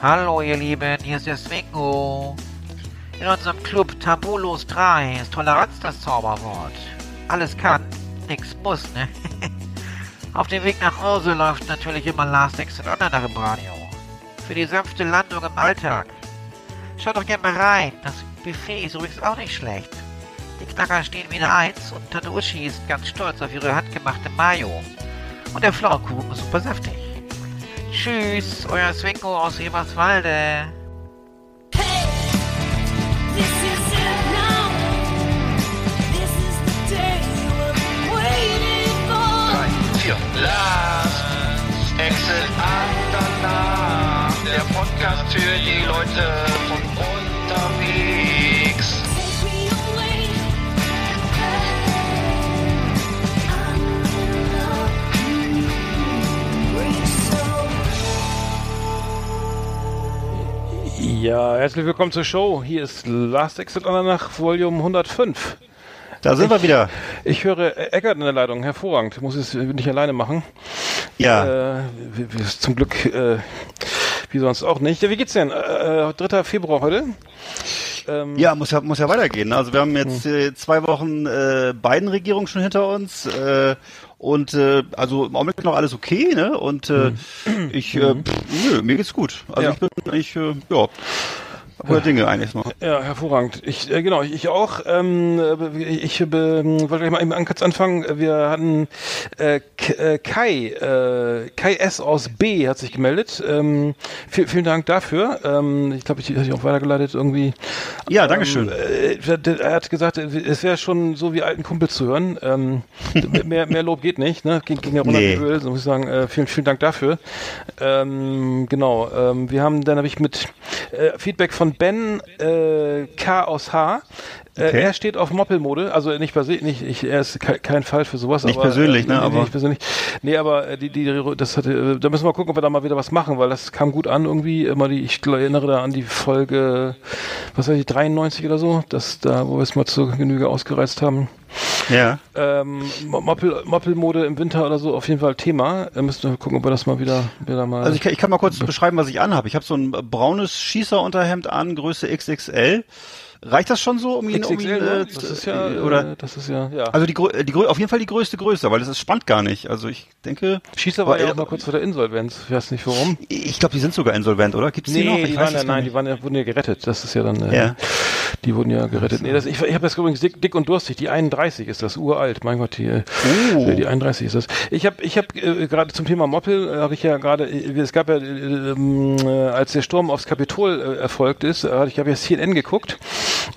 Hallo ihr Lieben, hier ist der Swingo. In unserem Club Tabulos 3 ist Toleranz das Zauberwort. Alles kann, nix muss, ne? Auf dem Weg nach Hause läuft natürlich immer Last Exit Online im Radio. Für die sanfte Landung im Alltag. Schaut doch gerne mal rein, das Buffet ist übrigens auch nicht schlecht. Die Knacker stehen wieder eins und Tante Uschi ist ganz stolz auf ihre handgemachte Mayo. Und der Pflaumenkuchen ist super saftig. Tschüss, euer Swingo aus Eberswalde. Last Exit Andernach. Der Podcast für die Leute von unterwegs. Ja, herzlich willkommen zur Show. Hier ist Last Exit Andernach, Volume 105. Da sind wir wieder. Ich höre Eckert in der Leitung, hervorragend. Ich muss es nicht alleine machen. Ja. Äh, zum Glück, äh, wie sonst auch nicht. Wie geht's denn? Äh, 3. Februar heute. Ähm, Ja, muss ja, muss ja weitergehen. Also wir haben jetzt äh, zwei Wochen äh, Biden-Regierung schon hinter uns äh, und äh, also im Augenblick noch alles okay, ne? Und äh, ich, äh, pff, nö, mir geht's gut. Also Ja. ich bin eigentlich, äh, ja, guter Dinge eigentlich noch. Ja, hervorragend. Ich, äh, genau, ich, ich auch. Ähm, äh, ich äh, wollte gleich mal eben kurz anfangen. Wir hatten äh, äh, Kai, äh, Kai S aus B hat sich gemeldet. Ähm, viel, vielen Dank dafür. Ähm, ich glaube, ich hatte ich auch weitergeleitet irgendwie. Ja, Dankeschön. Ähm, äh, der- er hat gesagt, es wäre schon so wie alten Kumpel zu hören. Ähm, mehr, mehr Lob geht nicht, ne? Ging, ging ja runter Nee. Öl, so muss ich sagen. Äh, vielen, vielen Dank dafür. Ähm, genau. Ähm, wir haben, dann habe ich mit äh, Feedback von Ben äh, K aus H. Äh, Okay. Er steht auf Moppelmode, also nicht persönlich, nicht, ich, er ist ke kein Fall für sowas. Nicht aber, persönlich, ne, nee, aber- Nicht persönlich. Nee, aber äh, die, die, das hatte, äh, da müssen wir gucken, ob wir da mal wieder was machen, weil das kam gut an irgendwie. Immer die, ich erinnere da an die Folge, was weiß ich, 93 oder so, dass da, wo wir es mal zur Genüge ausgereizt haben. Ja. Ähm, Mo- Moppel, Moppelmode im Winter oder so, auf jeden Fall Thema. Da müssen wir gucken, ob wir das mal wieder, wieder mal. Also ich, kann- ich kann mal kurz beschreiben, was ich anhabe. Ich habe so ein braunes Schießerunterhemd an, Größe XXL. Reicht das schon so, um ihn, um ihn XXL, äh, das ist ja, äh, oder? äh, das ist ja, ja. Also die, die auf jeden Fall die größte Größe, weil das ist spannend gar nicht. Also ich denke, Schießer war aber, ja äh, auch mal kurz vor der Insolvenz. Ich weiß nicht warum. ich glaube, die sind sogar insolvent, oder? Gibt's die noch? Nee, Ich die waren ja, nein, nicht. die waren ja, wurden ja gerettet. Das ist ja dann, äh, Ja. die wurden ja gerettet. Nee, das, ich, ich habe das übrigens dick, dick und durstig. Die 31 ist das, uralt. Mein Gott, die, äh, Oh. die 31 ist das. Ich habe, ich habe äh, gerade zum Thema Moppel, äh, habe ich ja gerade, äh, es gab ja, äh, ähm, äh, als der Sturm aufs Kapitol äh, erfolgt ist, äh, ich habe ja CNN geguckt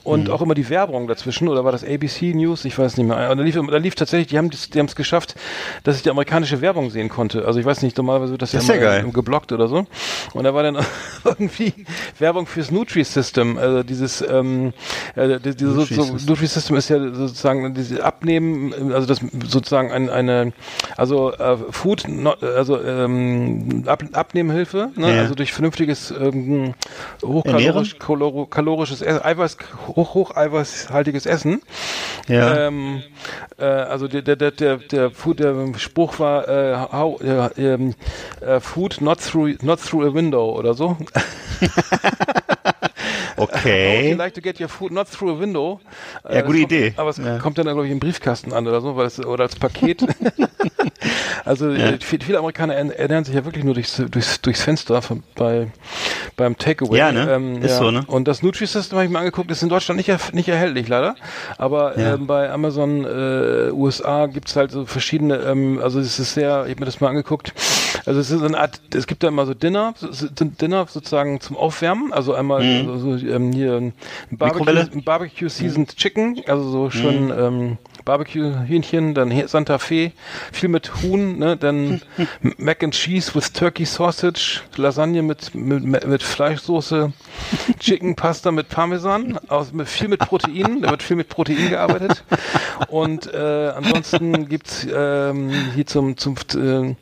und Mhm. auch immer die Werbung dazwischen, oder war das ABC News? Ich weiß nicht mehr. Und da lief, da lief tatsächlich, die haben es geschafft, dass ich die amerikanische Werbung sehen konnte. Also ich weiß nicht, normalerweise wird das, Das ja ja mal geblockt oder so. Und da war dann irgendwie Werbung fürs Nutri-System. Also dieses, ähm, äh, die- diese so, so, Nutri-System. Nutri-System ist ja sozusagen diese Abnehmen, also das sozusagen ein, eine, also äh, Food, not, also ähm, Ab, Abnehmhilfe, ne? Ja. also durch vernünftiges ähm, hochkalorisch, kaloro, kalorisches, Ess- Eiweiß, hoch, hocheiweißhaltiges Essen. Ja. Ähm, äh, also der, der, der, der, der, Food, der Spruch war äh, how, äh, ähm, äh, Food not through, not through a window oder so. Would you Okay. like to get your food not through a window? Äh, Ja, das gute kommt, Idee. Aber es Ja. kommt dann, glaube ich, im Briefkasten an oder so, weil es, oder als Paket. also äh, viele, Amerikaner ern- ernähren sich ja wirklich nur durchs, durchs, durchs Fenster von, bei, beim Takeaway. Ja, ne? Ist so, ne? Und das Nutri-System habe ich mir angeguckt, ist in Deutschland nicht, erf- nicht erhältlich, leider. Aber Ja. ähm, bei Amazon äh, USA gibt's halt so verschiedene, ähm, also es ist sehr, ich habe mir das mal angeguckt, also es ist eine Art, es gibt da immer so Dinner, so Dinner sozusagen zum Aufwärmen, also einmal so, so, ähm, hier ein Barbecue, Mhm. Mikrowelle? ein Barbecue Seasoned Chicken, also so schon ähm, Barbecue-Hühnchen, dann Santa Fe, viel mit Huhn, ne, dann Mac and Cheese with Turkey Sausage, Lasagne mit, mit, mit Fleischsoße, Chicken Pasta mit Parmesan, aus, mit, viel mit Protein, da wird viel mit Protein gearbeitet. Und äh, ansonsten gibt's ähm, hier zum, zum äh,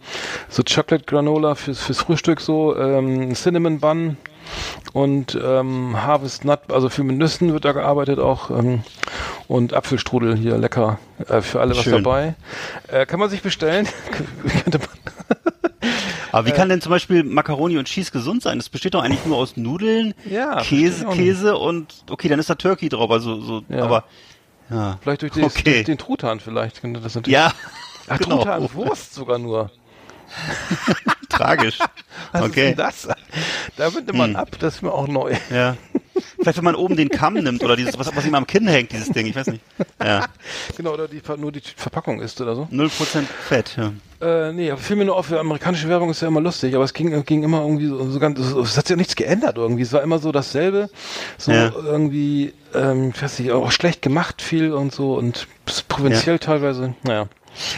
so Chocolate Granola fürs, fürs Frühstück so, ähm, Cinnamon Bun, und ähm, Harvest Nut, also mit Nüssen wird da gearbeitet auch ähm, und Apfelstrudel hier lecker äh, für alle was Schön. dabei. Äh, kann man sich bestellen? Könnte man- Aber wie kann denn zum Beispiel Macaroni und Cheese gesund sein? Das besteht doch eigentlich nur aus Nudeln, Ja, Käse. Käse und okay, dann ist da Turkey drauf, also so, Ja. aber ja. vielleicht durch, die, Okay. durch den Truthahn vielleicht könnte das natürlich. Ja, Ach, genau. Truthahnwurst sogar nur. tragisch. Was okay. ist denn das? Da nimmt man ab, das ist mir auch neu. Ja. Vielleicht, wenn man oben den Kamm nimmt oder dieses, was, was ihm am Kinn hängt, dieses Ding, ich weiß nicht. Ja. Genau, oder die, nur die Verpackung ist oder so. 0% Fett, ja. Äh, nee, aber fiel mir nur auf, für amerikanische Werbung ist ja immer lustig, aber es ging, ging immer irgendwie so, so ganz, es hat sich ja nichts geändert irgendwie. Es war immer so dasselbe, so Ja. irgendwie, ähm, ich weiß nicht, auch schlecht gemacht viel und so und provinziell teilweise, naja.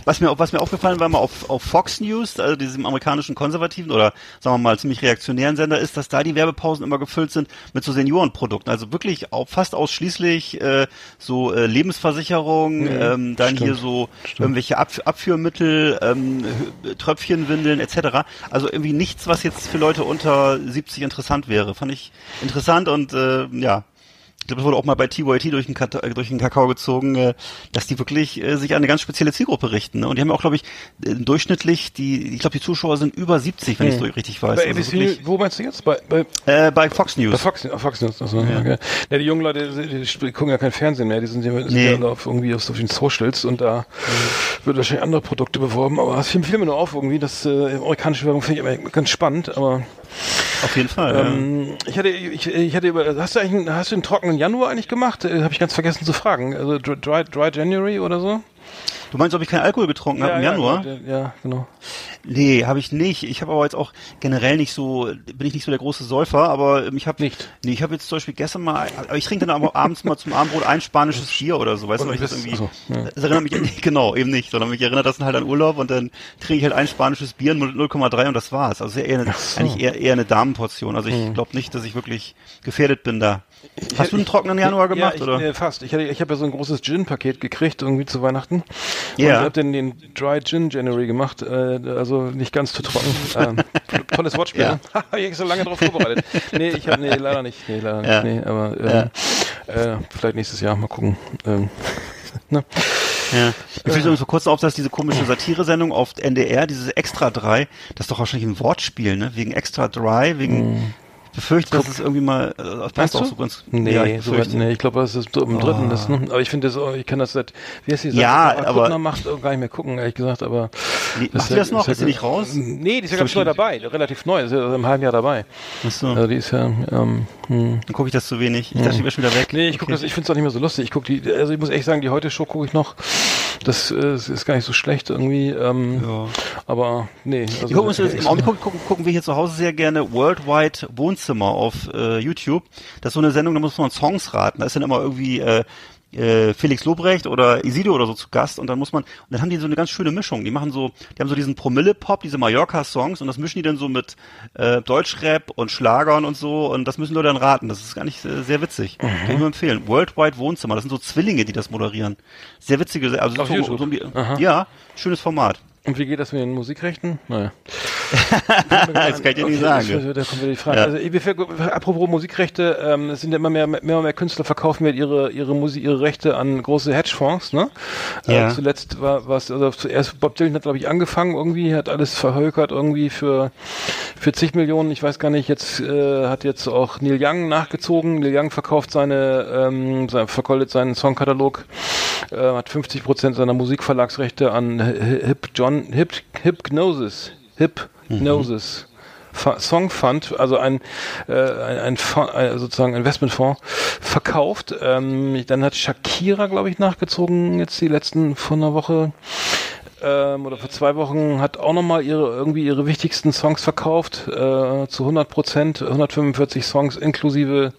Was mir, was mir aufgefallen war, mal auf, auf Fox News, also diesem amerikanischen konservativen oder sagen wir mal ziemlich reaktionären Sender, ist, dass da die Werbepausen immer gefüllt sind mit so Seniorenprodukten. Also wirklich auch fast ausschließlich äh, so äh, Lebensversicherung, ähm, dann stimmt, hier so irgendwelche Ab Abführmittel, ähm, Tröpfchenwindeln etc. Also irgendwie nichts, was jetzt für Leute unter 70 interessant wäre. Fand ich interessant und äh, ja. Glaube, das wurde auch mal bei TYT durch den, äh, durch den Kakao gezogen, äh, dass die wirklich äh, sich an eine ganz spezielle Zielgruppe richten. Ne? Und die haben auch, glaube ich, durchschnittlich, die, ich glaube, die Zuschauer sind über 70, wenn ich so richtig weiß. Bei Also ABC, wirklich, wo meinst du jetzt? Bei, bei, äh, bei Fox bei News. Fox, ah, Fox News, also, ja. Okay. ja, die jungen Leute, die, die gucken ja kein Fernsehen mehr, die sind ja, sind Nee. ja auf, irgendwie auf, auf den Socials und da wird wahrscheinlich andere Produkte beworben, aber es fiel, fiel mir nur auf irgendwie, das äh, amerikanische Werbung finde ich immer ganz spannend, aber Auf jeden Fall. ja. Ähm, ich hatte, ich, ich hatte über, hast du eigentlich, hast du einen trockenen Januar eigentlich gemacht? Äh, habe ich ganz vergessen zu fragen. Also Dry, Dry January oder so? Du meinst, ob ich keinen Alkohol getrunken habe im Januar? Ja, ja, genau. Nee, habe ich nicht. Ich habe aber jetzt auch generell nicht so, bin ich nicht so der große Säufer, aber ähm, ich habe Nicht? Nee, ich habe jetzt zum Beispiel gestern mal, aber ich trinke dann aber abends mal zum Abendbrot ein spanisches Bier oder so, weißt du, weil ich das irgendwie, ach so, ja. das erinnert mich, nee, genau, eben nicht, sondern mich erinnert das dann halt an Urlaub und dann trinke ich halt ein spanisches Bier, 0 0,3 und das war's. Also eher eine, so. eigentlich eher, eher eine Damenportion. Also ich Hm. glaube nicht, dass ich wirklich gefährdet bin da. Hast du einen trockenen Januar gemacht, ja, ich, oder? Äh, fast. Ich, hatte- ich habe ja so ein großes Gin-Paket gekriegt, irgendwie zu Weihnachten. Ja. Und ich habe den, den Dry Gin January gemacht, äh, also nicht ganz zu trocken. ähm, tolles Wortspiel. Ja. ne? Ich habe so lange drauf vorbereitet. Nee, ich habe, nee, leider nicht. Nee, leider nicht. Ja. Nee, aber ähm, äh, vielleicht nächstes Jahr, mal gucken. Ähm, ne? Ja. Mir fiel übrigens vor kurzem auf, dass diese komische Satire-Sendung auf NDR, diese Extra 3, das ist doch wahrscheinlich ein Wortspiel, ne? Wegen Extra 3, wegen, ich befürchte, dass es irgendwie mal, äh, das passt auch so ganz, Nee, ja, ich so nee, ich glaube, das ist im dritten. Das, ne? Aber ich finde das, ich kann das seit, wie heißt die Ja, Sarah aber- Kuttner macht auch gar nicht mehr gucken, ehrlich gesagt, aber. Nee, macht die ja- das noch? Ist die ja- nicht raus? Nee, die ist ja ganz neu dabei, relativ neu, ist ja einem halben Jahr dabei. Ach so. Also die ist ja, ähm, hm. Dann gucke ich das zu wenig. Ich dachte, ich wäre schon wieder weg. Nee, ich gucke das, ich finde es auch nicht mehr so lustig. Ich gucke die, also ich muss echt sagen, die Heute-Show gucke ich noch. Das äh, ist gar nicht so schlecht irgendwie. Ähm, Ja. Aber nee. Also, Wir gucken uns im Augenblick gucken, gucken, gucken wir hier zu Hause sehr gerne Worldwide Wohnzimmer auf äh, YouTube. Das ist so eine Sendung, da muss man Songs raten. Da ist dann immer irgendwie äh, äh, Felix Lobrecht oder Isido oder so zu Gast und dann muss man, und dann haben die so eine ganz schöne Mischung. Die machen so, die haben so diesen Promille-Pop, diese Mallorca-Songs und das mischen die dann so mit äh, Deutschrap und Schlagern und so und das müssen Leute dann raten. Das ist gar nicht äh, sehr witzig. Kann ich nur empfehlen. Worldwide Wohnzimmer, das sind so Zwillinge, die das moderieren. Sehr witzige, also so, so um die, ja, schönes Format. Und wie geht das mit den Musikrechten? Naja. das kann ich dir nicht sagen. Das, da kommt wieder die Frage. Ja. Also, fällt- apropos Musikrechte, ähm, es sind ja immer mehr, mehr und mehr Künstler verkaufen jetzt ihre, ihre Musik, ihre Rechte an große Hedgefonds, ne? Ja. Äh, zuletzt war was, also zuerst Bob Dylan hat, glaube ich, angefangen irgendwie, hat alles verhökert irgendwie für, für zig Millionen, ich weiß gar nicht, jetzt äh, hat jetzt auch Neil Young nachgezogen. Neil Young verkauft seine, ähm, sein, seinen Songkatalog, äh, hat 50 Prozent seiner Musikverlagsrechte an Hi- Hip John, Hip, Hypnosis, Hypnosis. Fa- Songfund, also ein, äh, ein, ein äh, sozusagen Investmentfonds, verkauft. Ähm, dann hat Shakira, glaube ich, nachgezogen, jetzt die letzten von einer Woche ähm, oder vor zwei Wochen hat auch nochmal ihre irgendwie ihre wichtigsten Songs verkauft äh, zu 100 Prozent, 145 Songs inklusive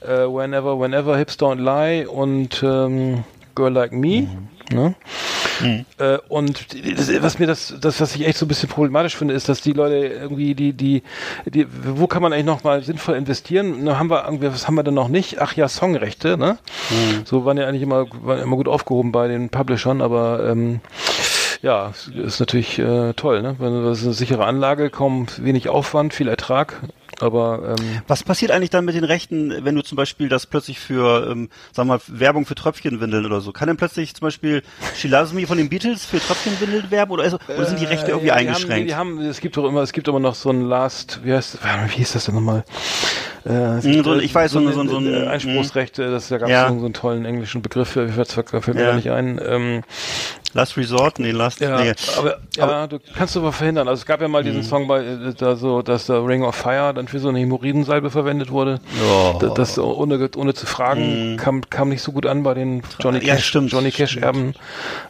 äh, Whenever, Whenever, Hips Don't Lie und ähm, Girl Like Me. Ne? Äh, und das, was mir das, das, was ich echt so ein bisschen problematisch finde, ist, dass die Leute irgendwie, die, die, die, wo kann man eigentlich noch mal sinnvoll investieren? Na, haben wir irgendwie, was haben wir denn noch nicht? Ach ja, Songrechte, ne? So waren ja eigentlich immer, waren immer gut aufgehoben bei den Publishern, aber ähm, ja, ist natürlich äh, toll, ne? Wenn das ist eine sichere Anlage, kaum wenig Aufwand, viel Ertrag. Aber ähm, Was passiert eigentlich dann mit den Rechten, wenn du zum Beispiel das plötzlich für, ähm, sagen wir mal, Werbung für Tröpfchenwindeln oder so? Kann denn plötzlich zum Beispiel She Loves Me von den Beatles für Tröpfchenwindeln werben oder, ist, oder sind die Rechte irgendwie Äh, eingeschränkt? Haben, die haben, es gibt doch immer, es gibt immer noch so ein Last, wie heißt, wie hieß das denn nochmal? Äh, Mm, so äh, ich weiß, so ein- so ein- so ein- äh, Einspruchsrechte, das da gab es Ja. so, so einen tollen englischen Begriff, für, fällt mir Ja. nicht ein. Ähm, Last Resort? Nee, Last, ja, nee. aber, ja, du kannst du aber verhindern. Also es gab ja mal Mhm. diesen Song bei äh, da so, dass der Ring of Fire dann für so eine Hämorrhoidensalbe verwendet wurde. Ja. Da- Das ohne ohne zu fragen kam kam nicht so gut an bei den Johnny Mhm. Ja, Cash stimmt, Johnny Cash stimmt. Erben.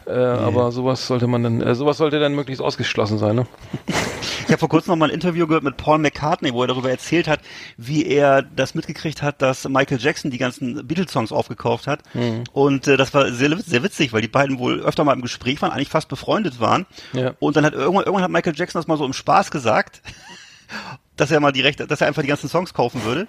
Äh, Aber sowas sollte man dann äh, sowas sollte dann möglichst ausgeschlossen sein, ne? Ich habe vor kurzem noch mal ein Interview gehört mit Paul McCartney, wo er darüber erzählt hat, wie er das mitgekriegt hat, dass Michael Jackson die ganzen Beatles-Songs aufgekauft hat. Mhm. Und äh, das war sehr, sehr witzig, weil die beiden wohl öfter mal im Gespräch waren, eigentlich fast befreundet waren. Ja. Und dann hat irgendwann, irgendwann hat Michael Jackson das mal so im Spaß gesagt, dass er mal die Rechte, dass er einfach die ganzen Songs kaufen würde.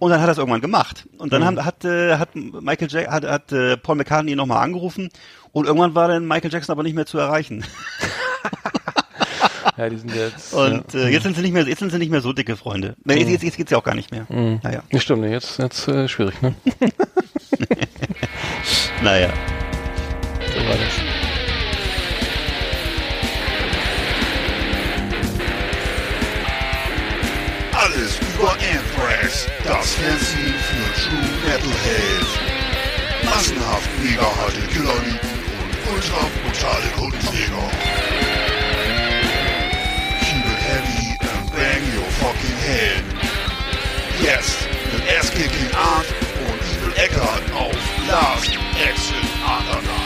Und dann hat er es irgendwann gemacht. Und Mhm. dann haben, hat, äh, hat Michael Jack, hat, hat äh, Paul McCartney nochmal angerufen und irgendwann war dann Michael Jackson aber nicht mehr zu erreichen. Ja, die sind jetzt Und ja. äh, jetzt sind sie nicht mehr, jetzt sind sie nicht mehr so dicke Freunde. Nee, jetzt, jetzt, jetzt geht's ja auch gar nicht mehr. Naja, Nee, stimmt, jetzt jetzt äh, schwierig, ne? naja. So war das. Über Anthrax, das Fernsehen für True Metalheads. Massenhaft mega harte Killerlieben und ultra brutale Kundenjäger. Keep it heavy and bang your fucking head. Jetzt mit Ass-Kicking Art und Evil Eckart auf Last Exit Underground.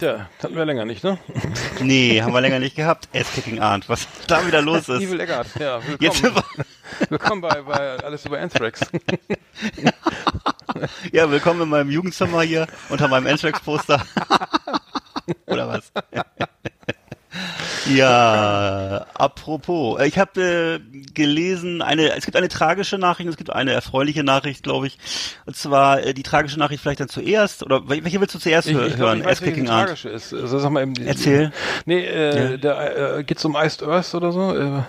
Tja, hatten wir länger nicht, ne? Nee, haben wir länger nicht gehabt. Ass-Kicking Arndt, was da wieder los ist. Evil Eggert, ja, willkommen. Jetzt willkommen bei, bei Alles über Anthrax. ja, willkommen in meinem Jugendzimmer hier unter meinem Anthrax-Poster. Oder was? Ja, apropos, ich habe äh, gelesen, eine, es gibt eine tragische Nachricht, es gibt eine erfreuliche Nachricht, glaube ich. Und zwar äh, die tragische Nachricht vielleicht dann zuerst, oder wel- welche willst du zuerst Ich, ich, glaub, hören? ich weiß, die tragische ist. Also, sag mal eben, Erzähl. Nee, äh, Ja. der, äh, geht's um Iced Earth oder so? Äh,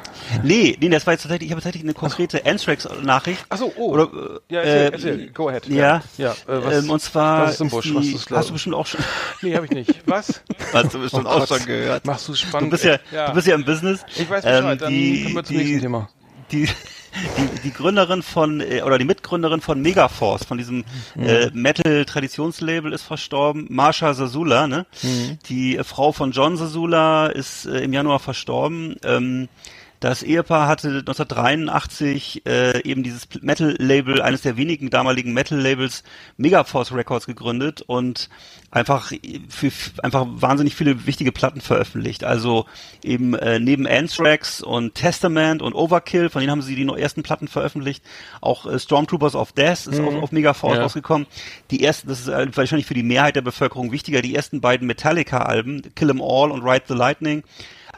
Nee, nee, das war jetzt tatsächlich, ich habe tatsächlich eine konkrete Anthrax-Nachricht. Ach so, oh. Oder, äh, ja, erzähl, äh, erzähl, go ahead. Ja, ja. Äh, was, ähm, und zwar was ist im Busch? die, Was ist hast du bestimmt auch schon, Nee, habe ich nicht. Was? hast du bestimmt Oh auch schon gehört. Machst du Du spannend. bist ja, ey. du bist ja im Business. Ich weiß Bescheid, Ähm, dann die, kommen wir zum die, nächsten Thema. Die, die, die Gründerin von, äh, oder die Mitgründerin von Megaforce, von diesem Mhm. äh, Metal-Traditionslabel ist verstorben. Marsha Sasula, ne? Mhm. Die Frau von John Sasula ist äh, im Januar verstorben. Ähm, das Ehepaar hatte 1983 äh, eben dieses Metal-Label, eines der wenigen damaligen Metal-Labels, Megaforce Records gegründet und einfach für einfach wahnsinnig viele wichtige Platten veröffentlicht. Also eben äh, neben Anthrax und Testament und Overkill, von denen haben sie die ersten Platten veröffentlicht. Auch äh, Stormtroopers of Death ist auf, auf Megaforce Ja. rausgekommen. Die ersten, das ist äh, wahrscheinlich für die Mehrheit der Bevölkerung wichtiger, die ersten beiden Metallica-Alben, Kill 'Em All und Ride the Lightning.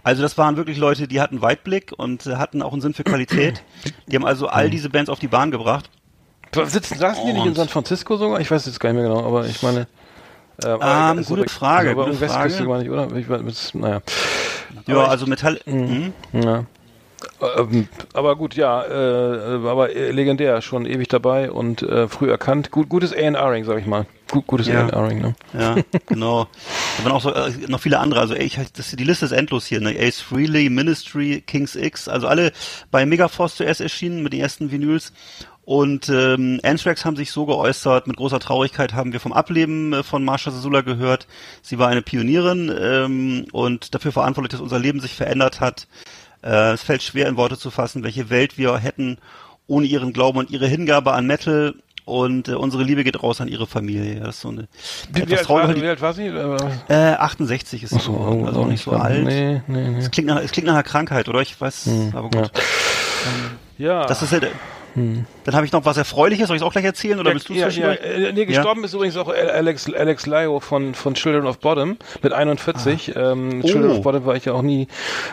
Also das waren wirklich Leute, die hatten Weitblick und äh, hatten auch einen Sinn für Qualität. Die haben also all diese Bands auf die Bahn gebracht. Sitzen, saßen die nicht in San Francisco sogar? Ich weiß jetzt gar nicht mehr genau, aber ich meine. Äh, Ähm, ist gute aber- Frage, Aber gute um Westküste Frage. war nicht, oder? Ich naja. Ja, Aber also Metall. Mhm. Ja. Ähm, aber gut, ja, äh, aber äh, legendär, schon ewig dabei und äh, früh erkannt. Gut, gutes A&Ring, sag ich mal. Gut, gutes Ja. A&Ring, ne? Ja, genau. Da waren auch so, äh, noch viele andere. Also ey, ich, das, die Liste ist endlos hier. Ne? Ace Frehley, Ministry, Kings X, also alle bei Megaforce zuerst erschienen mit den ersten Vinyls. Und ähm, Anthrax haben sich so geäußert, mit großer Traurigkeit haben wir vom Ableben äh, von Marsha Sasula gehört. Sie war eine Pionierin ähm, und dafür verantwortlich, dass unser Leben sich verändert hat. Äh, es fällt schwer in Worte zu fassen, welche Welt wir hätten ohne ihren Glauben und ihre Hingabe an Metal und äh, unsere Liebe geht raus an ihre Familie. Das ist so eine Wie, wie, alt war, wie alt war sie? Äh, äh, 68 ist sie, so, geworden, also auch nicht so alt. Nee, nee, nee. Es klingt nach, es klingt nach einer Krankheit, oder? Ich weiß, aber gut. Ja. Das ist ja, der- Dann habe ich noch was Erfreuliches, soll ich es auch gleich erzählen oder ja, bist du ja, ja, äh, nee, gestorben ist übrigens auch Alex, Alex Lyo von, von Children of Bottom mit 41. Ähm, Oh. Children of Bottom war ich ja auch nie.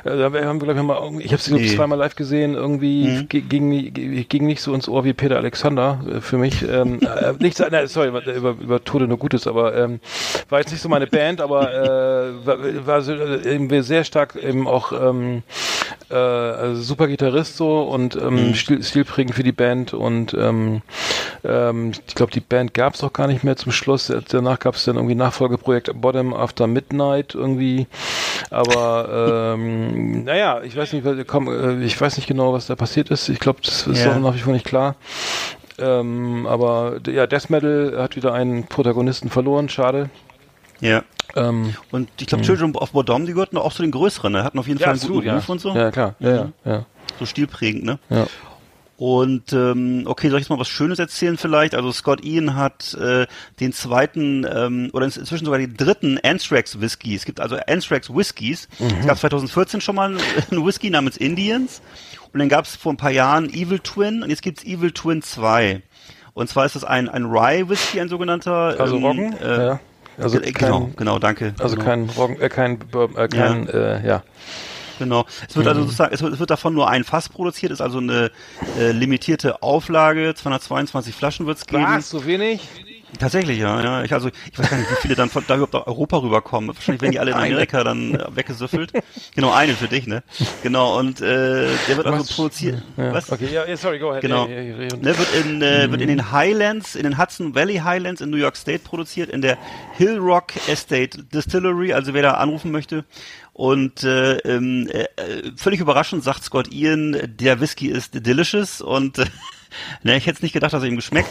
Äh, da haben wir, glaube ich, mal, ich habe sie Nee. zweimal live gesehen. Irgendwie Mhm. ging, ging nicht so ins Ohr wie Peter Alexander äh, für mich. Ähm, äh, nicht, nein, sorry, über, über Tode nur Gutes, aber ähm, war jetzt nicht so meine Band, aber äh, war, war so, äh, eben sehr stark eben auch ähm, äh, also super Gitarrist so und ähm, Mhm. stil, stilprägend für die Band und ähm, ähm, ich glaube, die Band gab es auch gar nicht mehr zum Schluss. Danach gab es dann irgendwie Nachfolgeprojekt Bottom After Midnight irgendwie. Aber ähm, naja, ich weiß nicht, komm, äh, ich weiß nicht genau, was da passiert ist. Ich glaube, das ist Ja. auch nach wie vor nicht klar. Ähm, aber ja, Death Metal hat wieder einen Protagonisten verloren, schade. Ja. Ähm, Und ich glaube, Children of Bodom, die gehörten auch zu den größeren, ne? hatten auf jeden Fall einen guten ja. Ruf und so. Ja, klar. Ja, ja, ja. So stilprägend, ne? ja. Und ähm, okay, soll ich jetzt mal was Schönes erzählen vielleicht? Also Scott Ian hat äh, den zweiten ähm, oder inzwischen sogar den dritten Anthrax Whisky. Es gibt also Anthrax Whiskys. Es gab 2014 schon mal einen Whisky namens Indians und dann gab es vor ein paar Jahren Evil Twin und jetzt gibt's Evil Twin 2. Und zwar ist das ein, ein Rye Whisky, ein sogenannter. Also ähm, Roggen? Äh, ja. Also äh, kein, genau, genau, danke. Also genau. kein Roggen, äh, kein, äh, kein, äh, ja. Genau. Es wird Mhm. also sozusagen, es wird, es wird davon nur ein Fass produziert, ist also eine äh, limitierte Auflage. 222 Flaschen wird es geben. Was? So wenig? Tatsächlich, ja, ja. Ich, also, ich weiß gar nicht, wie viele dann von da überhaupt nach Europa rüberkommen. Wahrscheinlich werden die alle in Amerika dann äh, weggesüffelt. Genau, eine für dich, ne? Genau, und äh, der wird also produziert. Ja. Was? Okay, ja, ja, sorry, go ahead. Genau. Ja, ja. Ne, wird in äh, wird in den Highlands, in den Hudson Valley Highlands in New York State produziert, in der Hill Rock Estate Distillery, also wer da anrufen möchte. Und äh, ähm, äh, äh, völlig überraschend sagt Scott Ian, der Whisky ist delicious und äh, ne, ich hätte es nicht gedacht, dass er ihm geschmeckt.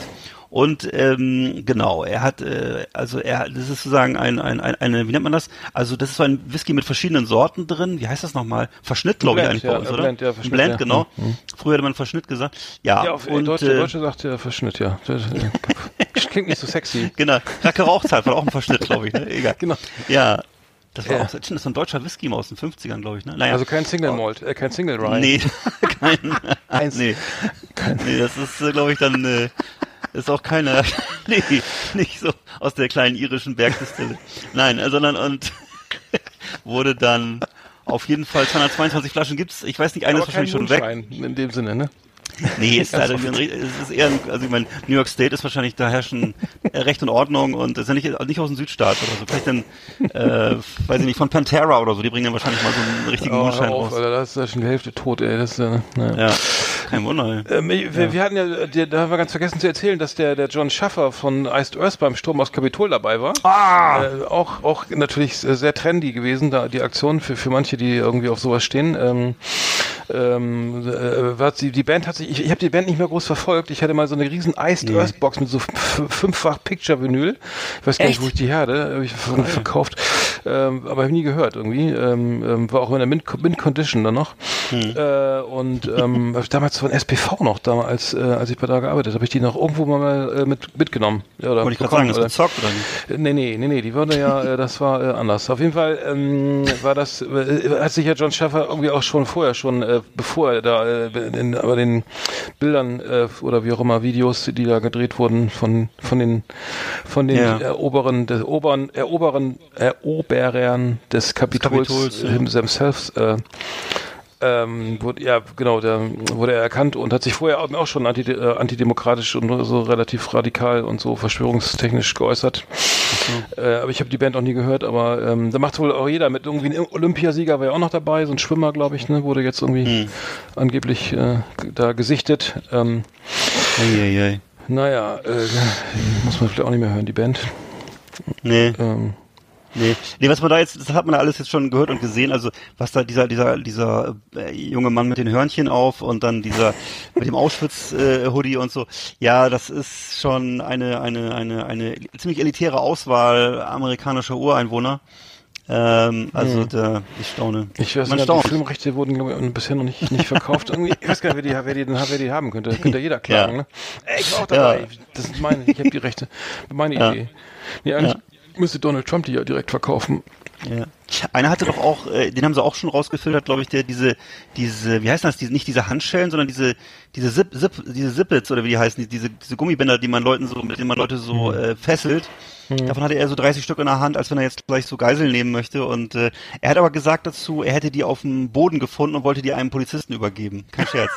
Und ähm, genau, er hat, äh, also er, das ist sozusagen ein, ein, ein, eine, wie nennt man das? Also das ist so ein Whisky mit verschiedenen Sorten drin. Wie heißt das nochmal? Verschnitt, glaube ich, eigentlich ja, bei uns, äh, oder? Blend, ja, Verschnitt, Blend, ja. genau. Mhm. Früher hätte man Verschnitt gesagt. Ja, Ja, auf und, Deutsche, äh, Deutsche sagt ja Verschnitt, ja. Äh, Klingt nicht so sexy. Genau, Racke Rauchzeit war auch ein Verschnitt, glaube ich. Ne? Egal. Genau. Ja, das war Ja. auch, das ist ein deutscher Whisky aus den 50ern, glaube ich. Ne? Naja. Also kein Single Malt, äh, kein Single Rye. Nee, kein, Eins. nee. nee, das ist, äh, glaube ich, dann, äh, ist auch keiner, nee, nicht so aus der kleinen irischen Bergdistille. Nein, äh, sondern, und wurde dann, auf jeden Fall 222 Flaschen gibt's. Ich weiß nicht, eine Aber ist kein wahrscheinlich schon weg. In dem Sinne, ne? Nee, ist leider ein, es ist eher, ein, also ich meine, New York State ist wahrscheinlich, da herrschen Recht und Ordnung und ist ja nicht, nicht aus dem Südstaat oder so. Vielleicht dann, äh, weiß ich nicht, von Pantera oder so, die bringen dann wahrscheinlich mal so einen richtigen Oh, Mondschein auf, raus. Alter, da ist ja schon die Hälfte tot, ey. Das ist, äh, naja. Ja, kein Wunder. ey. Ähm, wir, wir hatten ja, da haben wir ganz vergessen zu erzählen, dass der, der John Schaffer von Iced Earth beim Sturm aus Kapitol dabei war. Ah! Äh, auch, auch natürlich sehr trendy gewesen, da die Aktion für, für manche, die irgendwie auf sowas stehen. Ähm, ähm, äh, die, die Band hat sich, ich, ich habe die Band nicht mehr groß verfolgt. Ich hatte mal so eine riesen Iced Earth Box mit so fünffach Picture Vinyl. Ich weiß gar nicht, wo ich die herde, habe ich ver- verkauft, ähm, aber hab ich nie gehört irgendwie. Ähm, ähm, war auch in der Mint, Mint Condition dann noch. Äh, und ähm, damals von SPV noch, damals, als, äh, als ich bei da gearbeitet habe, ich die noch irgendwo mal äh, mit, mitgenommen. Ja, oder Wollte ich gerade sagen, oder- gezockt oder nicht? äh, Nee, nee, nee, nee, die wurde ja, äh, das war äh, anders. Auf jeden Fall ähm, war das, äh, hat sich ja John Schaffer irgendwie auch schon vorher, schon äh, bevor er da, äh, in, aber den Bildern äh, oder wie auch immer Videos, die da gedreht wurden von von den von den Ja. Eroberen, des Oberen, Eroberen, Eroberern des Kapitols, Kapitols, ja. äh, themselves, äh, ähm, wurde, ja, genau, da wurde er erkannt und hat sich vorher auch schon anti, äh, antidemokratisch und so relativ radikal und so verschwörungstechnisch geäußert. Äh, aber ich habe die Band auch nie gehört, aber ähm, da macht wohl auch jeder mit. Irgendwie ein Olympiasieger war ja auch noch dabei, so ein Schwimmer, glaube ich, ne, wurde jetzt irgendwie Hm. angeblich äh, da gesichtet. Ähm, Eieiei. naja, äh, muss man vielleicht auch nicht mehr hören, die Band. Nee, Ähm, nee. Nee, was man da jetzt, das hat man da alles jetzt schon gehört und gesehen, also was da dieser, dieser, dieser äh, junge Mann mit den Hörnchen auf und dann dieser mit dem Auschwitz-Hoodie und so. Ja, das ist schon eine, eine, eine, eine ziemlich elitäre Auswahl amerikanischer Ureinwohner. Ähm, also da, ich staune. Ich weiß Man nicht, die. Filmrechte wurden glaube ich, bisher noch nicht, nicht verkauft. Irgendwie, ich weiß gar nicht, wer die, wer die, wer die haben könnte. Könnte jeder klagen. Ja. Ne? Ey, ich war auch dabei. Ja. Das ist meine, ich habe die Rechte. Meine Ja. Idee. Nee, eigentlich müsste Donald Trump die ja direkt verkaufen. Ja. Einer hatte doch auch, äh, den haben sie auch schon rausgefiltert, glaube ich, der diese, diese, wie heißt das, diese, nicht diese Handschellen, sondern diese, diese Zip, Zip, diese Zippets oder wie die heißen, die- diese, diese Gummibänder, die man Leuten so, mit denen man Leute so äh, fesselt. Davon hatte er so 30 Stück in der Hand, als wenn er jetzt gleich so Geiseln nehmen möchte. Und äh, er hat aber gesagt dazu, er hätte die auf dem Boden gefunden und wollte die einem Polizisten übergeben. Kein Scherz.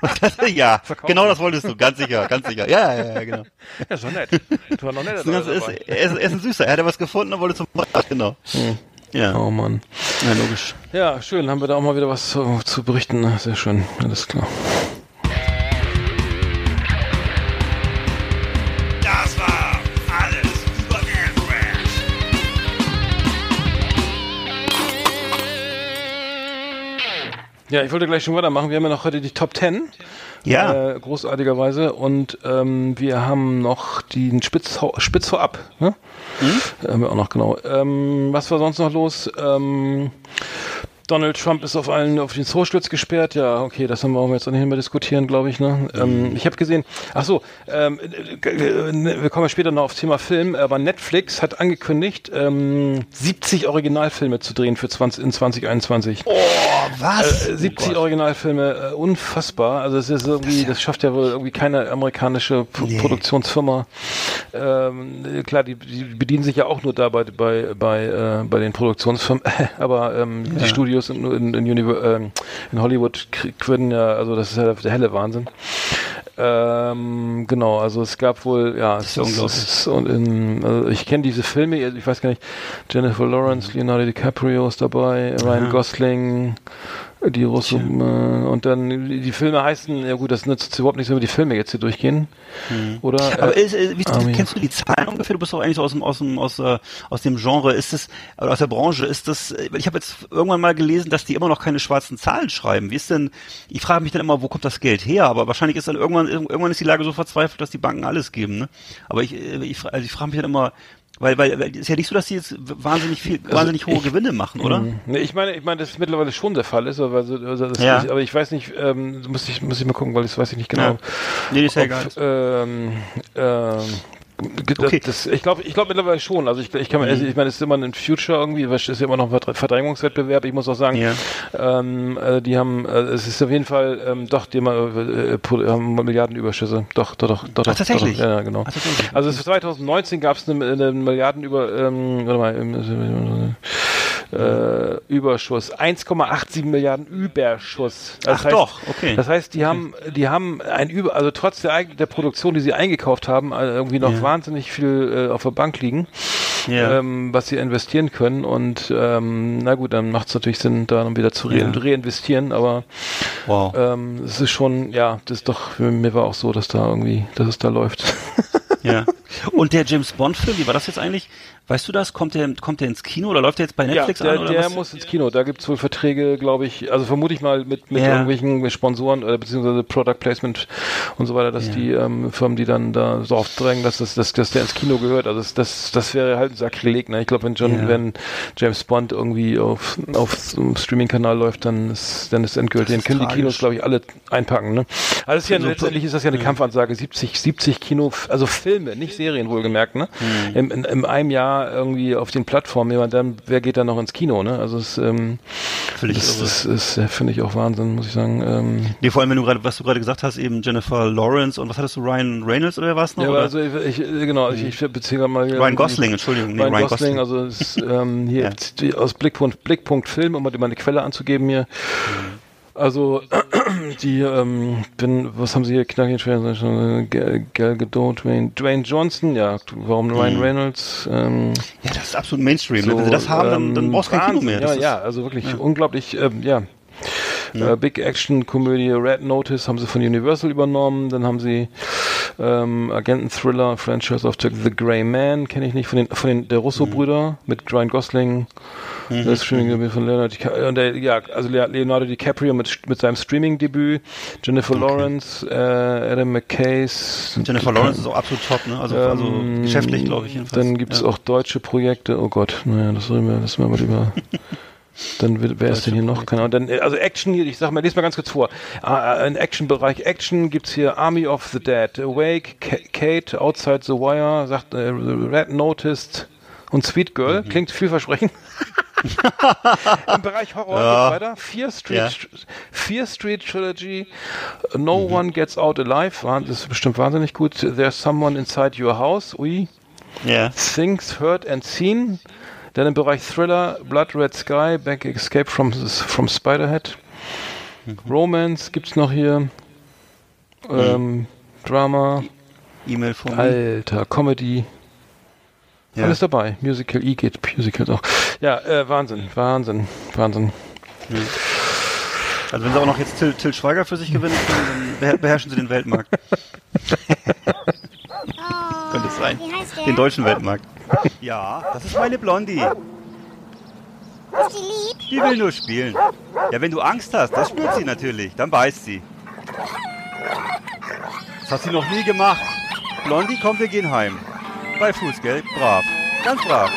ja, genau das wolltest du, ganz sicher, ganz sicher. Ja, ja, ja, genau. Ja, doch nett. Du war noch netter Das ist, er, ist, er ist ein Süßer. Er hatte was gefunden und wollte zum Genau. Ja, Oh Mann. ja, logisch. Ja, schön. Haben wir da auch mal wieder was zu, zu berichten. Sehr schön. Alles klar. Ja, ich wollte gleich schon weitermachen. Wir haben ja noch heute die Top 10. Ja. Äh, großartigerweise. Und ähm, wir haben noch den Spitz, Spitz vorab. Ne? Mhm. Haben wir auch noch, genau. Ähm, was war sonst noch los? Ähm, Donald Trump ist auf allen auf den Zoosturz gesperrt. Ja, okay, das haben wir jetzt auch nicht mehr diskutieren, glaube ich. Ne? Ähm, ich habe gesehen, ach so, ähm, äh, äh, wir kommen ja später noch aufs Thema Film, aber Netflix hat angekündigt, ähm, 70 Originalfilme zu drehen für 20, in 2021. Was? Äh, 70 Originalfilme, äh, unfassbar. Also es ist irgendwie, das schafft ja wohl irgendwie keine amerikanische P Nee. Produktionsfirma. Ähm, äh, klar, die, die bedienen sich ja auch nur da bei bei äh, bei den Produktionsfirmen, aber ähm, die Studios in, in, in, Univer ähm, in Hollywood können ja, also das ist ja der helle Wahnsinn. Ähm, genau, also es gab wohl, ja, es ist ja ist, und in, also ich kenne diese Filme, ich weiß gar nicht, Jennifer Lawrence, Leonardo DiCaprio ist dabei, Ryan Gosling, die Russo, äh, und dann die Filme heißen, ja gut, das nützt überhaupt nichts, wenn wir die Filme jetzt hier durchgehen, oder? Aber Äh, ist, äh, wie, Army. kennst du die Zahlen ungefähr? Du bist doch eigentlich so aus dem, aus dem, aus, äh, aus dem Genre. Ist das, oder aus der Branche, ist das, ich habe jetzt irgendwann mal gelesen, dass die immer noch keine schwarzen Zahlen schreiben. Wie ist denn, ich frage mich dann immer, wo kommt das Geld her? Aber wahrscheinlich ist dann irgendwann, irgendwann ist die Lage so verzweifelt, dass die Banken alles geben, ne? Aber ich, äh, ich, also ich frage mich dann immer, weil, weil, weil, ist ja nicht so, dass die jetzt wahnsinnig viel, wahnsinnig hohe Also ich- Gewinne machen, oder? Nee, ich meine, ich meine, das mittlerweile schon der Fall ist, aber, also, also das Ja. ist, aber ich weiß nicht, ähm, muss ich muss ich mal gucken, weil das weiß ich nicht genau. Ja. Nee, ist ja egal. Ähm, ähm, das, Okay. das, ich glaube, ich glaube mittlerweile schon. Also ich, ich kann, also ich meine, es ist immer ein Future irgendwie, es ist ja immer noch ein Verdr- Verdrängungswettbewerb. Ich muss auch sagen, Ja. ähm, äh, die haben, äh, es ist auf jeden Fall, ähm, doch, die haben, äh, äh, haben Milliardenüberschüsse. Doch, doch, doch, doch, Ach, doch, tatsächlich? Doch, ja, genau. Ach, tatsächlich. Also es ist 2019 gab es eine, eine Milliardenüber, ähm, warte mal, ähm, äh, Überschuss, 1,87 Milliarden Überschuss. Das Ach doch, okay. Das heißt, die haben, die haben ein Über, also trotz der, der Produktion, die sie eingekauft haben, äh, irgendwie noch Ja. wahnsinnig viel äh, auf der Bank liegen, Ja. ähm, was sie investieren können. Und ähm, na gut, dann macht es natürlich Sinn, da dann wieder zu re Ja. reinvestieren. Aber Wow. ähm, es ist schon, ja, das ist doch, mir war auch so, dass da irgendwie, dass es da läuft. Ja. Und der James Bond Film, wie war das jetzt eigentlich? Weißt du das? Kommt der, kommt der ins Kino oder läuft der jetzt bei Netflix ja, der, an oder der was? muss ins Kino. Da gibt's wohl Verträge, glaube ich, also vermute ich mal mit, mit Ja. irgendwelchen Sponsoren oder beziehungsweise Product Placement und so weiter, dass Ja. die ähm, Firmen, die dann da so aufdrängen, dass, das, dass, dass der ins Kino gehört. Also das, das, das wäre halt ein Sakrileg. Ne? Ich glaube, wenn, John, wenn James Bond irgendwie auf, auf so einem Streaming-Kanal läuft, dann ist, dann ist endgültig. Den ist können die tragisch. Kinos, glaube ich, alle einpacken. Ne? Also ist ja, So- letztendlich ist das ja eine Kampfansage. 70, 70 Kino, also Filme, nicht Serien wohlgemerkt. Ne? Hm. Im, in, in einem Jahr irgendwie auf den Plattformen. Ja, dann, wer geht da noch ins Kino? Ne? Also es, ähm, Völlig das, das ist, äh, finde ich auch Wahnsinn, muss ich sagen. Ähm, Nee, vor allem, wenn du gerade, was du gerade gesagt hast, eben Jennifer Lawrence und was hattest du, Ryan Reynolds oder war's noch? ja, oder? also ich, ich genau, ich, ich beziehe mal Ryan Gosling, Entschuldigung, nee, Ryan, Ryan Gosling, Gosling. also ist, ähm, hier Ja. aus Blickpunkt, Blickpunkt Film, um mal meine Quelle anzugeben hier. Also die, ähm, bin, was haben sie hier knackig schwer? Gal Gal Gadot, Dwayne, Dwayne Johnson, ja, warum Ryan Mhm. Reynolds? Ähm, ja, das ist absolut Mainstream. ne? Wenn sie das haben, dann, dann ähm, brauchst du kein Kino mehr. Ja, Das ist- ja, also wirklich unglaublich, ähm, ja. Äh, Big Action Komödie Red Notice haben sie von Universal übernommen. Dann haben sie ähm, Agenten Thriller Franchise of the, Grey Man kenne ich nicht von den von den der Russo Brüder mit Ryan Gosling Das Streaming-Debüt von Leonardo DiCaprio. Und der, ja, also Le- Leonardo DiCaprio mit, mit seinem Streaming-Debüt, Jennifer Lawrence, äh, Adam McKays. Jennifer Lawrence ist auch absolut top, ne? Also, also Ähm, geschäftlich, glaube ich jedenfalls. Dann gibt es ja. auch deutsche Projekte. Oh Gott, naja, das sollen wir, das wir mal lieber. Dann wird- wer ist denn hier noch? Keine Ahnung. Dann, äh, also Action hier, ich sag mal, lese mal ganz kurz vor. Äh, Im Action-Bereich Action gibt's hier Army of the Dead, Awake, Ka- Kate, Outside the Wire, sagt äh, Red Noticed und Sweet Girl. Mhm. Klingt vielversprechend. Im Bereich Horror Ja. weiter. Fear Street, Ja. Fear Street Trilogy, No One Gets Out Alive, das ist bestimmt wahnsinnig gut. There's Someone Inside Your House, ui. Ja. Things Heard and Seen. Dann im Bereich Thriller, Blood Red Sky, Back Escape from, from Spiderhead. Romance gibt's noch hier. Ähm, Drama, E-Mail von mir. Alter, Comedy. Ja. Alles dabei. Musical, E geht Musicals auch. Ja, äh, Wahnsinn, Wahnsinn, Wahnsinn. Also wenn sie auch noch jetzt Till, Till Schweiger für sich gewinnen können, dann beher- beherrschen sie den Weltmarkt. Oh, Könnte es sein. Den deutschen Weltmarkt. Ja, das ist meine Blondie. Ist die lieb? Die will nur spielen. Ja, wenn du Angst hast, das spürt sie natürlich. Dann beißt sie. Das hat sie noch nie gemacht. Blondie, komm, wir gehen heim. Bei Fußgeld, brav. Ganz brav.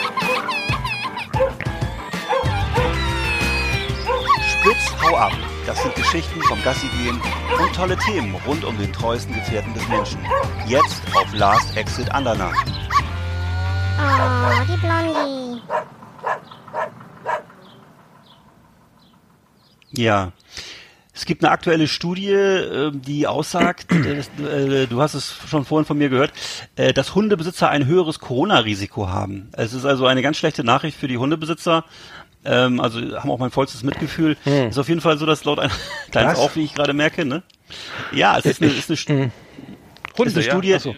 Spitz, hau ab. Das sind Geschichten vom Gassigehen und tolle Themen rund um den treuesten Gefährten des Menschen. Jetzt auf Last Exit Andernach. Oh, die Blondie. Ja. Es gibt eine aktuelle Studie, äh, die aussagt, äh, äh, du hast es schon vorhin von mir gehört, äh, dass Hundebesitzer ein höheres Corona-Risiko haben. Es ist also eine ganz schlechte Nachricht für die Hundebesitzer. Ähm, also haben auch mein vollstes Mitgefühl. Ist auf jeden Fall so, dass laut einer kleines? Auf, wie ich gerade merke, ne? Ja, es ist eine, ist eine, Stu- ist eine Studie, Ach so.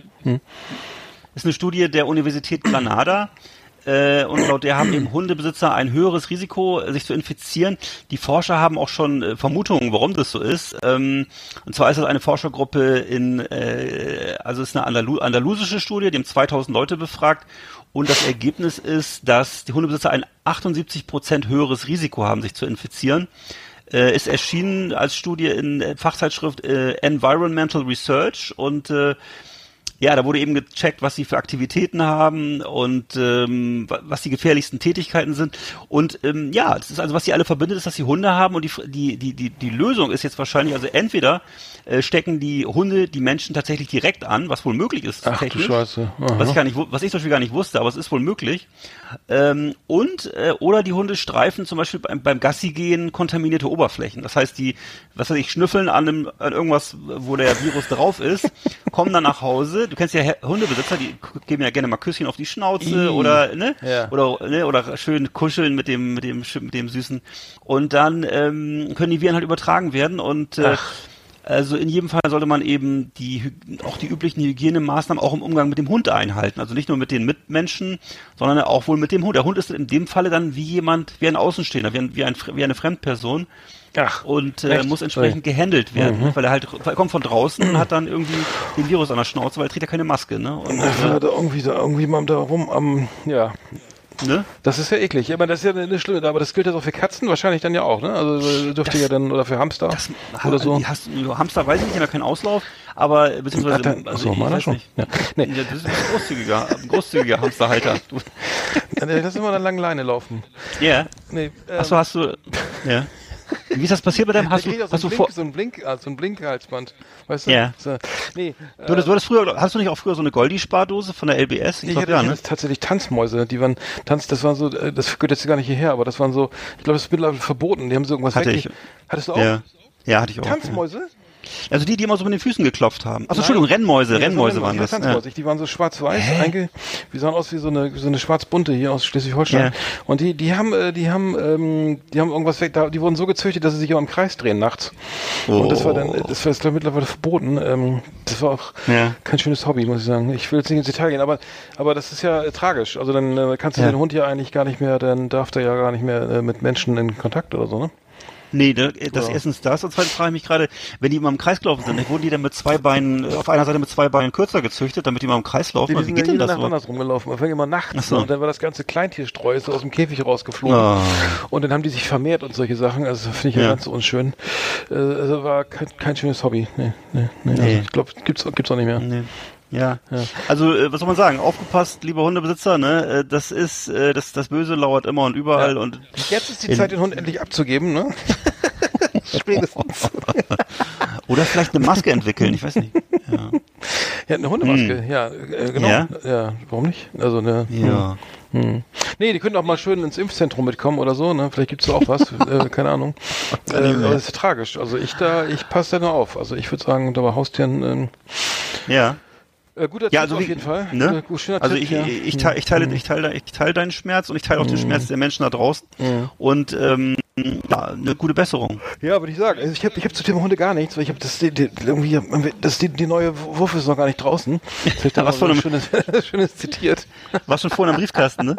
ist eine Studie der Universität Granada. Äh, und laut der haben eben Hundebesitzer ein höheres Risiko, äh, sich zu infizieren. Die Forscher haben auch schon äh, Vermutungen, warum das so ist. Ähm, und zwar ist es eine Forschergruppe in, äh, also ist eine Andalu andalusische Studie, die haben 2000 Leute befragt. Und das Ergebnis ist, dass die Hundebesitzer ein 78 Prozent höheres Risiko haben, sich zu infizieren. Äh, ist erschienen als Studie in der Fachzeitschrift äh, Environmental Research und äh, ja, da wurde eben gecheckt, was sie für Aktivitäten haben und ähm, wa- was die gefährlichsten Tätigkeiten sind. Und ähm, ja, das ist also, was sie alle verbindet, ist, dass sie Hunde haben und die, die, die, die, die Lösung ist jetzt wahrscheinlich, also entweder äh, stecken die Hunde die Menschen tatsächlich direkt an, was wohl möglich ist. Ach du technisch. Scheiße. Aha. Was ich gar nicht, was ich zum Beispiel gar nicht wusste, aber es ist wohl möglich. Ähm, und äh, oder die Hunde streifen zum Beispiel beim, beim Gassi gehen kontaminierte Oberflächen. Das heißt, die, was weiß ich, schnüffeln an, einem, an irgendwas, wo der Virus drauf ist, kommen dann nach Hause. Du kennst ja Hundebesitzer, die geben ja gerne mal Küsschen auf die Schnauze Ih. oder ne Ja. oder ne, oder schön kuscheln mit dem mit dem mit dem süßen. Und dann ähm, können die Viren halt übertragen werden und äh, Ach. also in jedem Fall sollte man eben die auch die üblichen Hygienemaßnahmen auch im Umgang mit dem Hund einhalten. Also nicht nur mit den Mitmenschen, sondern auch wohl mit dem Hund. Der Hund ist in dem Falle dann wie jemand, wie ein Außenstehender, wie, ein, wie, ein, wie eine Fremdperson Ach, und äh, muss entsprechend gehandelt werden, weil er halt er kommt von draußen und hat dann irgendwie den Virus an der Schnauze, weil er trägt ja keine Maske, ne? Und, Das war da irgendwie da irgendwie mal da rum am ja. ne? Das ist ja eklig. Ja, aber das ist ja eine schlimme, aber das gilt ja auch für Katzen wahrscheinlich dann ja auch, ne? Also äh, dürfte ja dann oder für Hamster oder so. Die hast, Hamster weiß ich nicht, haben ja keinen Auslauf, aber beziehungsweise Hat er- also achso, ich schon. nicht. Ja. Nee. Ja, das ist ein großzügiger, ein großzügiger Hamsterhalter. Du, Lass immer an der langen Leine laufen. ja. Nee, ähm, Achso, hast du. Ja. Wie ist das passiert bei deinem? Hast ich du, so hast ein du Blink, vor. so ein Blink, ah, so ein Blinkhalsband. Weißt du? Ja. So, nee, Du hattest, du hattest früher, hast du nicht auch früher so eine Goldie-Spardose von der LBS? Ich glaub, hatte, ja, ich ne? hatte tatsächlich Tanzmäuse, die waren Tanz, das waren so, äh, das gehört jetzt gar nicht hierher, aber das waren so, ich glaube, das ist mittlerweile verboten. Die haben so irgendwas Hatte ich. Hattest du auch? Ja. Ja, hatte ich auch. Tanzmäuse? Also die, die immer so mit den Füßen geklopft haben. Achso. Entschuldigung, Rennmäuse, Nee, Rennmäuse waren ich das. Ja. Die waren so schwarz-weiß, die sahen aus wie so eine, so eine schwarz-bunte hier aus Schleswig-Holstein. Ja. Und die, die haben, äh, die haben, ähm, die haben irgendwas weg, da, die wurden so gezüchtet, dass sie sich immer im Kreis drehen nachts. Und das war dann, Oh. das war jetzt mittlerweile verboten. Ähm, das war auch Ja. kein schönes Hobby, muss ich sagen. Ich will jetzt nicht ins Detail gehen, aber, aber das ist ja äh, tragisch. Also dann äh, kannst du Ja. den Hund ja eigentlich gar nicht mehr, dann darf der ja gar nicht mehr äh, mit Menschen in Kontakt oder so, ne? Nee, da- das Ja. erstens das und zweitens frage ich mich gerade, wenn die immer im Kreis gelaufen sind, wurden die dann mit zwei Beinen, äh, auf einer Seite mit zwei Beinen kürzer gezüchtet, damit die immer im Kreis laufen? Die Also, sind wie ja geht denn jede das Nacht so? anders rumgelaufen. Man fängt immer nachts Ach so. ne? und dann war das ganze Kleintierstreu ist aus dem Käfig rausgeflogen. Ah. Und dann haben die sich vermehrt und solche Sachen. Also finde ich ja, Ja. ganz unschön. Äh, also war kein, kein schönes Hobby. Nee, nee, nee. Nee. Also ich glaube, gibt's, gibt's auch nicht mehr. Nee. Ja. Ja. Also, äh, was soll man sagen? Aufgepasst, liebe Hundebesitzer, ne? Äh, Das ist, äh, das, das Böse lauert immer und überall Ja. und Jetzt ist die In- Zeit, den Hund endlich abzugeben, ne? Spätestens. oder vielleicht eine Maske entwickeln, ich weiß nicht. Ja. Ja, eine Hundemaske, ja, äh, genau. Ja? Ja? warum nicht? Also eine. Ja. Hm. Nee, die können auch mal schön ins Impfzentrum mitkommen oder so, ne? Vielleicht gibt's da auch was, äh, keine Ahnung. Äh, aber das ist tragisch. Also ich da, ich passe da nur auf. Also ich würde sagen, da bei Haustieren ähm, Ja. Äh, guter Ja, also auf wie- jeden Fall. Ne? Äh, gut, Also Tipp, ich, ja. ich, teile, ich, teile, Hm. ich, teile, ich teile deinen Schmerz und ich teile auch den Schmerz der Menschen da draußen. Hm. Und ähm, ja, eine gute Besserung. Ja, würde ich sagen. Also ich habe ich hab zu Thema Hunde gar nichts, weil ich habe das die, die, irgendwie das die, die neue Wurf ist noch gar nicht draußen. Vielleicht Was was von ein schönes, schönes zitiert. War schon vorhin am Briefkasten, ne?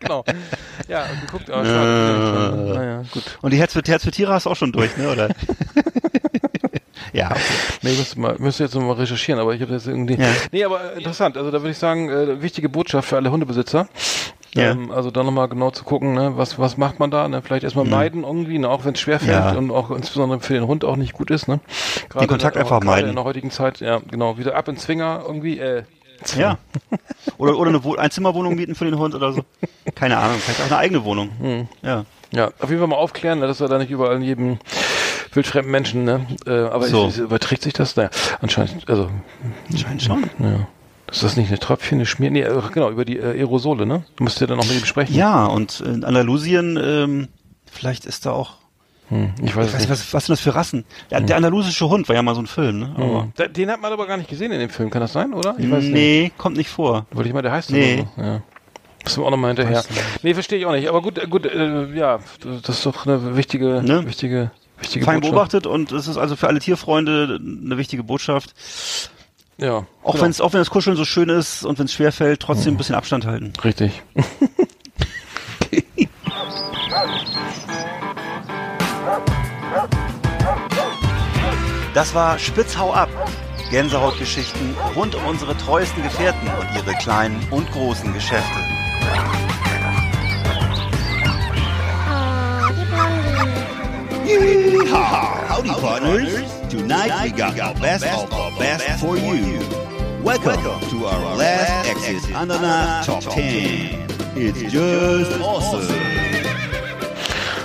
genau. Ja, geguckt, aber schade. Naja, gut. Und die Herz für, Herz für Tiere hast du auch schon durch, ne? Oder? Ja. okay. Nee, ich müsste, mal, müsste jetzt noch mal recherchieren, aber ich habe jetzt irgendwie. Ja. Nee, aber äh, interessant. Also da würde ich sagen, äh, wichtige Botschaft für alle Hundebesitzer. Ja. Ähm, also da nochmal genau zu gucken, ne, was, was macht man da? Ne? Vielleicht erstmal meiden irgendwie, ne? auch wenn es schwerfällt Ja. und auch insbesondere für den Hund auch nicht gut ist. Ne? Gerade Kontakt in, einfach meiden. In der heutigen Zeit, ja, genau, wieder ab in Zwinger irgendwie. Äh, Ja. Oder, oder eine Wohn Einzimmerwohnung mieten für den Hund oder so. Keine Ahnung, vielleicht auch eine eigene Wohnung. Hm. Ja. Ja, auf jeden Fall mal aufklären, ne, dass wir da nicht überall in jedem wildfremden Menschen, ne? Äh, aber So. ist, überträgt sich das? Naja, anscheinend, also, Scheint schon. ja. Ist das nicht eine Tröpfchen, eine Schmier? Nee, äh, genau, über die äh, Aerosole, ne? Du musst ja dann noch mit ihm sprechen. Ja, und in Andalusien, ähm, vielleicht ist da auch. Hm, ich weiß Ich weiß nicht, nicht. was, was sind das für Rassen? Ja, Der andalusische Hund war ja mal so ein Film, ne? Aber Hm. Den hat man aber gar nicht gesehen in dem Film, kann das sein, oder? Ich weiß nicht. nee, kommt nicht vor. Wollte ich mal, der heißt Nee. so. Ja. Müssen wir auch nochmal hinterher. Nee, verstehe ich auch nicht. Aber gut, äh, gut, äh, ja, das ist doch eine wichtige, Ne? wichtige, wichtige Fein Botschaft. beobachtet und es ist also für alle Tierfreunde eine wichtige Botschaft. Ja. Auch genau. wenn es auch wenn das Kuscheln so schön ist und wenn es schwer fällt, trotzdem ein bisschen Abstand halten. Richtig. Das war Spitzhau ab. Gänsehautgeschichten rund um unsere treuesten Gefährten und ihre kleinen und großen Geschäfte. Yeehaw! Howdy, partners. Tonight we got the best of the best for you. Welcome to our last Exit Ananas Top 10. It's just awesome.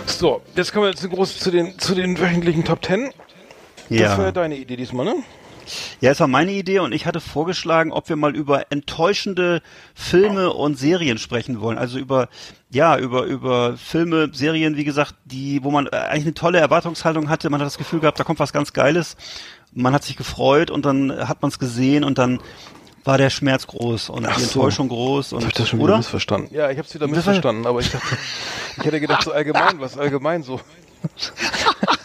So, jetzt kommen wir jetzt groß zu den, zu den wöchentlichen Top Ten. Das war ja deine Idee diesmal, ne? Ja, es war meine Idee und ich hatte vorgeschlagen, ob wir mal über enttäuschende Filme und Serien sprechen wollen. Also über, ja, über, über Filme, Serien, wie gesagt, die, wo man äh, eigentlich eine tolle Erwartungshaltung hatte. Man hat das Gefühl gehabt, da kommt was ganz Geiles. Man hat sich gefreut und dann hat man es gesehen und dann war der Schmerz groß und Ach die so. Enttäuschung groß und Hab ich das schon wieder oder? missverstanden? Ja, ich habe es wieder missverstanden, aber ich dachte, ich hätte gedacht, so allgemein, was allgemein so.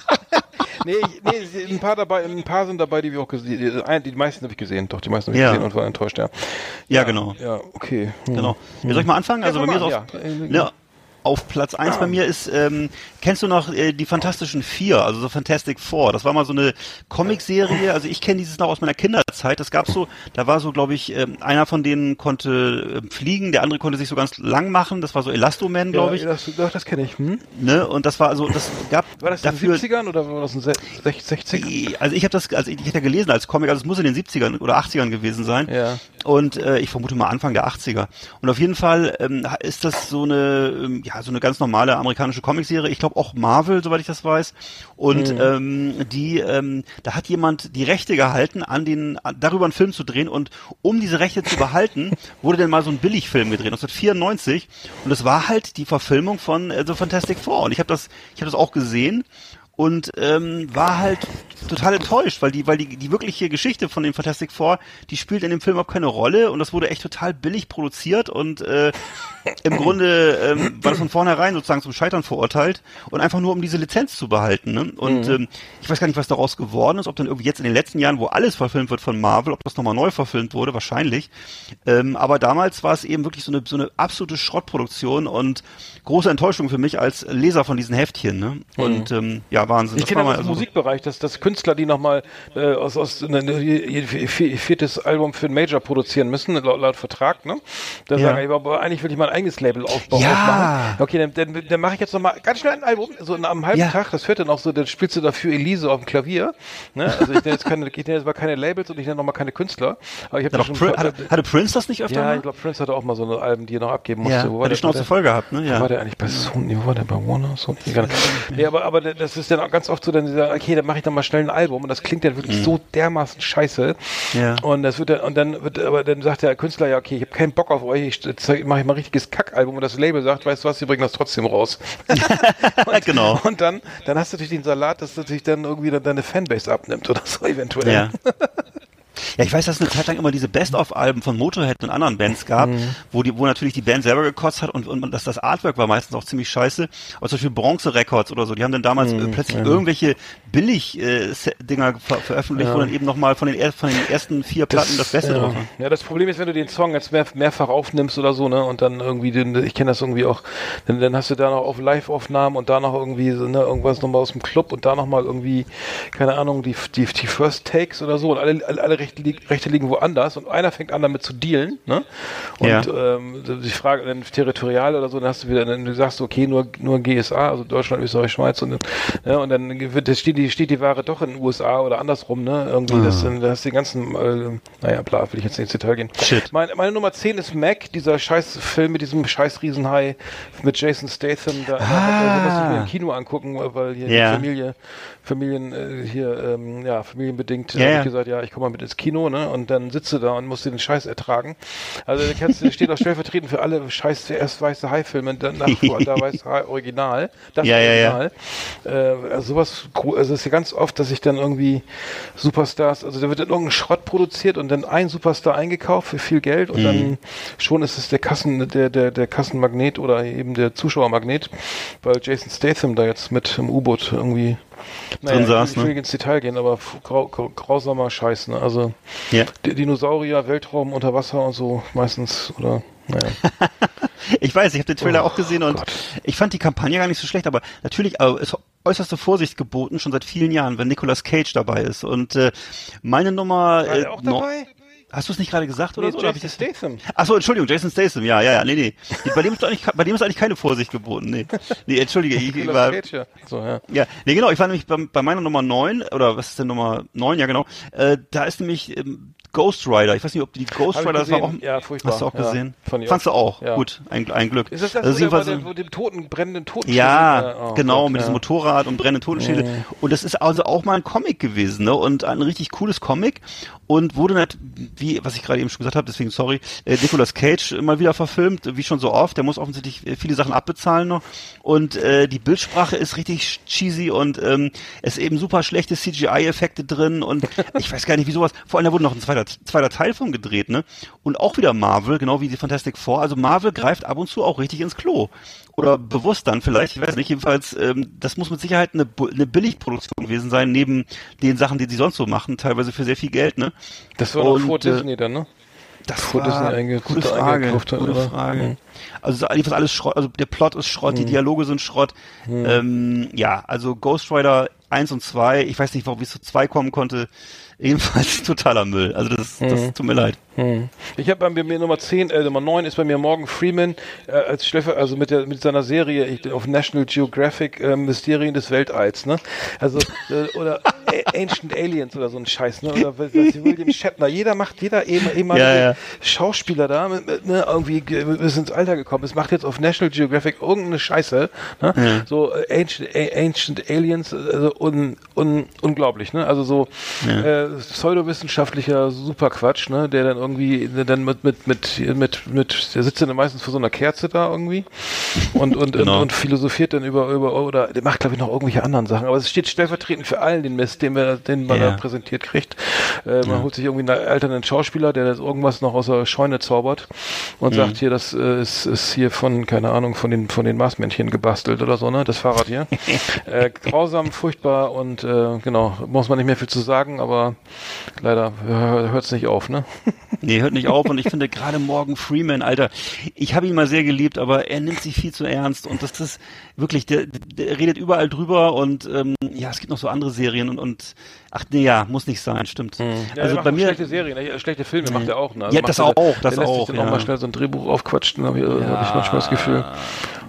nee, nee, ein paar dabei, ein paar sind dabei, die wir auch gesehen, die, die meisten habe ich gesehen, doch, die meisten habe ich Ja. gesehen und war enttäuscht, ja. Ja, genau. Ja, okay. Hm. Genau. Ja, soll ich mal anfangen? Ja, Also bei mir ist an, ja. Auf Platz eins bei mir ist, ähm, kennst du noch äh, die Fantastischen Vier, also so Fantastic Four? Das war mal so eine Comicserie, also ich kenne dieses noch aus meiner Kinderzeit. Das gab so, da war so, glaube ich, ähm, einer von denen konnte ähm, fliegen, der andere konnte sich so ganz lang machen. Das war so Elastoman, glaube ich. Ja, das, doch, das kenne ich. Hm? Ne? Und das war also, das gab War das in dafür. den 70ern oder war das in den 60ern? Also ich habe das, also ich, ich hätte gelesen als Comic, also es muss in den 70ern oder 80ern gewesen sein. Ja. Und äh, ich vermute mal Anfang der 80er. Und auf jeden Fall ähm, ist das so eine, ähm, ja, so eine ganz normale amerikanische Comicserie. Ich glaube auch Marvel, soweit ich das weiß. Und ähm, die, ähm, da hat jemand die Rechte gehalten, an den, an, darüber einen Film zu drehen. Und um diese Rechte zu behalten, wurde dann mal so ein Billigfilm gedreht, 1994. Und es war halt die Verfilmung von äh, The Fantastic Four. Und ich habe das, ich habe das auch gesehen. Und ähm, war halt total enttäuscht, weil die, weil die, die wirkliche Geschichte von dem Fantastic Four, die spielt in dem Film auch keine Rolle und das wurde echt total billig produziert und äh, im Grunde ähm, war das von vornherein sozusagen zum Scheitern verurteilt und einfach nur um diese Lizenz zu behalten. Ne? Und ähm, ich weiß gar nicht, was daraus geworden ist, ob dann irgendwie jetzt in den letzten Jahren, wo alles verfilmt wird von Marvel, ob das nochmal neu verfilmt wurde, wahrscheinlich. Ähm, aber damals war es eben wirklich so eine, so eine absolute Schrottproduktion und große Enttäuschung für mich als Leser von diesen Heftchen. Ne? Und ähm, ja, Wahnsinn. Ich Das kenne war das mal im Musikbereich, dass, dass Künstler, die nochmal äh, aus, aus ihr viertes Album für ein Major produzieren müssen, laut, laut Vertrag, ne? Da Ja. sagen, aber eigentlich will ich mein eigenes Label aufbauen. Ja. Okay, dann, dann, dann mache ich jetzt nochmal ganz schnell ein Album, so am halben Ja. Tag, das hört dann auch so, dann spielst du dafür Elise auf dem Klavier. Ne? Also ich nenne jetzt keine, ich nenne jetzt mal keine Labels und ich nenne nochmal keine Künstler. Aber ich Ja, doch, Prin hatte, hatte Prince das nicht öfter ja, mal? ich glaube, Prince hatte auch mal so eine Alben, die er noch abgeben musste. ja, Wo hat die Schnauze voll gehabt, ne? Ja. War der eigentlich bei Sony? Wo war der bei Warner? Sony? Nee, aber, aber das ist dann auch ganz oft so, dann dieser, okay, dann mache ich dann mal schnell ein Album und das klingt dann wirklich so dermaßen scheiße. Mhm. Ja. Und das wird dann, und dann wird, aber dann sagt der Künstler, ja, okay, ich habe keinen Bock auf euch, ich mache ich mal ein richtiges Kackalbum und das Label sagt, weißt du was, wir bringen das trotzdem raus. genau. Und dann, dann hast du natürlich den Salat, dass natürlich dann irgendwie dann deine Fanbase abnimmt oder so eventuell. Ja. Ja, ich weiß, dass es eine Zeit lang immer diese Best-of-Alben von Motorhead und anderen Bands gab, Mhm. wo die, wo natürlich die Band selber gekotzt hat und, und dass das Artwork war meistens auch ziemlich scheiße. Aber zum Beispiel Bronze Records oder so, die haben dann damals Mhm, äh, plötzlich irgendwelche Billig-Dinger ver veröffentlicht, wo dann eben nochmal von den, von den ersten vier Platten das, Beste ja. drauf war. Ja, das Problem ist, wenn du den Song jetzt mehr, mehrfach aufnimmst oder so, ne, und dann irgendwie, den, ich kenne das irgendwie auch, dann, dann hast du da noch auf Live-Aufnahmen und da noch irgendwie so, ne, irgendwas nochmal aus dem Club und da nochmal irgendwie, keine Ahnung, die, die, die First Takes oder so und alle, alle, alle Rechte, li Rechte liegen woanders und einer fängt an damit zu dealen, ne? Und Ja. ähm, die Frage, dann territorial oder so, dann hast du wieder, dann du sagst, okay, nur, nur GSA, also Deutschland, Österreich, Schweiz und, ja, und dann wird, das steht die, steht die Ware doch in den USA oder andersrum, ne? Irgendwie, das, dann hast du die ganzen, äh, naja, bla, will ich jetzt nicht ins Detail gehen. Shit. Meine, meine Nummer 10 ist Mac, dieser scheiß Film mit diesem scheiß Riesenhai mit Jason Statham. Da, da muss ich mir im Kino angucken, weil hier Ja. die Familie, Familien, äh, hier, ähm, ja, familienbedingt, Ja, ja. ich gesagt, ja, ich komme mal mit ins Kino, ne? Und dann sitzt du da und musst dir den Scheiß ertragen. Also da kannst du, steht auch stellvertretend für alle scheiß erst weiße Hai-Filme, dann nach da weiße Hai Original. Das Ja, ja, ja. Original. Äh, also sowas, also es ist ja ganz oft, dass ich dann irgendwie Superstars, also da wird dann irgendein Schrott produziert und dann ein Superstar eingekauft für viel Geld und Mhm. dann schon ist es der Kassen, der, der, der Kassenmagnet oder eben der Zuschauermagnet, weil Jason Statham da jetzt mit im U-Boot irgendwie naja, Drin saß, ich will ne? ins Detail gehen, aber grau, grau, grausamer Scheiß, ne? Also Ja. Dinosaurier, Weltraum unter Wasser und so meistens oder naja. Ich weiß, ich habe den Trailer Oh, auch gesehen und Gott. ich fand die Kampagne gar nicht so schlecht, aber natürlich äh, ist äußerste Vorsicht geboten, schon seit vielen Jahren, wenn Nicolas Cage dabei ist. Und äh, meine Nummer... War Äh, auch no- dabei? Hast du es nicht gerade gesagt oder Nee, so? Oder Jason das- Statham. Ach so, Entschuldigung, Jason Statham, ja, ja, ja, nee, nee. Bei dem ist eigentlich, bei dem ist eigentlich keine Vorsicht geboten, nee. Nee, entschuldige, ich, ich war. So, ja. ja, nee, genau, ich war nämlich bei, bei meiner Nummer 9, oder was ist denn Nummer 9, ja genau, äh, da ist nämlich ähm, Ghost Rider, ich weiß nicht, ob die Ghost Rider, das war auch. Ja, furchtbar. hast du auch Ja, gesehen? fand Fandst du auch? Ja. Gut, ein, ein Glück. Ist das das, Also wo der, wo dem toten, brennenden Toten ja, Oh genau, Gott, mit ja. diesem Motorrad und brennenden Totenschädel. Und das ist also auch mal ein Comic gewesen, ne? Und ein richtig cooles Comic. Und wurde nicht, wie, was ich gerade eben schon gesagt habe, deswegen sorry, äh, Nicolas Cage mal wieder verfilmt, wie schon so oft. Der muss offensichtlich äh, viele Sachen abbezahlen noch. Und äh, die Bildsprache ist richtig cheesy und ähm, es eben super schlechte CGI-Effekte drin. Und ich weiß gar nicht, wie sowas. Vor allem, da wurde noch ein zweiter, zweiter Teil von gedreht, ne? Und auch wieder Marvel, genau wie die Fantastic Four. Also Marvel greift ab und zu auch richtig ins Klo oder bewusst dann vielleicht, ich weiß nicht, jedenfalls, ähm, das muss mit Sicherheit eine, eine Billigproduktion gewesen sein, neben den Sachen, die sie sonst so machen, teilweise für sehr viel Geld, ne? Das war noch Und, vor äh, Disney dann, ne? Das Bevor Disney einge- gute Frage, hat, gute oder? Frage. Mhm. Also ist alles Schrott, also der Plot ist Schrott, die Dialoge sind Schrott. Ähm, ja, also Ghost Rider 1 und 2, ich weiß nicht, warum es zu 2 kommen konnte, ebenfalls totaler Müll. Also das, das tut mir leid. Hm. Ich habe bei mir Nummer 10, äh, Nummer 9 ist bei mir Morgan Freeman äh, als Schläfer, also mit der mit seiner Serie ich, auf National Geographic äh, Mysterien des Weltalls, ne? Also äh, oder Ancient Aliens oder so ein Scheiß, ne? Oder was, William Shatner, jeder macht jeder ehem- ehemalige Ja, ja. Schauspieler da mit, mit, ne, irgendwie ge- bis ins Alter gekommen ist, macht jetzt auf National Geographic irgendeine Scheiße, ne? So äh, Ancient, Ancient Aliens, also un, un, unglaublich, ne? Also so äh, pseudowissenschaftlicher Superquatsch, ne, der dann irgendwie dann mit mit mit mit mit der sitzt dann meistens vor so einer Kerze da irgendwie und und Genau. und, und philosophiert dann über über oder der macht glaube ich noch irgendwelche anderen Sachen, aber es steht stellvertretend für allen den Mist, den wir den man Ja. da präsentiert kriegt. Äh, man holt sich irgendwie einen alternden Schauspieler, der das irgendwas noch aus der Scheune zaubert und Mhm. sagt hier, das äh, ist, ist hier von keine Ahnung von den von den Marsmännchen gebastelt oder so, ne, das Fahrrad hier. äh, grausam, furchtbar und äh, genau, muss man nicht mehr viel zu sagen, aber leider hört es nicht auf, ne? Nee, hört nicht auf und ich finde gerade Morgan Freeman, Alter, ich habe ihn mal sehr geliebt, aber er nimmt sich viel zu ernst und das ist wirklich, der, der redet überall drüber und ähm, ja, es gibt noch so andere Serien und, und ach nee, ja, muss nicht sein, stimmt. Ja, er also bei auch mir, schlechte Serien, schlechte Filme macht er auch, ne? Ja, macht das auch, das der lässt auch, Sich dann auch ja. mal schnell so ein Drehbuch aufquatschen, habe ich, hab ich manchmal das Gefühl.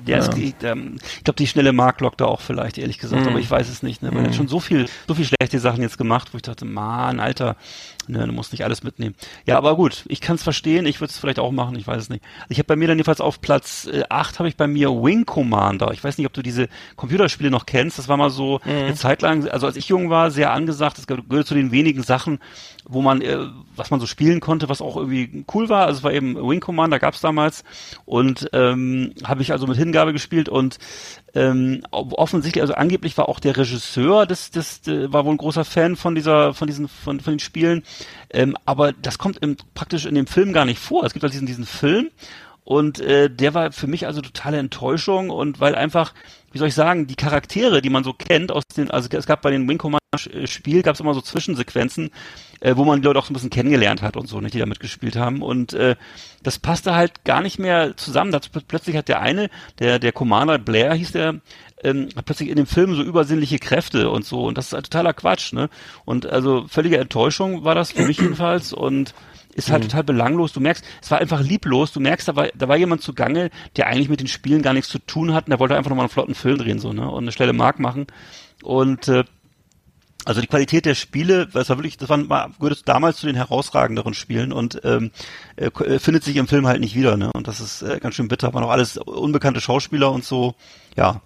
Ja, es, ich, ähm, ich glaube, die schnelle Mark lockt da auch vielleicht, ehrlich gesagt, Mhm. aber ich weiß es nicht, ne? Weil er hat schon so viel, so viel schlechte Sachen jetzt gemacht, wo ich dachte, Mann, Alter, ne, du musst nicht alles mitnehmen. Ja, aber gut, ich kann es verstehen, ich würde es vielleicht auch machen, ich weiß es nicht. Ich habe bei mir dann jedenfalls auf Platz äh, 8 habe ich bei mir Wing Commander. Ich weiß nicht, ob du diese Computerspiele noch kennst. Das war mal so Mhm. eine Zeit lang, also als ich jung war, sehr angesagt. Das gehört zu den wenigen Sachen, wo man, äh, was man so spielen konnte, was auch irgendwie cool war. Also es war eben Wing Commander, gab's damals. Und ähm, habe ich also mit Hingabe gespielt und ähm, offensichtlich, also angeblich war auch der Regisseur des, des, äh, war wohl ein großer Fan von dieser, von diesen, von, von den Spielen. Ähm, aber das kommt im, praktisch in dem Film gar nicht vor. Es gibt also diesen, diesen Film und äh, der war für mich also totale Enttäuschung und weil einfach, wie soll ich sagen, die Charaktere, die man so kennt aus den, also es gab bei den Wing Commander äh, Spiel gab es immer so Zwischensequenzen, äh, wo man die Leute auch so ein bisschen kennengelernt hat und so, nicht die da mitgespielt haben und äh, das passte halt gar nicht mehr zusammen. Das, plötzlich hat der eine, der der Commander Blair hieß der, ähm, hat plötzlich in dem Film so übersinnliche Kräfte und so und das ist halt totaler Quatsch, ne? Und also völlige Enttäuschung war das für mich jedenfalls und ist halt total belanglos. Du merkst, es war einfach lieblos. Du merkst, da war, da war jemand zugange, der eigentlich mit den Spielen gar nichts zu tun hat und der wollte einfach nochmal einen flotten Film drehen, so, ne? Und eine schnelle Mark machen. Und äh, also die Qualität der Spiele, das war wirklich, das waren, war, gehörte damals zu den herausragenderen Spielen und ähm, äh, äh, findet sich im Film halt nicht wieder, ne? Und das ist äh, ganz schön bitter. Waren auch alles unbekannte Schauspieler und so. Ja,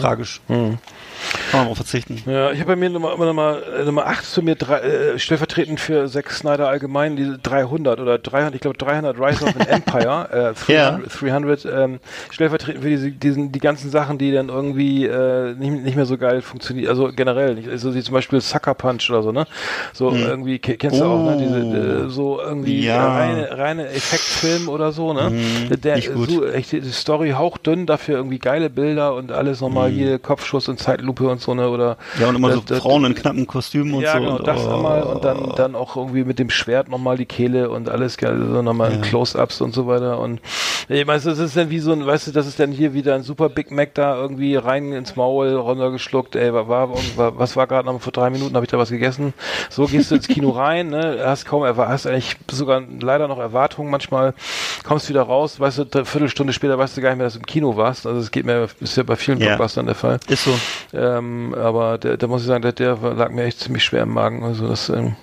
tragisch. Kann man darauf verzichten. Ja, ich habe bei mir Nummer, immer Nummer, äh, Nummer 8 zu mir drei, äh, stellvertretend für Zack Snyder allgemein, diese 300 oder 300, ich glaube 300 Rise of an Empire, äh, 300, 300 ähm, stellvertretend für diese, diesen, die ganzen Sachen, die dann irgendwie äh, nicht, nicht mehr so geil funktionieren, also generell, nicht, also wie zum Beispiel Sucker Punch oder so, ne? So irgendwie, ke- kennst du auch, ne? Diese, äh, so irgendwie Ja. reine, reine Effektfilm oder so, ne? Der, nicht gut. so, echt, die Story hauchdünn, dafür irgendwie geile Bilder und alles nochmal hier Kopfschuss und Zeitlupe und so, ne? Oder Ja, und immer so das- das- Frauen in knappen Kostümen und ja, so. genau, und, das oh. einmal und dann, dann auch irgendwie mit dem Schwert nochmal die Kehle und alles, gell, so nochmal in Close-Ups und so weiter und ich meine, das ist dann wie so ein, weißt du, das ist dann hier wieder ein super Big Mac da irgendwie rein ins Maul, runtergeschluckt, ey, war, war, war was war gerade noch vor drei Minuten, habe ich da was gegessen? So gehst du ins Kino rein, ne, hast kaum, hast eigentlich sogar leider noch Erwartungen manchmal, kommst wieder raus, weißt du, eine Viertelstunde später weißt du gar nicht mehr, dass du im Kino warst, also es geht mir, ist ja bei vielen Ja. Blockbustern der Fall. Ist so. Ähm, aber der, da muss ich sagen, der, der lag mir echt ziemlich schwer im Magen. Also das, ähm,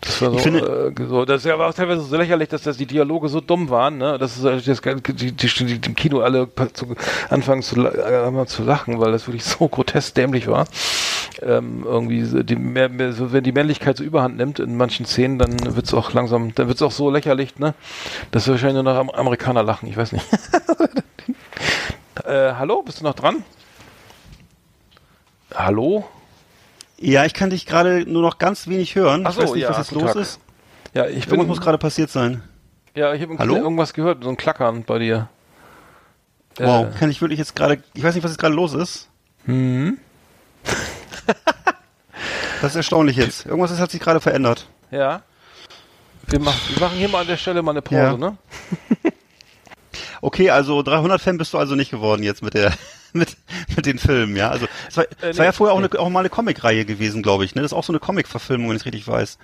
das war so, Ich finde- äh, so das war auch teilweise so lächerlich, dass das die Dialoge so dumm waren, ne? Dass es, äh, das, die, die, die, die im Kino alle zu, anfangen zu, äh, zu lachen, weil das wirklich so grotesk dämlich war. Ähm, irgendwie die, mehr, mehr, so, wenn die Männlichkeit so überhand nimmt in manchen Szenen, dann wird's auch langsam, dann wird's auch so lächerlich, ne? Dass wahrscheinlich nur noch Am Amerikaner lachen, ich weiß nicht. äh, hallo, bist du noch dran? Hallo? Ja, ich kann dich gerade nur noch ganz wenig hören. Ach ich so, weiß nicht, ja, was jetzt los Tag. ist. Ja, ich bin, Irgendwas muss gerade passiert sein. ja, ich habe irgendwas gehört, so ein Klackern bei dir. Wow, Äh, kann ich wirklich jetzt gerade, ich weiß nicht, was jetzt gerade los ist. hm? Das ist erstaunlich jetzt. Irgendwas ist, hat sich gerade verändert. Ja. Wir machen, wir machen hier mal an der Stelle mal eine Pause, Ja. ne? Okay, also 300 Fan bist du also nicht geworden jetzt mit der mit mit den Filmen, ja? Also es war, es war nee, ja vorher auch, nee. eine, auch mal eine Comicreihe gewesen, glaube ich, ne? Das ist auch so eine Comic-Verfilmung, wenn ich richtig weiß.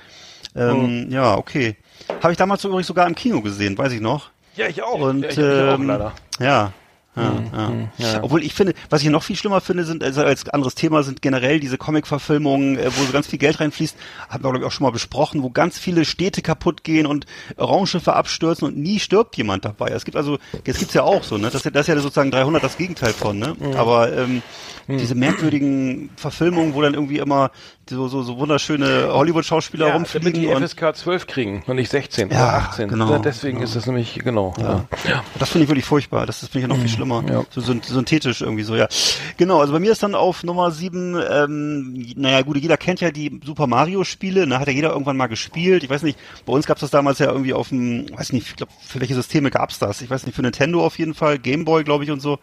Ähm, Hm. Ja, okay. Habe ich damals so übrigens sogar im Kino gesehen, weiß ich noch. Ja, ich auch. Und ja, ich, ich auch ähm, leider. ja. Ja, hm, ja. Obwohl ich finde, was ich noch viel schlimmer finde, sind also als anderes Thema sind generell diese Comic-Verfilmungen, äh, wo so ganz viel Geld reinfließt, haben wir glaube ich auch schon mal besprochen, wo ganz viele Städte kaputt gehen und Raumschiffe abstürzen und nie stirbt jemand dabei. Es gibt also, das gibt's ja auch so, ne? Das, ist ja- das ist ja sozusagen 300 das Gegenteil von, ne? Aber ähm, diese merkwürdigen Verfilmungen, wo dann irgendwie immer so, so, so wunderschöne Hollywood-Schauspieler Ja, damit rumfliegen. die und FSK 12 kriegen und nicht 16 Ja, oder 18. genau, Deswegen ist das nämlich, genau. Ja. Ja. Das finde ich wirklich furchtbar. Das finde ich ja noch viel schlimmer. Mhm. Ja. So syn- synthetisch irgendwie so, ja. Genau, also bei mir ist dann auf Nummer sieben, ähm, naja gut, jeder kennt ja die Super Mario Spiele, ne, hat ja jeder irgendwann mal gespielt. Ich weiß nicht, bei uns gab es das damals ja irgendwie auf dem, weiß nicht, ich glaube, für welche Systeme gab's das? Ich weiß nicht, für Nintendo auf jeden Fall, Game Boy, glaube ich, und so.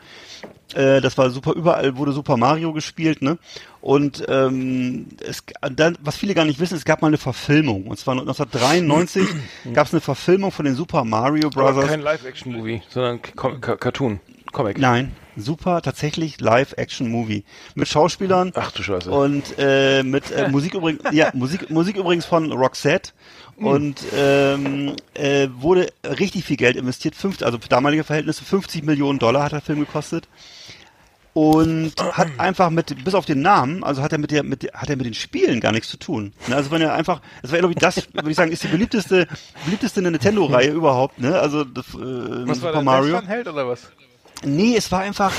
Äh, das war super, überall wurde Super Mario gespielt, ne? Und ähm, es, dann, was viele gar nicht wissen, es gab mal eine Verfilmung. Und zwar 1993 gab es eine Verfilmung von den Super Mario Aber Brothers. kein Live-Action-Movie, sondern Com Ca- Cartoon, Comic. Nein, super, tatsächlich Live-Action-Movie. Mit Schauspielern. Ach du Scheiße. Und äh, mit äh, Musik übrigens, ja, Musik, Musik übrigens von Roxette. Und ähm, äh, wurde richtig viel Geld investiert, fünf, also für damalige Verhältnisse 50 Millionen Dollar hat der Film gekostet. Und hat einfach mit, bis auf den Namen, also hat er mit der, mit der, hat er mit den Spielen gar nichts zu tun. Ne, Also wenn er einfach, das war glaube ich das, würde ich sagen, ist die beliebteste, beliebteste Nintendo-Reihe überhaupt, ne? Also das, äh, was Super war Mario. Held oder was? Nee, es war einfach.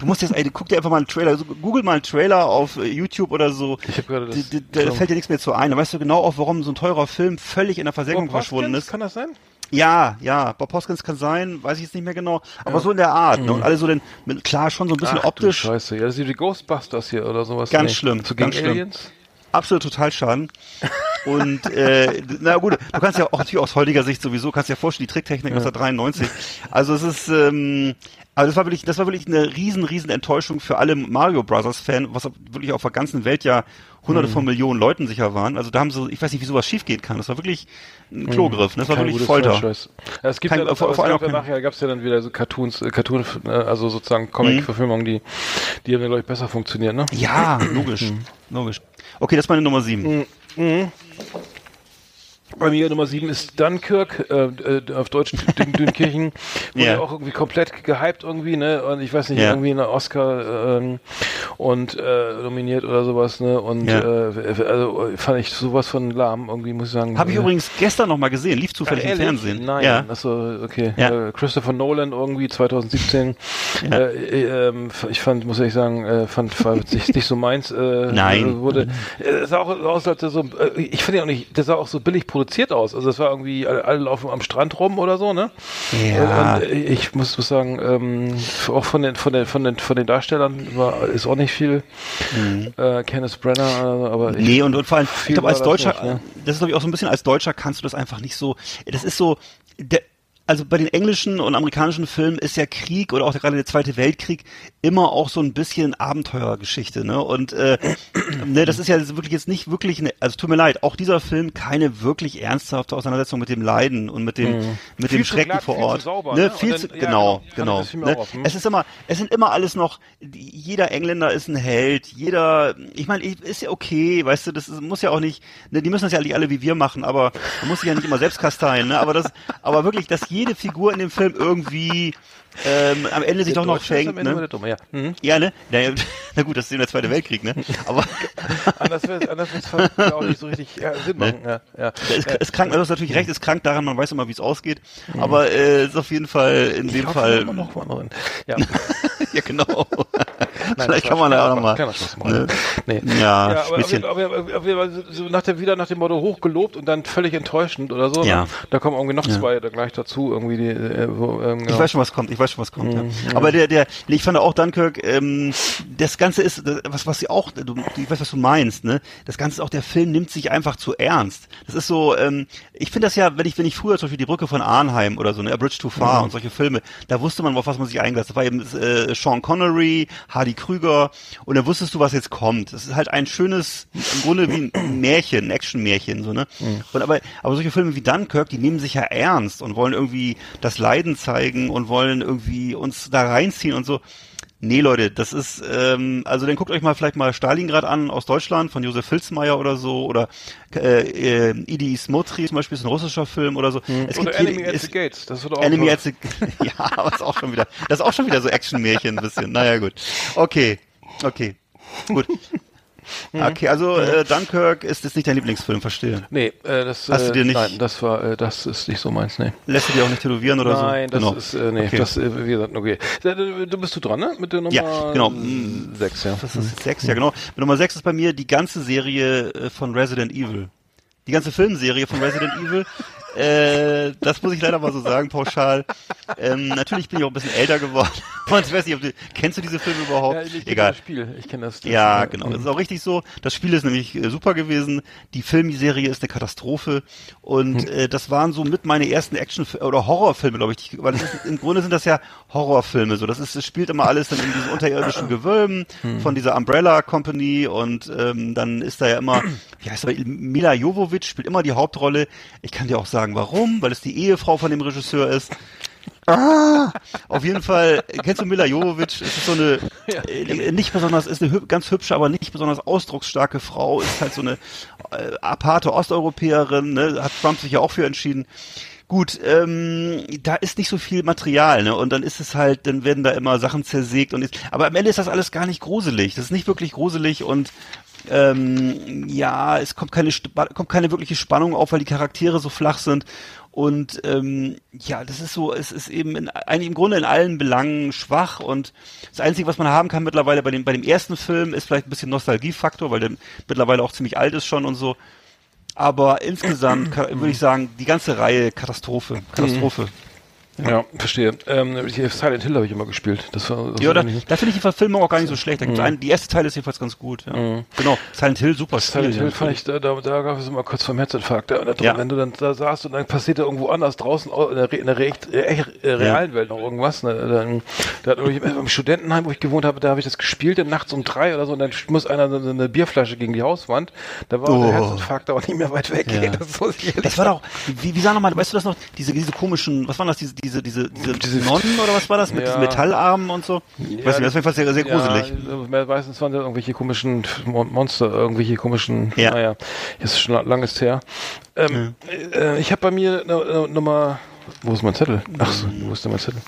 Du musst jetzt, ey, guck dir einfach mal einen Trailer, also google mal einen Trailer auf äh, YouTube oder so. Ich habe gerade das. D- d- Da fällt dir nichts mehr zu ein. Da weißt du genau auch, warum so ein teurer Film völlig in der Versenkung Bob verschwunden ist. Kann das sein? Ja, ja, Bob Hoskins kann sein, weiß ich jetzt nicht mehr genau, aber so in der Art. Ne? Und alle so den, mit, klar schon so ein bisschen Mhm. Ach, du optisch, Scheiße, ja, das sind die Ghostbusters hier oder sowas. Ganz schlimm, So ganz schlimm. Aliens? absolut total schaden. Und äh, na gut, du kannst ja auch natürlich aus heutiger Sicht sowieso, kannst ja vorstellen, die Tricktechnik 1993. Also es ist, ähm, also das war wirklich, das war wirklich eine riesen, riesen Enttäuschung für alle Mario Brothers Fan, was wirklich auf der ganzen Welt ja hunderte Mhm. von Millionen Leuten sicher waren. Also da haben sie, ich weiß nicht, wie sowas schief gehen kann. Das war wirklich ein Klogriff. ne? Das war Mhm. Kein wirklich Folter. Franchise. Ja, es gibt Kein- ja das, vor- es gab ja nachher gab es ja dann wieder so Cartoons, äh, Cartoon, äh, also sozusagen Comic-Verfilmungen, die, die haben ja glaube ich besser funktioniert, ne? Ja, logisch, logisch. Okay, das ist meine Nummer sieben. Bei mir Nummer 7 ist Dunkirk, äh, äh, auf Deutsch Dün Dünkirchen. Wurde Ja. auch irgendwie komplett gehypt irgendwie, ne? Und ich weiß nicht, Ja. irgendwie eine Oscar ähm, und äh, nominiert oder sowas, ne? Und Ja. äh, also fand ich sowas von lahm, irgendwie, muss ich sagen. Habe ich Äh, übrigens gestern noch mal gesehen, lief zufällig Ach, im? Fernsehen. Nein, Ja. achso, okay. Äh, Christopher Nolan irgendwie 2017. Ja. Äh, äh, ähm, ich fand, muss ich sagen, äh, fand war nicht, nicht so meins. Äh, Nein. äh, Wurde, äh, sah auch aus, als so, äh, ich finde ja auch nicht, das sah auch so billig produziert aus. Also es war irgendwie, alle, laufen am Strand rum oder so, ne? Ja. Und, äh, ich muss, muss sagen, ähm, auch von den, von den, von den, von den Darstellern war, ist auch nicht viel. Äh, Kenneth Brenner, äh, aber ich, Nee, und, und vor allem, ich glaube, als war das Deutscher, nicht, ne? das ist, glaube ich, auch so ein bisschen, als Deutscher kannst du das einfach nicht so, das ist so, der, also bei den englischen und amerikanischen Filmen ist ja Krieg oder auch gerade der Zweite Weltkrieg immer auch so ein bisschen Abenteuergeschichte, ne? Und äh, ne, das ist ja wirklich jetzt nicht wirklich, eine, also tut mir leid, auch dieser Film keine wirklich ernsthafte Auseinandersetzung mit dem Leiden und mit dem mit Viel dem Schrecken glatt, vor viel zu Ort. sauber, ne? ne? Viel Und zu, dann- ja, genau, genau. genau. Ne? auf, hm? Es ist immer, es sind immer alles noch, jeder Engländer ist ein Held, jeder, ich meine, ist ja okay, weißt du, das ist, muss ja auch nicht, ne, die müssen das ja nicht alle wie wir machen, aber man muss sich ja nicht immer selbst kasteien, ne, aber das, aber wirklich, dass jede Figur in dem Film irgendwie ähm, am Ende sich doch noch ist immer ne? Dumme, ja. Mhm. Ja, ne? Naja, na gut, das ist eben der Zweite Weltkrieg, ne? Aber Anders wird wird's auch nicht so richtig ja, Sinn machen. Ja, ja. es, es krank, du hast natürlich recht, es krank daran, man weiß immer, wie es ausgeht, aber äh, ist auf jeden Fall in dem Ich hoffe Fall, immer noch mal drin. Ja. ja genau. Nein, Vielleicht kann man da auch nochmal. Ne? Nee. Ja, Ja, aber, Späßchen. aber, aber, aber, aber so nach dem, wieder nach dem Motto hochgelobt und dann völlig enttäuschend oder so. Ja. Ne? Da kommen irgendwie noch Ja. zwei da gleich dazu, irgendwie die, äh, wo, ähm, Ich ja. weiß schon, was kommt. Ich weiß schon, was kommt. Mhm, ja. Aber der, der, ich fand auch Dunkirk, ähm, das Ganze ist, das- was, was sie auch, du, ich weiß, was du meinst, ne? Das Ganze ist auch, der Film nimmt sich einfach zu ernst. Das ist so, ähm, ich finde das ja, wenn ich, wenn ich früher zum Beispiel die Brücke von Arnheim oder so, ne, A Bridge Too Far Mhm. und solche Filme, da wusste man, auf was man sich eingelasst. hat. Das war eben äh, Sean Connery, Hardy Krüger und da wusstest du, was jetzt kommt. Das ist halt ein schönes, im Grunde wie ein Märchen, ein Action-Märchen, so, ne? Mhm. Und aber, aber solche Filme wie Dunkirk, die nehmen sich ja ernst und wollen irgendwie das Leiden zeigen und wollen irgendwie uns da reinziehen und so. Nee, Leute, das ist, ähm, also dann guckt euch mal vielleicht mal Stalingrad an aus Deutschland von Josef Filzmeier oder so oder äh, äh, Idi Smotri zum Beispiel ist ein russischer Film oder so. Es Oder gibt Enemy hier, at the Gates. Das wird auch Enemy at the, ja, aber ist auch schon wieder, das ist auch schon wieder so Action-Märchen ein bisschen. Naja, gut. Okay, okay, gut. Okay, also äh, Dunkirk ist jetzt nicht dein Lieblingsfilm, verstehe. Nee, äh, das, Hast äh, du dir nicht- Nein, das war, äh, das ist nicht so meins, nee. Lässt du dir auch nicht tätowieren oder Nein, so? das ist, äh, nee, Okay. das, äh, wie gesagt, okay. Du bist du dran, ne? Mit der Nummer Ja, genau. Mm, sechs, ja. Das ist jetzt sechs, ja genau. Mit Nummer sechs ist bei mir die ganze Serie äh, von Resident Evil. Die ganze Filmserie von Resident Evil. Äh, das muss ich leider mal so sagen, pauschal. Ähm, natürlich bin ich auch ein bisschen älter geworden. Ich weiß nicht, ob du, kennst du diese Filme überhaupt? Ja, ich Egal. das Spiel, ich kenne das. das Ja, genau. Das ist auch richtig so. Das Spiel ist nämlich äh, super gewesen. Die Filmserie ist eine Katastrophe. Und äh, das waren so mit meine ersten Action- oder Horrorfilme, glaube ich. Weil ist, im Grunde sind das ja Horrorfilme. So, das ist, es spielt immer alles dann in diesen unterirdischen Gewölben von dieser Umbrella Company und ähm, dann ist da ja immer, wie heißt er, Mila Jovovich spielt immer die Hauptrolle. Ich kann dir auch sagen, warum, weil es die Ehefrau von dem Regisseur ist. Ah, auf jeden Fall, kennst du Mila Jovovich? Es ist so eine, äh, nicht besonders, ist eine hüb- ganz hübsche, aber nicht besonders ausdrucksstarke Frau, ist halt so eine äh, aparte Osteuropäerin, ne? hat Trump sich ja auch für entschieden. Gut, ähm, da ist nicht so viel Material, ne? Und dann ist es halt, dann werden da immer Sachen zersägt und ist, aber am Ende ist das alles gar nicht gruselig. Das ist nicht wirklich gruselig und ähm, ja, es kommt keine kommt keine wirkliche Spannung auf, weil die Charaktere so flach sind und ähm, ja, das ist so, es ist eben in, eigentlich im Grunde in allen Belangen schwach und das Einzige, was man haben kann mittlerweile bei dem bei dem ersten Film ist vielleicht ein bisschen Nostalgiefaktor, weil der mittlerweile auch ziemlich alt ist schon und so. Aber insgesamt würde ich sagen, die ganze Reihe Katastrophe, Katastrophe. Ja, verstehe. Ähm, Silent Hill habe ich immer gespielt. Das war, das Ja, da, da finde ich die Verfilmung auch gar nicht so schlecht. Da gibt's einen, die erste Teil ist jedenfalls ganz gut. Ja. Genau, Silent Hill, super Spiel. Silent Hill ja. fand ich, da, da, da gab es immer kurz vom Herzinfarkt. Da, da drin, Ja. Wenn du dann da saßt und dann passierte irgendwo anders draußen au- in der, in der, echt, äh, echt, äh, realen Welt noch irgendwas. Ne? Dann, da hat irgendwie im Studentenheim, wo ich gewohnt habe, da habe ich das gespielt, dann nachts um drei oder so und dann muss einer so eine Bierflasche gegen die Hauswand. Da war Oh. der Herzinfarkt aber nicht mehr weit weg. Ja. Das, Das war doch, wie, wie sah nochmal, weißt du das noch, diese, diese komischen, was waren das, diese, diese, diese, diese, Diese- Nonnen oder was war das, mit Ja. diesen Metallarmen und so? Ja, weißt du, das war jedenfalls sehr, sehr gruselig. Ja, meistens waren das irgendwelche komischen Mon- Monster, irgendwelche komischen, Ja. naja, ist schon langes her. Ähm, äh, ich habe bei mir ne, Nummer, wo ist mein Zettel? Ach so, wo ist denn mein Zettel?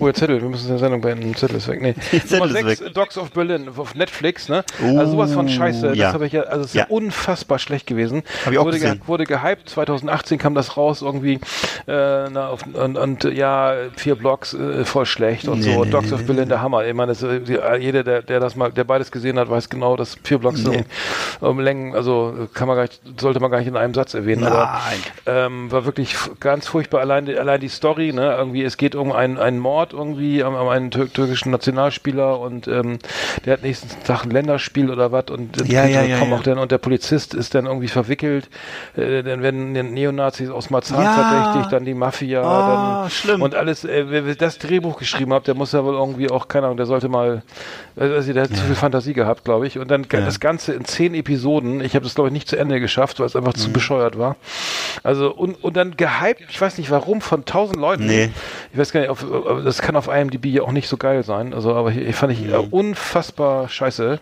Oh, Zettel, wir müssen die Sendung beenden. Zettel ist weg. Nee. Zettel Nummer ist sechs, weg. Dogs of Berlin auf Netflix, ne? also sowas von Scheiße. ja. Das habe ich ja, also es ist ja. Unfassbar schlecht gewesen. Hab ich auch wurde, ge- gesehen. wurde gehypt. 2018 kam das raus irgendwie äh, na, auf, und, und ja, vier Blocks äh, voll schlecht und Nee, so. nee, Dogs nee, of Berlin, der Hammer. Ich meine, das, jeder, der, der das mal, der beides gesehen hat, weiß genau, dass vier Blocks Nee. um, um Längen, also kann man gar nicht, sollte man gar nicht in einem Satz erwähnen. Aber Nein. ähm, war wirklich ganz furchtbar. Allein, die- allein die Story, ne? Irgendwie, es geht um einen, einen Mord irgendwie am, am einen tür türkischen Nationalspieler und ähm, der hat nächsten Tag ein Länderspiel oder was und Ja, ja, ja, kommt ja. auch dann und der Polizist ist dann irgendwie verwickelt. Äh, dann werden Neonazis aus Marzahn Ja. verdächtigt, dann die Mafia, Ah, dann schlimm. und alles. Äh, wer, das Drehbuch geschrieben hat, der muss ja wohl irgendwie auch keine Ahnung, der sollte mal, also der hat zu viel Fantasie gehabt, glaube ich. Und dann Ja. das Ganze in zehn Episoden. Ich habe das glaube ich nicht zu Ende geschafft, weil es einfach Mhm. zu bescheuert war. Also und, und dann gehypt, ich weiß nicht warum, von tausend Leuten. Nee. Ich weiß gar nicht, auf, auf- das kann auf IMDb ja auch nicht so geil sein. Also aber hier, fand ich äh, unfassbar scheiße.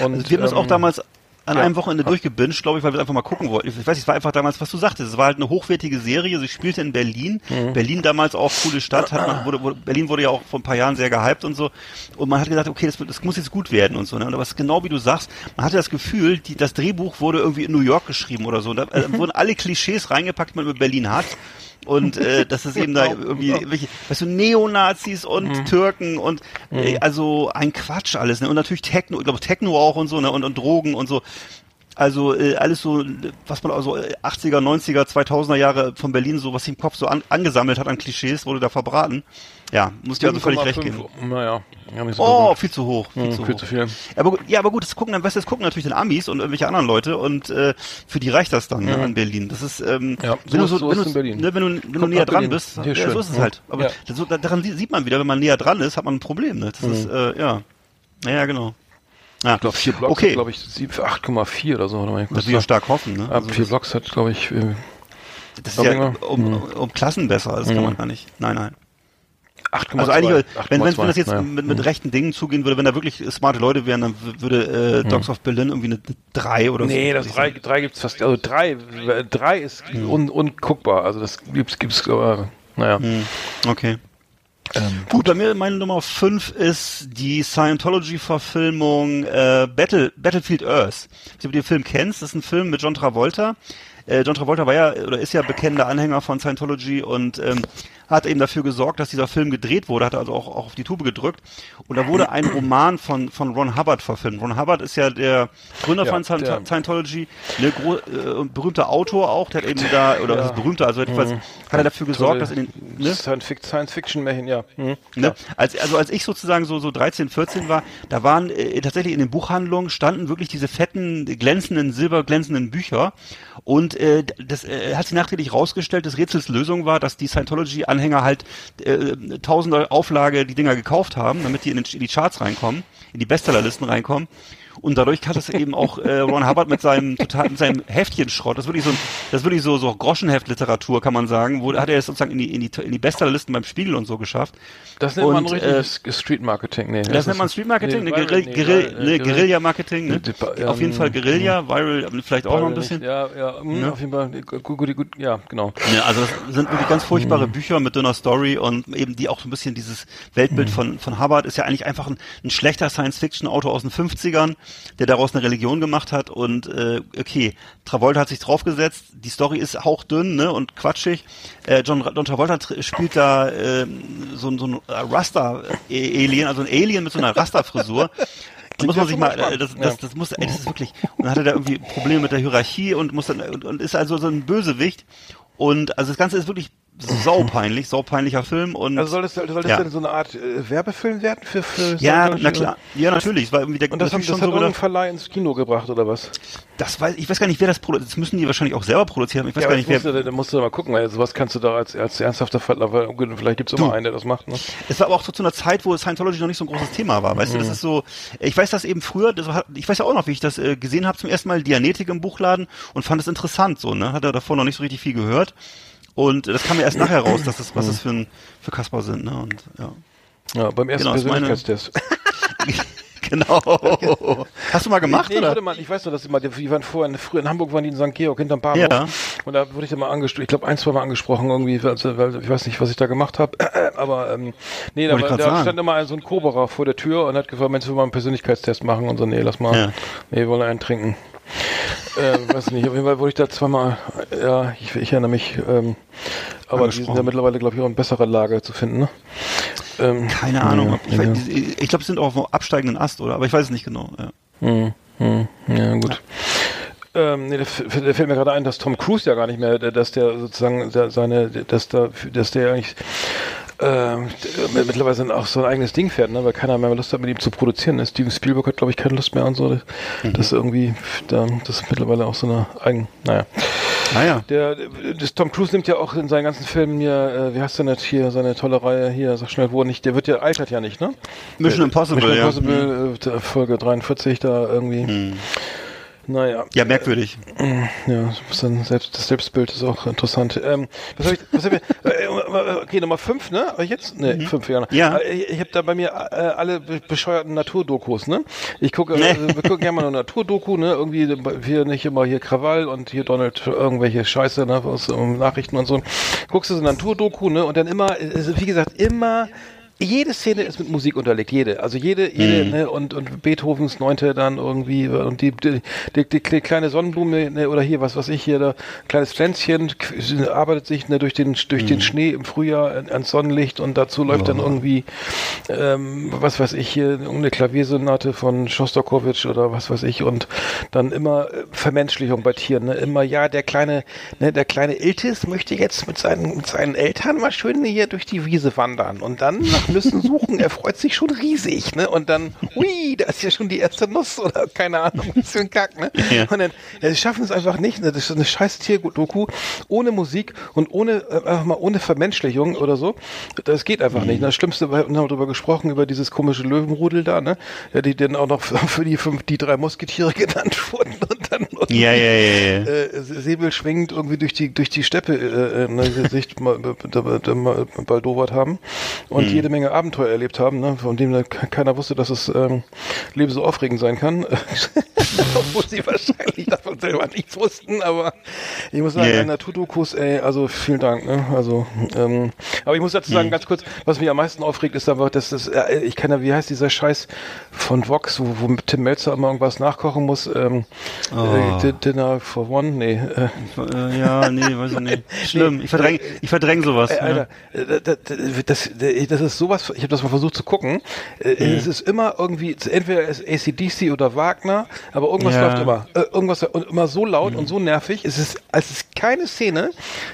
Und Also wir haben das auch ähm, damals an ja. einem Wochenende durchgebinged, glaube ich, weil wir einfach mal gucken wollten. Ich weiß nicht, es war einfach damals, was du sagtest. Es war halt eine hochwertige Serie. Sie spielte in Berlin. Mhm. Berlin damals auch coole Stadt. Hat man, wurde, wurde, Berlin wurde ja auch vor ein paar Jahren sehr gehypt und so. Und man hat gesagt, okay, das, das muss jetzt gut werden und so. Ne? Und was genau wie du sagst, man hatte das Gefühl, die, das Drehbuch wurde irgendwie in New York geschrieben oder so. Und da äh, wurden alle Klischees reingepackt, die man über Berlin hat. Und äh, dass es eben da irgendwie, welche, weißt du, Neonazis und Türken und äh, also ein Quatsch alles, ne? Und natürlich Techno, ich glaube Techno auch und so, ne? Und, und Drogen und so. Also äh, alles so, was man also äh, 80er, 90er, 2000er Jahre von Berlin so, was sich im Kopf so an, angesammelt hat an Klischees, wurde da verbraten. Ja, muss dir also völlig recht 7,5. geben. Naja, ja, so Oh, gut. viel zu hoch. Viel, Hm, zu, viel hoch. zu viel. Aber ja, aber gut, das gucken dann, weißt du, das gucken natürlich den Amis und irgendwelche anderen Leute und äh, für die reicht das dann ne, in Berlin. Das ist, ähm, Ja, wenn du so, so wenn du, in Berlin. Ne, wenn du, wenn du Kommt näher dran Berlin. bist, ja, so ist es Ja. halt. Aber Ja. das, daran sie- sieht man wieder, wenn man näher dran ist, hat man ein Problem. Ne? Das ist, äh, ja, ja, ja, genau. Ja. Ich glaube, vier Blocks okay. hat, glaube ich, sieben- 8,4 oder so. Ich ich ja nach- stark hoffen. Ne? Also vier Blocks hat, glaube ich, äh, das ist ja ich um, mal. um, Klassen besser. Das kann man gar nicht. Nein, nein. 8,2. Also eigentlich, wenn, wenn, wenn das jetzt naja. mit, mit rechten Dingen zugehen würde, wenn da wirklich smarte Leute wären, dann würde äh, Dogs of Berlin irgendwie eine 3 oder so. Nee, das drei, drei gibt's fast, also drei, äh, drei ist Hm. un, unguckbar, also das gibt's, gibt's, aber, naja. Hm, Okay. Gut, bei mir meine Nummer 5 ist die Scientology-Verfilmung äh, Battle, Battlefield Earth. Ich weiß ob du den Film kennst. Das ist ein Film mit John Travolta. Äh, John Travolta war ja oder ist ja bekennender Anhänger von Scientology und ähm, hat eben dafür gesorgt, dass dieser Film gedreht wurde, hat also auch, auch auf die Tube gedrückt. Und da wurde ein Roman von, von Ron Hubbard verfilmt. Ron Hubbard ist ja der Gründer Ja, von Scient- Scientology, ne, äh, berühmter Autor auch, der hat eben da, oder was ist berühmter, also jedenfalls hat er dafür gesorgt, dass in den, ne? Science-Fiction-Märchen, ja. Mhm. Ne? Als, also als ich sozusagen so, so 13, 14 war, da waren äh, tatsächlich in den Buchhandlungen standen wirklich diese fetten, glänzenden, silberglänzenden Bücher. Und äh, das äh, hat sich nachträglich rausgestellt, des Rätsels Lösung war, dass die Scientology-Anhänger halt äh, tausende Auflage die Dinger gekauft haben, damit die in, den, in die Charts reinkommen, in die Bestsellerlisten reinkommen. Und dadurch hat es eben auch äh, Ron Hubbard mit seinem total, mit seinem Heftchenschrott, das ist wirklich so, ein- das ist wirklich so, so Groschenheftliteratur, kann man sagen, wo hat er es sozusagen in die, in die, in die Bestsellerlisten beim Spiegel und so geschafft. Das nennt man Und, richtiges Street Marketing. Nee, Das nennt man Street Marketing, nee, ne, Guerill, nee, Guerill, Viral- ne, äh, Guerilla Marketing, ne? Pa- Auf jeden ähm, Fall Guerilla, Viral, aber vielleicht auch noch ein bisschen. nicht. Ja, ja, mh, Ne? auf jeden Fall. Gut, gut, gut, ja, genau. Ja, also das sind wirklich ganz furchtbare Mhm. Bücher mit dünner Story und eben die auch so ein bisschen dieses Weltbild Mhm. von, von Hubbard ist ja eigentlich einfach ein, ein schlechter Science-Fiction-Autor aus den 50ern, der daraus eine Religion gemacht hat und äh, okay, Travolta hat sich draufgesetzt, die Story ist hauchdünn ne, und quatschig. Äh, John, John Travolta tr- spielt da äh, so, ein- so ein Rasta-Alien, also ein Alien mit so einer Rasta-Frisur. Da muss man sich mal, äh, das, das, das muss, ey, das ist wirklich, und dann hat er da irgendwie Probleme mit der Hierarchie und muss dann, und, und ist also so ein Bösewicht. Und also das Ganze ist wirklich saupeinlich, saupeinlicher Film und Also soll das, soll das Ja. denn so eine Art äh, Werbefilm werden für, für ja, Scientology? na klar, ja natürlich, es war irgendwie der Und das, haben, das schon hat so gedacht, Verleih ins Kino gebracht, oder was? das weiß, ich weiß gar nicht, wer das produziert, das müssen die wahrscheinlich auch selber produziert haben, ich weiß Ja, gar aber nicht, musst wer, du, da musst du mal gucken, weil sowas kannst du da als, als ernsthafter weil gut, vielleicht gibt's immer Du. einen, der das macht. Ne? Es war aber auch so zu einer Zeit, wo Scientology noch nicht so ein großes Thema war. Weißt du, das Mhm. ist so, ich weiß das eben früher, das war, ich weiß ja auch noch, wie ich das äh, gesehen habe zum ersten Mal, Dianetik im Buchladen und fand es interessant so, ne? Hatte davor noch nicht so richtig viel gehört. Und das kam mir erst nachher raus, dass das, was das für ein, für Kaspar sind, ne? Und ja. Ja, beim ersten Genau, Persönlichkeitstest. genau. Hast du mal gemacht, Nee, ich, oder? wurde mal, ich weiß nur, dass die, mal, die waren vorher, früher in Hamburg waren die in St. Georg hinterm Bahnhof. Ja. Und da wurde ich dann mal angesprochen, ich glaube ein, zwei Mal angesprochen irgendwie, weil, weil ich weiß nicht, was ich da gemacht habe. Aber ähm, nee, da, ich da sagen. stand immer ein, so ein Koberer vor der Tür und hat gefragt, Mensch, wir mal einen Persönlichkeitstest machen und so, nee, lass mal, Ja. nee, wir wollen einen trinken. äh, weiß nicht, auf jeden Fall wurde ich da zweimal, ja, ich, ich erinnere mich, ähm, aber die sind ja mittlerweile, glaube ich, auch in besserer Lage zu finden, ne? Ähm, Keine Ahnung. ob- Ich, ja. ich glaube, es sind auch auf einem absteigenden Ast, oder? Aber ich weiß es nicht genau. Ja. Hm, hm, ja, gut. Ähm, nee, da, da fällt mir gerade ein, dass Tom Cruise ja gar nicht mehr, dass der sozusagen seine, dass da, dass der eigentlich ähm, mittlerweile auch so ein eigenes Ding fährt, ne? weil keiner mehr Lust hat, mit ihm zu produzieren. Ne? Steven Spielberg hat, glaube ich, keine Lust mehr an so, das irgendwie, da, das ist mittlerweile auch so eine eigen, naja. Naja. Der, das Tom Cruise nimmt ja auch in seinen ganzen Filmen hier, äh, wie heißt der nicht hier, seine tolle Reihe hier, sag schnell, wo nicht, der wird ja altert ja nicht, ne? Mission Impossible, Mission ja. Impossible, äh, Folge 43 da irgendwie. Hm. Naja. Ja, merkwürdig. Ja, das, Selbstbild ist auch interessant. Ähm, was hab ich, was hab ich, äh, äh, okay, Nummer 5, ne? Aber jetzt? Ne, 5, ja. Mhm. Ja. Äh, Ich, ich habe da bei mir äh, alle be- bescheuerten Naturdokus, ne? Ich gucke, Nee. äh, wir gucken gerne mal eine Naturdoku, ne? Irgendwie hier nicht immer hier Krawall und hier Donald irgendwelche Scheiße, ne? Aus ähm, Nachrichten und so. Guckst du so eine Naturdoku, ne? Und dann immer, äh, wie gesagt, immer jede Szene ist mit Musik unterlegt, jede. Also jede, jede, Mhm. ne, und, und Beethovens Neunte dann irgendwie, und die, die, die, die kleine Sonnenblume, ne, oder hier, was weiß ich, hier, da, kleines Pflänzchen, arbeitet sich ne, durch den, durch Mhm. den Schnee im Frühjahr an- ans Sonnenlicht und dazu läuft dann irgendwie, ähm, was weiß ich, hier, irgendeine Klaviersonate von Schostakowitsch oder was weiß ich, und dann immer äh, Vermenschlichung bei Tieren, ne, immer, ja, der kleine, ne, der kleine Iltis möchte jetzt mit seinen, mit seinen Eltern mal schön hier durch die Wiese wandern und dann nach Nüssen suchen, er freut sich schon riesig, ne, und dann, hui, da ist ja schon die erste Nuss oder keine Ahnung, was für ein Kack, ne, Ja. und dann, ja, sie schaffen es einfach nicht, ne, das ist eine scheiß Tierdoku, ohne Musik und ohne, äh, einfach mal ohne Vermenschlichung oder so, das geht einfach nicht, ne? das Schlimmste, wir haben darüber gesprochen, über dieses komische Löwenrudel da, ne, ja, die dann auch noch für die fünf, die drei Musketiere genannt wurden und dann irgendwie, Ja, ja, ja, ja. äh, Säbel schwingend irgendwie durch die durch die Steppe äh, äh, ne, sich mal, da, da, mal baldowert haben und Hm. jede Menge Abenteuer erlebt haben, ne, von dem keiner wusste, dass es ähm, Leben so aufregend sein kann. Obwohl sie wahrscheinlich davon selber nichts wussten, aber ich muss sagen, Nee. yeah. Naturdokus, ey, also vielen Dank, ne? Also, ähm, aber ich muss dazu sagen, ganz kurz, was mich am meisten aufregt, ist aber, dass das, äh, ich kann ja, wie heißt dieser Scheiß von Vox, wo, wo Tim Melzer immer irgendwas nachkochen muss, ähm, äh, Di- Dinner for One, nee, äh, Äh, ja, nee, weiß ich nicht. Schlimm. Ich verdräng, ich verdräng sowas. Ey, ne? Alter, äh, das, das, das, das ist sowas, ich habe das mal versucht zu gucken. Äh, Mhm. Es ist immer irgendwie, entweder ist ACDC oder Wagner, aber irgendwas Ja. Mhm. läuft immer. Äh, irgendwas und immer so laut und so nervig. Es ist, es ist keine Szene.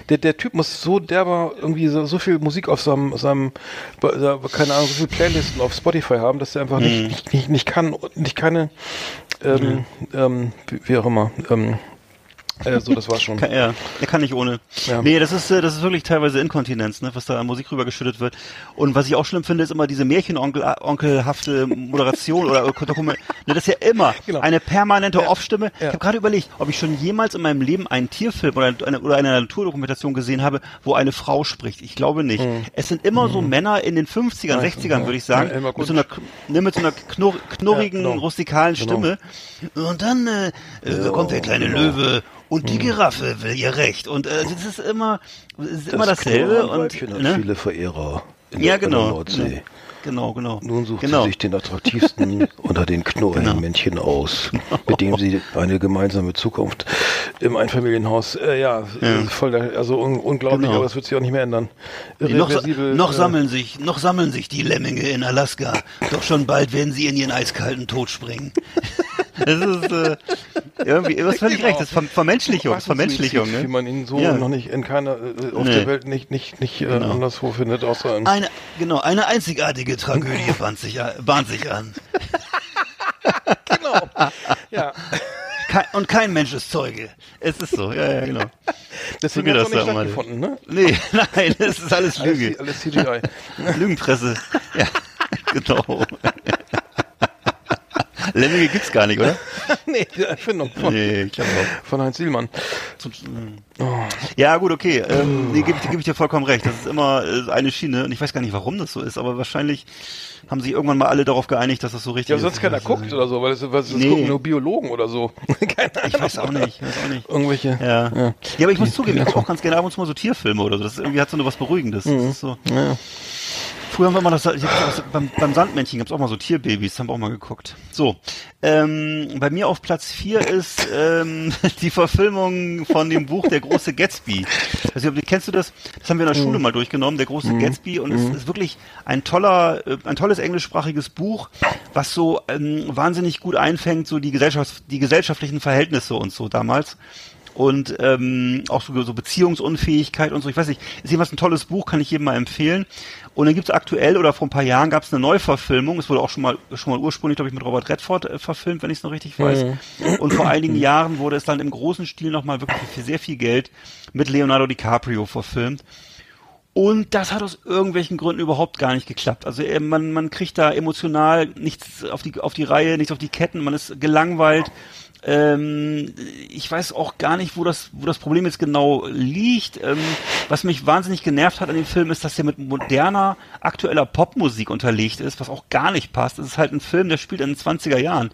Der, der Typ muss so derber irgendwie so, so viel Musik auf seinem, seinem, be- keine Ahnung, so viele Playlisten auf Spotify haben, dass er einfach Mhm. nicht, nicht, nicht, kann und nicht keine, ähm, ähm, wie, wie auch immer, ähm, äh, so, das war schon. Kann, ja, der kann nicht ohne. Ja. Nee, das ist, äh, das ist wirklich teilweise Inkontinenz, ne, was da an Musik rübergeschüttet wird. Und was ich auch schlimm finde, ist immer diese Märchenonkelhafte Moderation oder Dokument. Ne, das ist ja immer Genau. eine permanente Off-Stimme. Ich Ja. habe gerade überlegt, ob ich schon jemals in meinem Leben einen Tierfilm oder eine, oder eine Naturdokumentation gesehen habe, wo eine Frau spricht. Ich glaube nicht. Es sind immer so Männer in den 50ern, Meistens, 60ern, ja. würde ich sagen, Ja, mit so einer, ne, mit so einer knurr, knurrigen, Ja, genau. rustikalen Genau. Stimme. Und dann äh, äh, kommt der kleine Löwe und die Giraffe will ihr Recht. Und äh, das ist immer, es ist immer dasselbe. Und, hat ne? viele Verehrer in Ja, der genau. Nordsee. Genau, genau. Nun sucht genau. sie sich den attraktivsten unter den Knurrenmännchen aus, mit dem sie eine gemeinsame Zukunft im Einfamilienhaus, äh, ja, Ja. äh, voll, der- also un unglaublich, Genau. aber das wird sich auch nicht mehr ändern. noch, noch äh, sammeln sich, noch sammeln sich die Lemminge in Alaska. Doch schon bald werden sie in ihren eiskalten Tod springen. Das ist äh, irgendwie, du hast völlig recht, das ist Ver Vermenschlichung, das Vermenschlichung, Suizid, Wie ne? man ihn so Ja. noch nicht in keiner, äh, auf Nee. der Welt nicht, nicht, nicht äh, Genau. anderswo findet, außer in, Eine, genau, eine einzigartige Tragödie bahnt sich, bahnt sich an. genau. ja. Kein, und kein Mensch ist Zeuge. Es ist so, ja, ja, genau. Deswegen hat es das nicht stattgefunden, ne? Nee, nein, das ist alles Alles, Lüge. alles CGI. Lügenpresse. Ja, genau. Lemminge gibt's gar nicht, oder? nee, die Erfindung von, Nee, ich glaube auch. von Heinz Sielmann. Ja, gut, okay. Ähm, nee, gebe ich, geb ich dir vollkommen recht. Das ist immer äh, eine Schiene und ich weiß gar nicht, warum das so ist, aber wahrscheinlich haben sich irgendwann mal alle darauf geeinigt, dass das so richtig Ja, ist. sonst keiner Also, guckt oder so, weil es, weil es Nee. gucken nur Biologen oder so. Keine Ahnung. Ich weiß auch nicht, ich weiß auch nicht. Irgendwelche. Ja. Ja. ja. aber ich muss zugeben, ich gucke auch ganz gerne ab und zu mal so Tierfilme oder so. Das ist irgendwie hat so was Beruhigendes. Das ist so. Ja. Früher haben wir mal das, ich hab das beim, beim Sandmännchen gab's auch mal so Tierbabys, haben wir auch mal geguckt. So, ähm, bei mir auf Platz vier ist ähm, die Verfilmung von dem Buch Der große Gatsby. Also kennst du das? Das haben wir in der Schule mal durchgenommen, Der große Gatsby, und es ist wirklich ein toller, äh, ein tolles englischsprachiges Buch, was so ähm, wahnsinnig gut einfängt, so die Gesellschaft, die gesellschaftlichen Verhältnisse und so damals und ähm, auch so, so Beziehungsunfähigkeit und so. Ich weiß nicht, ist jedenfalls ein tolles Buch, kann ich jedem mal empfehlen. Und dann gibt's aktuell oder vor ein paar Jahren gab's eine Neuverfilmung. Es wurde auch schon mal schon mal ursprünglich, glaube ich, mit Robert Redford äh, verfilmt, wenn ich es noch richtig weiß. Und vor einigen Jahren wurde es dann im großen Stil nochmal wirklich für sehr viel Geld mit Leonardo DiCaprio verfilmt. Und das hat aus irgendwelchen Gründen überhaupt gar nicht geklappt. Also äh, man, man kriegt da emotional nichts auf die, auf die Reihe, nichts auf die Ketten, man ist gelangweilt. Ähm, ich weiß auch gar nicht, wo das, wo das Problem jetzt genau liegt. Ähm, was mich wahnsinnig genervt hat an dem Film ist, dass der mit moderner, aktueller Popmusik unterlegt ist, was auch gar nicht passt. Es ist halt ein Film, der spielt in den 20er Jahren.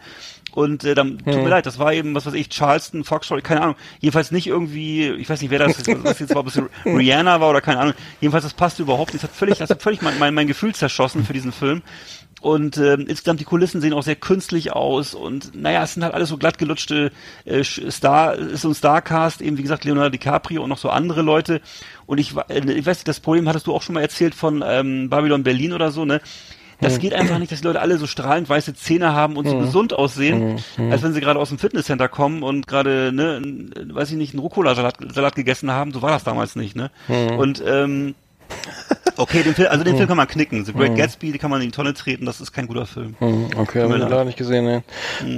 Und äh, dann tut mir leid, das war eben, was weiß ich, Charleston, Foxtrot, keine Ahnung. Jedenfalls nicht irgendwie, ich weiß nicht, wer das, was jetzt war, ob es Rihanna war oder keine Ahnung. Jedenfalls, das passte überhaupt nicht. Das hat völlig, das hat völlig mein, mein, mein Gefühl zerschossen für diesen Film. Und ähm, insgesamt die Kulissen sehen auch sehr künstlich aus und naja, es sind halt alles so glatt gelutschte äh, Star, ist so ein Starcast, eben wie gesagt Leonardo DiCaprio und noch so andere Leute. Und ich, äh, ich weiß nicht, das Problem hattest du auch schon mal erzählt von ähm, Babylon Berlin oder so, ne? Das geht einfach nicht, dass die Leute alle so strahlend weiße Zähne haben und so gesund aussehen, als wenn sie gerade aus dem Fitnesscenter kommen und gerade, ne, weiß ich nicht, einen Rucola-Salat Salat gegessen haben. So war das damals nicht, ne? Und ähm, okay, den Film, also den Film kann man knicken. The Great Gatsby, die kann man in die Tonne treten, das ist kein guter Film. Hm, Okay, habe ich leid. leider nicht gesehen. Ne.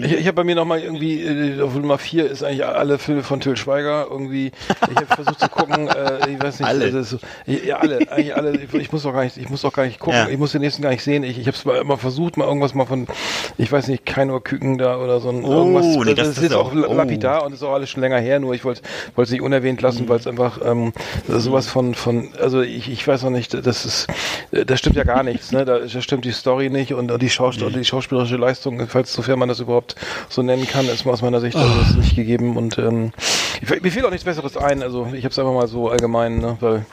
Ich, ich habe bei mir nochmal irgendwie, äh, auf Nummer 4 ist eigentlich alle Filme von Till Schweiger. Irgendwie, ich habe versucht zu gucken, äh, ich weiß nicht, Alle. also so, ja, alle, eigentlich alle. Ich, ich muss doch gar nicht, ich muss doch gar nicht gucken. Ja. Ich muss den nächsten gar nicht sehen. Ich, ich habe es mal immer versucht, mal irgendwas mal von, ich weiß nicht, kein Küken da oder so ein Oh, irgendwas. nee, das das ist ist jetzt auch auch- oh. lapidar und ist auch alles schon länger her. Nur ich wollte es nicht unerwähnt lassen, weil es einfach ähm, sowas von von, also ich, ich weiß noch nicht, das ist, das stimmt ja gar nichts, ne? Da, da stimmt die Story nicht und, und die, Schaus die schauspielerische Leistung, falls sofern man das überhaupt so nennen kann, ist aus meiner Sicht also nicht gegeben und ähm, ich- mir fehlt auch nichts Besseres ein. Also ich habe es einfach mal so allgemein, ne? Weil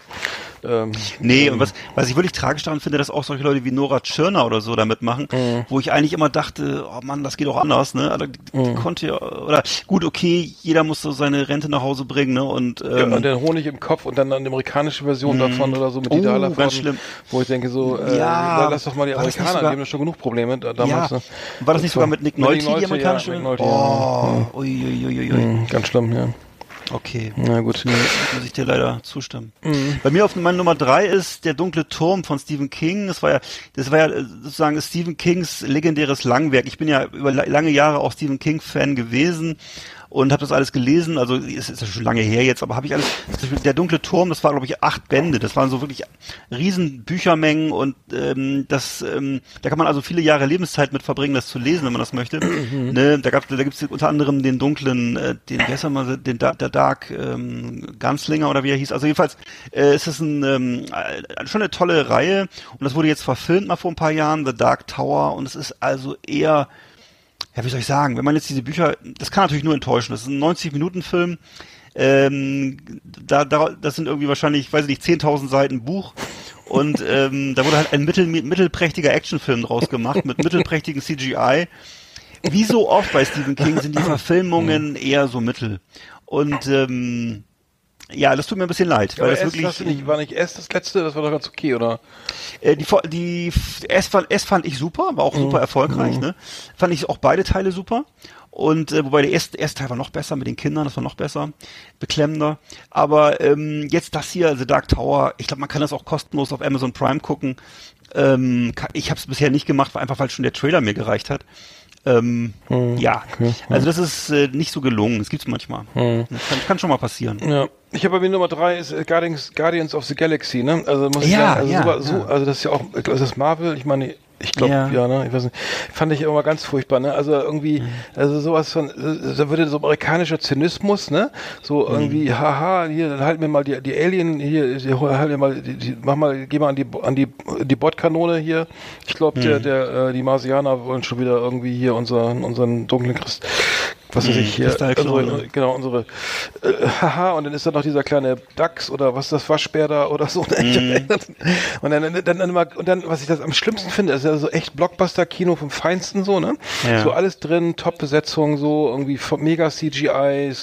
ähm, Nee, und was, was ich wirklich tragisch daran finde, dass auch solche Leute wie Nora Tschirner oder so damit machen, Mhm. wo ich eigentlich immer dachte, oh Mann, das geht auch anders, ne? Also, die, die Mhm. konnte ja, oder gut, okay, jeder muss so seine Rente nach Hause bringen, ne? Und, Ja, ähm, und den Honig im Kopf und dann eine amerikanische Version davon oder so mit Oh, Ida ganz schlimm. wo ich denke so, äh, Ja, lass doch mal die war das nicht Amerikaner, sogar- die haben ja schon genug Probleme da, ja, damals. ne? war das nicht sogar mit Nick Nolte, die amerikanische? Ja, Nolte, oh, ja. Mhm, ganz schlimm, ja. Okay. Na gut. Nee, muss ich dir leider zustimmen. Mhm. Bei mir auf meine Nummer drei ist der dunkle Turm von Stephen King. Das war ja, das war ja äh, sozusagen Stephen Kings legendäres Langwerk. Ich bin ja über la- lange Jahre auch Stephen King Fan gewesen und habe das alles gelesen. Also es ist ja schon lange her jetzt, aber habe ich alles. Der dunkle Turm, das war glaube ich acht Bände. Das waren so wirklich riesen Büchermengen und ähm, das, ähm, da kann man also viele Jahre Lebenszeit mit verbringen, das zu lesen, wenn man das möchte. ne, da gab, da gibt's unter anderem den dunklen, äh, den, wie heißt er mal, den Da- der Dark ähm, Gunslinger oder wie er hieß. Also jedenfalls äh, ist es ein, ähm, äh, schon eine tolle Reihe und das wurde jetzt verfilmt mal vor ein paar Jahren, The Dark Tower und es ist also eher ja, wie soll ich sagen, wenn man jetzt diese Bücher, das kann natürlich nur enttäuschen. Das ist ein 90-Minuten-Film. Ähm, da, da, das sind irgendwie wahrscheinlich, weiß ich nicht, 10.000 Seiten Buch. Und ähm, da wurde halt ein mittel, mittelprächtiger Actionfilm draus gemacht mit mittelprächtigen CGI. Wie so oft bei Stephen King sind die Verfilmungen eher so mittel. Und ähm, ja, das tut mir ein bisschen leid, weil Aber das S, wirklich. hast du nicht, war nicht S das letzte? Das war doch ganz okay, oder? Äh, die, die S fand, S fand ich super, war auch super erfolgreich. Ne? Fand ich auch beide Teile super. Und äh, wobei der erste, erste Teil war noch besser mit den Kindern, das war noch besser, beklemmender. Aber ähm, jetzt das hier, The Dark Tower, ich glaube, man kann das auch kostenlos auf Amazon Prime gucken. Ähm, ich habe es bisher nicht gemacht, einfach weil schon der Trailer mir gereicht hat. Ähm, ja, also das ist äh, nicht so gelungen. Es gibt's manchmal. Das kann, kann schon mal passieren. Ja. Ich habe bei mir Nummer drei ist äh, Guardians, Guardians of the Galaxy, ne? Also muss ich Ja, sagen, also, ja, so, ja. also das ist ja auch, ist das Marvel? Ich meine, ich glaube, Ja. ja. ne? Ich weiß nicht. Fand ich immer ganz furchtbar, ne? Also irgendwie, also sowas von, äh, da würde so amerikanischer Zynismus, ne? So irgendwie, haha, hier, dann halt mir mal die, die Alien, hier, halt mir mal, die, die, mach mal, geh mal an die, an die, die Bordkanone hier. Ich glaube, der, der, äh, die Marsianer wollen schon wieder irgendwie hier unseren, unseren dunklen Christ, was weiß ich hier, unsere, genau, unsere, äh, haha, und dann ist da noch dieser kleine Dachs oder was ist das, Waschbär da oder so. Mhm. und dann, dann, dann immer, und dann, was ich das am schlimmsten finde, ist ja so echt Blockbuster-Kino vom Feinsten so, ne? Ja. So alles drin, Top-Besetzung, so irgendwie mega CGI,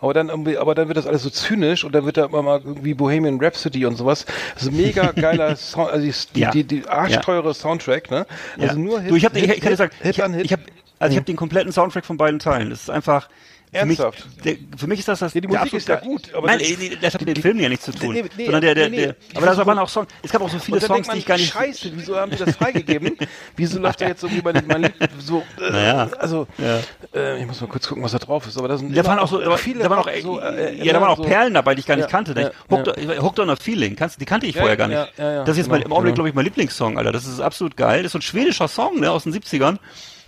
aber dann irgendwie, aber dann wird das alles so zynisch und dann wird da immer mal irgendwie Bohemian Rhapsody und sowas. Das ist ein mega geiler Sound, also die, Ja. die, die arschteure Soundtrack, ne? Ja. Also nur du, ich, hab, ich, ich sagen, Hit ich, an Hit. ich habe also ich habe den kompletten Soundtrack von beiden Teilen. Das ist einfach für mich, Ernsthaft? der, für mich ist das das Ja, die der Musik ist ja gut, aber Nein, das- nee, das hat mit dem Film ja nichts zu tun. Nee, nee, sondern der, der, nee, der, nee. aber da waren auch Songs, es gab auch so viele Songs, man, die ich gar nicht Scheiße, wieso haben die das freigegeben? wieso läuft da jetzt irgendwie mein, mein Lied so? Äh, Naja. Also, Ja. äh, ich muss mal kurz gucken, was da drauf ist. Aber da sind Da waren auch so, viele da waren auch, so, äh, ja, da waren auch so- Perlen dabei, die ich gar nicht Ja, kannte. ja? Hooked, on a Feeling, die kannte ich vorher gar nicht. das ist jetzt genau, mein, im Augenblick, glaube ich, mein Lieblingssong, Alter. Das ist absolut geil. Das ist so ein schwedischer Song, ne, aus den 70ern.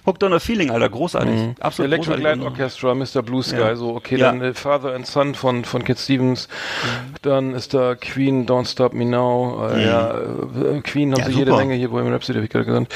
Hooked on a Feeling, Alter, großartig. Absolut Electric großartig. Light Orchestra, Mr. Blue Sky, Ja. so, okay, Ja. dann äh, Father and Son von, von Kid Stevens, dann ist da Queen, Don't Stop Me Now, äh, ja, äh, Queen haben Ja, sie jede super. Menge hier, Bohemian Rhapsody, hab ich gerade genannt,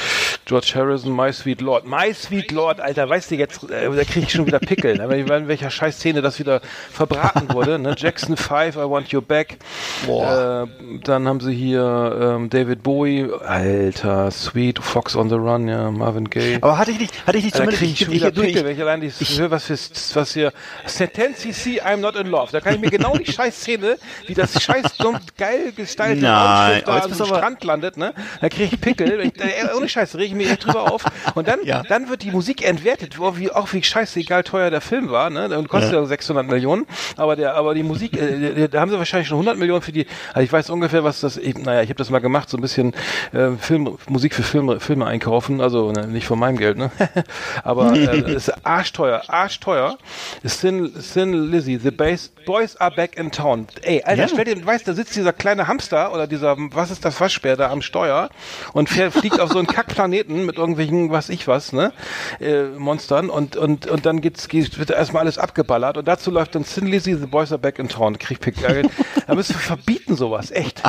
George Harrison, My Sweet Lord, My Sweet Lord, Alter, weißt du jetzt, äh, da krieg ich schon wieder Pickel, ne, in welcher scheiß Szene das wieder verbraten wurde, ne, Jackson 5, I Want You Back, Boah. äh, dann haben sie hier ähm, David Bowie, Alter, Sweet, Fox on the Run, ja, Marvin Gaye. Aber hatte ich nicht, hatte ich nicht Da zumindest, ich schon wieder du, Pickel, wenn ich allein die höre, was für, was hier, Sentence CC, I'm not in love. Da kann ich mir genau die scheiß Szene, wie das scheiß dumm, geil gestylte Nein, da aber- Strand landet, ne? Da kriege ich Pickel. Ich, äh, ohne Scheiß, rege ich mich echt drüber auf. Und dann, Ja. dann wird die Musik entwertet, wo, wie, auch wie scheißegal teuer der Film war, ne? Und kostet ja. 600 Millionen. Aber der, aber die Musik, äh, da haben sie wahrscheinlich schon 100 Millionen für die, also ich weiß ungefähr, was das, ich, naja, ich habe das mal gemacht, so ein bisschen äh, Film, Musik für Filme, Filme einkaufen, also ne, nicht von meinem Geld, ne? aber äh, ist arschteuer, arschteuer. Sin, Sin Lizzy, the base, Boys are back in town. Ey, Alter, Ja. stell dir, weißt, da sitzt dieser kleine Hamster oder dieser, was ist das Waschbär da am Steuer und fährt, fliegt auf so einen Kackplaneten Planeten mit irgendwelchen, was ich was, ne, äh, Monstern und, und, und dann geht's, geht's, wird erstmal alles abgeballert und dazu läuft dann Sin Lizzy, The Boys Are Back in Town, krieg Pick, äh, da müsst ihr verbieten sowas, echt.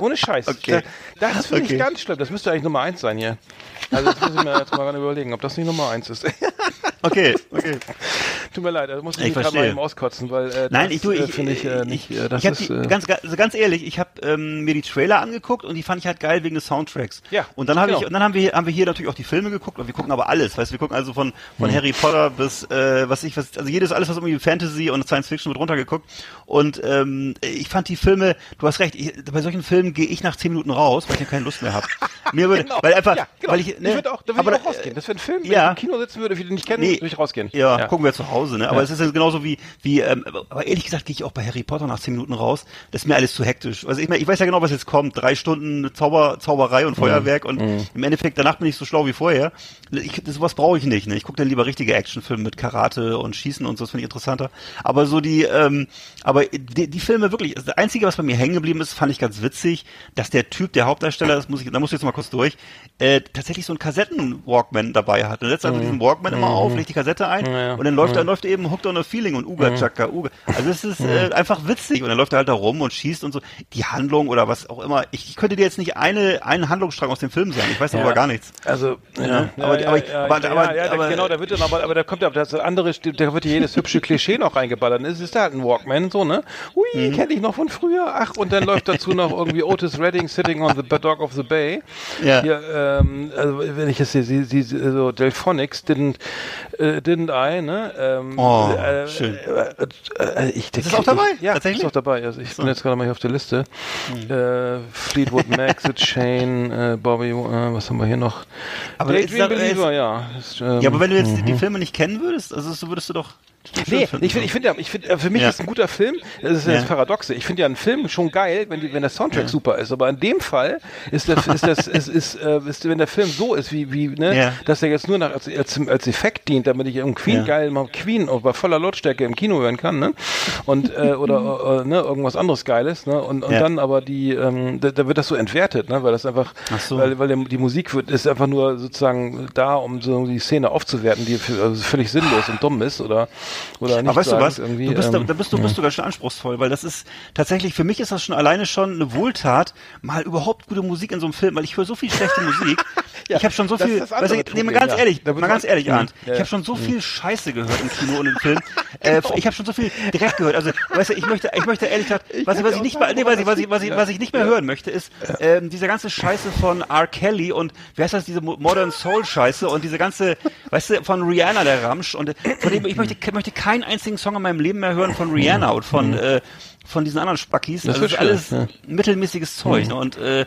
Ohne Scheiß. Okay. Da, das finde Okay. ich ganz schlimm, das müsste eigentlich Nummer eins sein hier. Also das muss ich mir jetzt mal überlegen, ob das nicht Nummer eins ist. Okay, okay. Tut mir leid, da muss ich Ich mich gerade mal eben auskotzen, weil äh, Nein, das, ich, du, äh, ich, finde ich äh, nicht, äh, das ich hab ist... die, äh, ganz, also ganz ehrlich, ich habe ähm, mir die Trailer angeguckt und die fand ich halt geil wegen des Soundtracks. Ja, Und dann habe genau. ich, und dann haben wir, haben wir hier natürlich auch die Filme geguckt und wir gucken aber alles, weißt, wir gucken also von, von Harry Potter bis, äh, was ich, was, also jedes, alles was irgendwie Fantasy und Science Fiction wird runtergeguckt und ähm, ich fand die Filme, du hast recht, ich, bei solchen Filmen gehe ich nach zehn Minuten raus, weil ich ja keine Lust mehr habe. Mir würde, Genau. weil einfach, ja, genau. weil ich, ne, ich würde auch, da würde ich auch rausgehen. Das wäre ein Film, wenn ja. ich im Kino sitzen würde, nicht kennen, Nee. würde ich rausgehen. Ja, gucken wir zu Hause, ne? Aber Ja. es ist ja genauso wie, wie ähm, aber ehrlich gesagt gehe ich auch bei Harry Potter nach zehn Minuten raus. Das ist mir alles zu hektisch. Also ich, mein, ich weiß ja genau, was jetzt kommt. Drei Stunden Zauber, Zauberei Mhm. und Feuerwerk und im Endeffekt danach bin ich so schlau wie vorher. Ich, das, sowas brauche ich nicht, ne? Ich gucke dann lieber richtige Actionfilme mit Karate und Schießen und so, das finde ich interessanter. Aber so die, ähm, aber die, die Filme wirklich, das Einzige, was bei mir hängen geblieben ist, fand ich ganz witzig, dass der Typ, der Hauptdarsteller, das muss ich, da muss ich jetzt mal kurz durch, äh, tatsächlich so einen Kassetten-Walkman dabei hat. Er setzt also diesen Walkman immer auf, legt die Kassette ein Mhm. Ja, ja. und dann läuft er läuft er eben Hooked on a Feeling und Uga Chaka Uga. Also es ist äh, einfach witzig und dann läuft er halt da rum und schießt und so. Die Handlung oder was auch immer. Ich, ich könnte dir jetzt nicht eine einen Handlungsstrang aus dem Film sagen. Ich weiß darüber gar nichts. Also, ja, Ja, aber- ja, aber- ja, aber- ja, aber- ja, aber- genau, da wird dann aber, aber da kommt ja das andere, da wird ja jedes hübsche Klischee noch reingeballert. Es ist da halt ein Walkman, so, ne? Ui, Mhm. kenne ich noch von früher. Ach, und dann läuft dazu noch irgendwie Otis Redding sitting on the Dock of the Bay. Ja. Hier, ähm, also, wenn ich jetzt sehe, sie, so Delphonics didn't, äh, didn't I, ne? Ähm, Oh, äh, schön. Äh, äh, ich, Ist das auch dabei? Ich, ja, Tatsächlich? ist auch dabei. Also ich bin jetzt gerade mal hier auf der Liste. Äh, Fleetwood Mac, The Chain, äh, Bobby, was haben wir hier noch? Aber Daydream Believer, ja. Ist, ähm, Ja, aber wenn du jetzt die, die Filme nicht kennen würdest, also so würdest du doch Nee, finden. ich finde, ich finde, ja, ich finde, äh, für mich Ja. ist ein guter Film, das ist ja Ja. das Paradoxe. Ich finde ja einen Film schon geil, wenn die, wenn der Soundtrack super ist. Aber in dem Fall ist das, ist das, ist, ist, äh, ist, wenn der Film so ist, wie, wie, ne, Ja. dass er jetzt nur noch als, als, als Effekt dient, damit ich um Queen Ja. geil mal Queen bei voller Lautstärke im Kino hören kann, ne? Und, äh, oder, äh, ne, irgendwas anderes Geiles, ne? Und, und Ja. dann aber die, ähm, da, da wird das so entwertet, ne? Weil das einfach, Ach so. weil, weil der, die Musik wird, ist einfach nur sozusagen da, um so die Szene aufzuwerten, die für, also völlig sinnlos und dumm ist oder, oder nicht Aber weißt du was? irgendwie, Du bist, da, ähm, da bist du, bist du ganz schön anspruchsvoll, weil das ist tatsächlich, für mich ist das schon alleine schon eine Wohltat, mal überhaupt gute Musik in so einem Film, weil ich höre so viel schlechte Musik. Ja, ich habe schon so das viel, das weiß ich, nee, mal ganz ja. ehrlich, mal ganz ehrlich, Mhm. Arndt, Ja, ich ja. habe schon so viel Scheiße gehört im Kino und im Film. äh, ich habe schon so viel Dreck gehört. Also, weißt du, ich möchte, ich möchte ehrlich gesagt, was, ich- was ich nicht, mehr- nee, was ich, was ich, was ich, was ich nicht mehr hören möchte, ist ähm, diese ganze Scheiße von R. Kelly und wie heißt das, diese Mo- Modern Soul Scheiße und diese ganze, weißt du, von Rihanna der Ramsch und von dem ich möchte, ich möchte keinen einzigen Song in meinem Leben mehr hören von Rihanna und von äh, von diesen anderen Spackis. Das Also ist alles schwierig, mittelmäßiges Zeug. Ne? Und äh,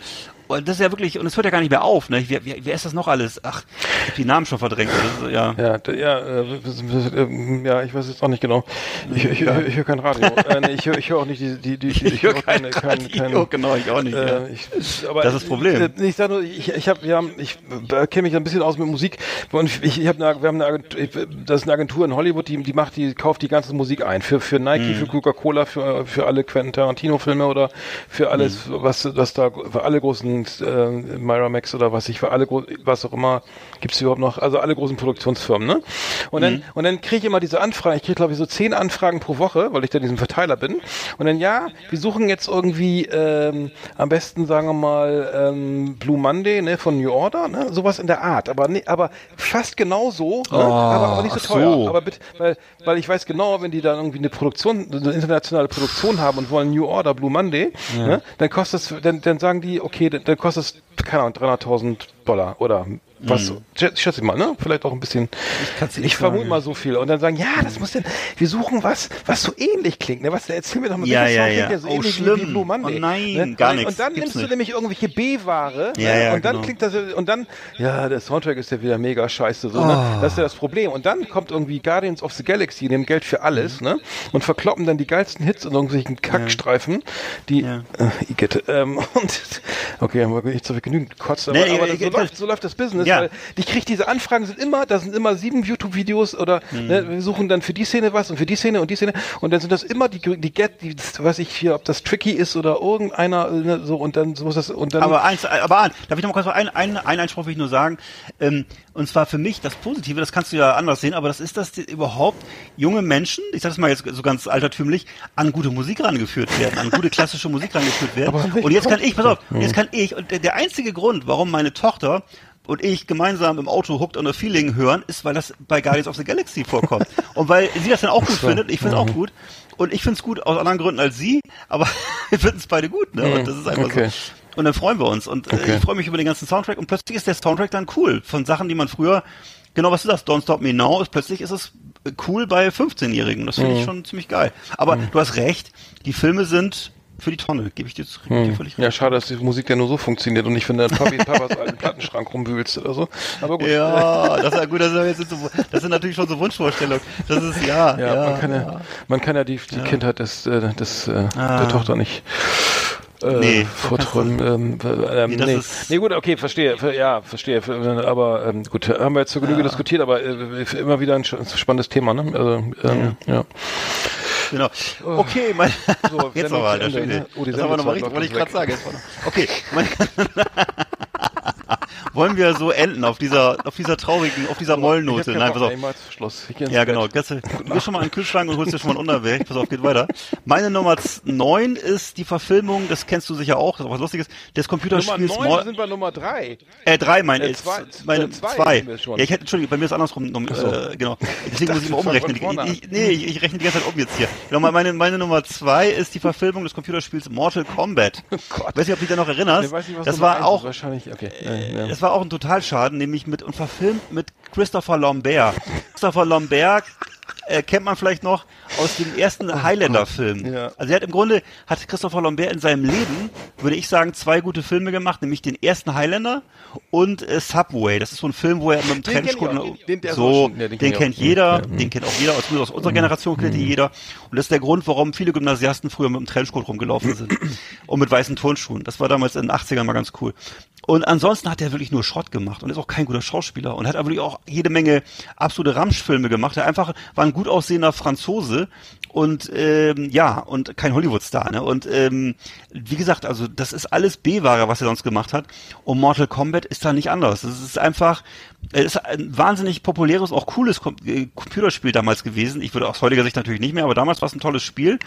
und das ist ja wirklich, und es hört ja gar nicht mehr auf, ne? Wer, wer, wer ist das noch alles? Ach, ich hab die Namen schon verdrängt. Ist, ja. Ja, ja, äh, äh, ja, ich weiß jetzt auch nicht genau. Ich, ich, ich, ich höre kein Radio. äh, ich höre ich hör auch nicht die, die, die Ich höre kein keine, keine, keine, genau, ich auch nicht. ja. Äh, ich, aber Das ist das Problem. Ich, ich sag nur, ich, ich habe, wir haben, ich äh, kenne mich ein bisschen aus mit Musik und ich, ich habe, eine, wir haben eine Agentur, ich, das ist eine Agentur in Hollywood, die, die macht, die kauft die ganze Musik ein für für Nike, Mhm. für Coca-Cola, für für alle Quentin Tarantino-Filme oder für alles, Mhm. was was da für alle großen äh, Miramax oder was ich für alle was auch immer gibt's überhaupt noch, also alle großen Produktionsfirmen, ne? Und Mhm. dann und dann kriege ich immer diese Anfragen, ich kriege glaube ich so zehn Anfragen pro Woche, weil ich da diesen Verteiler bin. Und dann ja, wir suchen jetzt irgendwie ähm, am besten sagen wir mal ähm, Blue Monday, ne, von New Order, ne, sowas in der Art, aber ne, aber fast genauso, ne, aber, aber nicht so Oh, ach so. teuer, aber bitte, weil weil ich weiß genau, wenn die dann irgendwie eine Produktion, eine internationale Produktion haben und wollen New Order Blue Monday, ne, dann kostet es, dann, dann sagen die, okay, dann, dann kostet es keine Ahnung 300.000 Dollar oder was, schätze schätze ich mal, ne? Vielleicht auch ein bisschen. Ich, nicht vermute mal so viel. Und dann sagen, ja, das muss denn, wir suchen was, was so ähnlich klingt. Ne? Was, erzähl mir doch mal, Ja, ja, ja. klingt so Oh, ähnlich wie, schlimm. wie Blue Monday. Oh nein, ne? gar und, nichts. Und dann Gibt's nimmst du nicht. nämlich irgendwelche B-Ware. Ja, ne? ja, und dann genau. klingt das, und dann, ja, der Soundtrack ist ja wieder mega scheiße. So, ne? Oh. Das ist ja das Problem. Und dann kommt irgendwie Guardians of the Galaxy, nehmen Geld für alles, ne? Und verkloppen dann die geilsten Hits in irgendwelchen Kackstreifen, die, Ja. äh, Igitt, ähm, und, okay, haben wir nicht so viel genügend gekotzt, aber, Nee, aber ich- so, ich- läuft, so läuft das Business. Ja. weil ich kriege diese Anfragen sind immer, da sind immer sieben YouTube-Videos oder Mhm. ne, wir suchen dann für die Szene was und für die Szene und die Szene und dann sind das immer die die Get, die weiß ich hier, ob das tricky ist oder irgendeiner ne, so und dann so muss das und dann Aber eins, aber an, darf ich noch mal kurz ein, ein, ein Einspruch will ich nur sagen, ähm, und zwar für mich das Positive, das kannst du ja anders sehen, aber das ist, dass überhaupt junge Menschen, ich sag das mal jetzt so ganz altertümlich, an gute Musik rangeführt werden, an gute klassische Musik rangeführt werden. Und jetzt kann ich, pass auf, jetzt kann ich, und der, der einzige Grund, warum meine Tochter und ich gemeinsam im Auto Hooked on a Feeling hören, ist, weil das bei Guardians of the Galaxy vorkommt. Und weil sie das dann auch gut findet, ich finde es auch gut. Und ich finde es gut aus anderen Gründen als sie, aber wir finden es beide gut, ne? Und das ist einfach Okay. so. Und dann freuen wir uns. Und äh, Okay. ich freue mich über den ganzen Soundtrack. Und plötzlich ist der Soundtrack dann cool. Von Sachen, die man früher, genau was ist das? Don't Stop Me Now, ist plötzlich ist es äh, cool bei 15-Jährigen. Das Mhm. finde ich schon ziemlich geil. Aber du hast recht, die Filme sind für die Tonne, gebe ich dir, ich dir völlig recht. ja, schade, dass die Musik ja nur so funktioniert und nicht, wenn du in Papi, Papas alten Plattenschrank rumwühlst oder so. Aber gut. Ja, das ist ja gut, das, ist jetzt so, das sind natürlich schon so Wunschvorstellungen. Das ist, ja, Ja, ja. man kann ja, man kann ja die, die Kindheit des, äh, des, äh, Ah. der Tochter nicht äh, Nee, vorträumen. Ähm, ähm, Nee, nee. nee, gut, okay, verstehe. ver- Ja, verstehe. ver- Aber ähm, gut, haben wir jetzt zur Genüge diskutiert, aber äh, immer wieder ein spannendes Thema, ne? Also, ähm, ja. Genau. Okay, mein, So, jetzt aber, zu alter Schwede. Oh, das war nochmal richtig, wollte ich gerade sagen. Okay, mein, wollen wir so enden auf dieser, auf dieser traurigen, auf dieser Mollnote? Nein, pass auf. Schluss. Ja, genau. Gehst du gehst schon mal in den Kühlschrank und holst dir schon mal ein Unterweg. Pass auf, geht weiter. Meine Nummer 9 ist die Verfilmung, das kennst du sicher auch, das ist was Lustiges, des Nummer Computerspiels 9 Mor- sind wir Nummer 3. äh, drei mein Äh, ich. Meine äh, zwei zwei. sind wir schon. Ja, ich hätte, Entschuldigung, bei mir ist andersrum. Äh, genau. Deswegen muss ich mal umrechnen. Ich, ich, nee, ich, ich rechne die ganze Zeit um jetzt hier. Genau, meine, meine Nummer zwei ist die Verfilmung des Computerspiels Mortal Kombat. Gott. Weiß nicht, ob du dich da noch erinnerst. Ich weiß nicht, was das Nummer war auch. Wahrscheinlich, okay. Äh, ja. das war auch ein Totalschaden, nämlich mit und verfilmt mit Christopher Lambert. Christopher Lambert äh, kennt man vielleicht noch aus dem ersten Highlander-Film. Ja. Also er hat im Grunde, hat Christopher Lambert in seinem Leben, würde ich sagen, zwei gute Filme gemacht, nämlich den ersten Highlander und äh, Subway. Das ist so ein Film, wo er mit dem Trenchcoat... auch. Den- so, den den, kennt auch. jeder, Ja, mhm. den kennt auch jeder, aus, aus unserer Generation kennt ihn jeder. Und das ist der Grund, warum viele Gymnasiasten früher mit dem Trenchcoat rumgelaufen sind. und mit weißen Turnschuhen. Das war damals in den 80ern mal ganz cool. Und ansonsten hat er wirklich nur Schrott gemacht und ist auch kein guter Schauspieler und hat aber wirklich auch jede Menge absolute Ramschfilme gemacht. Er einfach war ein gut aussehender Franzose und ähm, ja und kein Hollywood-Star. Ne? Und ähm, wie gesagt, also das ist alles B-Ware, was er sonst gemacht hat. Und Mortal Kombat ist da nicht anders. Es ist einfach, es ist ein wahnsinnig populäres, auch cooles äh, Computerspiel damals gewesen. Ich würde aus heutiger Sicht natürlich nicht mehr, aber damals war es ein tolles Spiel.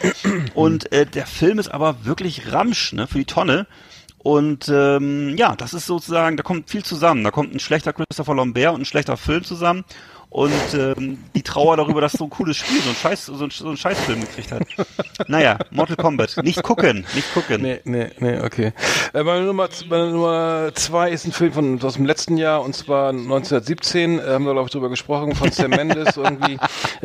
Und äh, der Film ist aber wirklich Ramsch ne, für die Tonne. Und ähm, ja, das ist sozusagen, da kommt viel zusammen. Da kommt ein schlechter Christopher Lambert und ein schlechter Film zusammen. Und ähm, die Trauer darüber, dass so ein cooles Spiel, so ein Scheiß, so ein, so ein Scheißfilm gekriegt hat. Naja, Mortal Kombat. Nicht gucken, nicht gucken. Nee, nee, nee, okay. Äh, meine, Nummer, meine Nummer zwei ist ein Film von, aus dem letzten Jahr und zwar 1917, äh, haben wir glaube ich drüber gesprochen, von Sam Mendes, irgendwie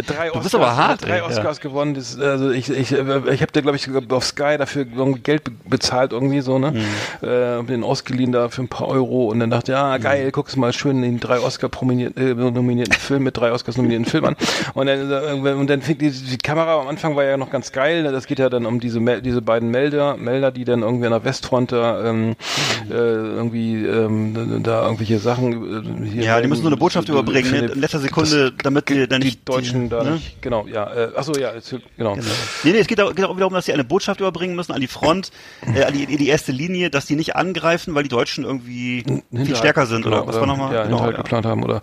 drei Oscars, aber hart, drei ey, ja. Oscars gewonnen. Das, also ich, ich, äh, ich habe dir glaube ich auf Sky dafür Geld be bezahlt irgendwie so, ne? Mhm. Äh, den ausgeliehen da für ein paar Euro und dann dachte ich, ja geil, guck's mal schön den drei Oscar äh, nominierten Film mit drei Oscars nominierten Film an. Und dann, äh, und dann fing die, die Kamera am Anfang war ja noch ganz geil. Das geht ja dann um diese diese beiden Melder, Melder, die dann irgendwie an der Westfront da ähm, äh, irgendwie ähm, da irgendwelche Sachen. Äh, hier Ja, die müssen so eine Botschaft überbringen, ne? in letzter Sekunde, damit die dann die nicht Deutschen da ne? nicht. Genau, ja. Äh, achso, ja, jetzt, genau. Genau. Nee, nee, es geht auch, geht auch wieder um, dass sie eine Botschaft überbringen müssen an die Front, äh, an die, die erste Linie, dass die nicht angreifen, weil die Deutschen irgendwie viel Hinterhalt, stärker sind genau, oder was war nochmal? Ja, genau, Hinterhalt ja. geplant haben oder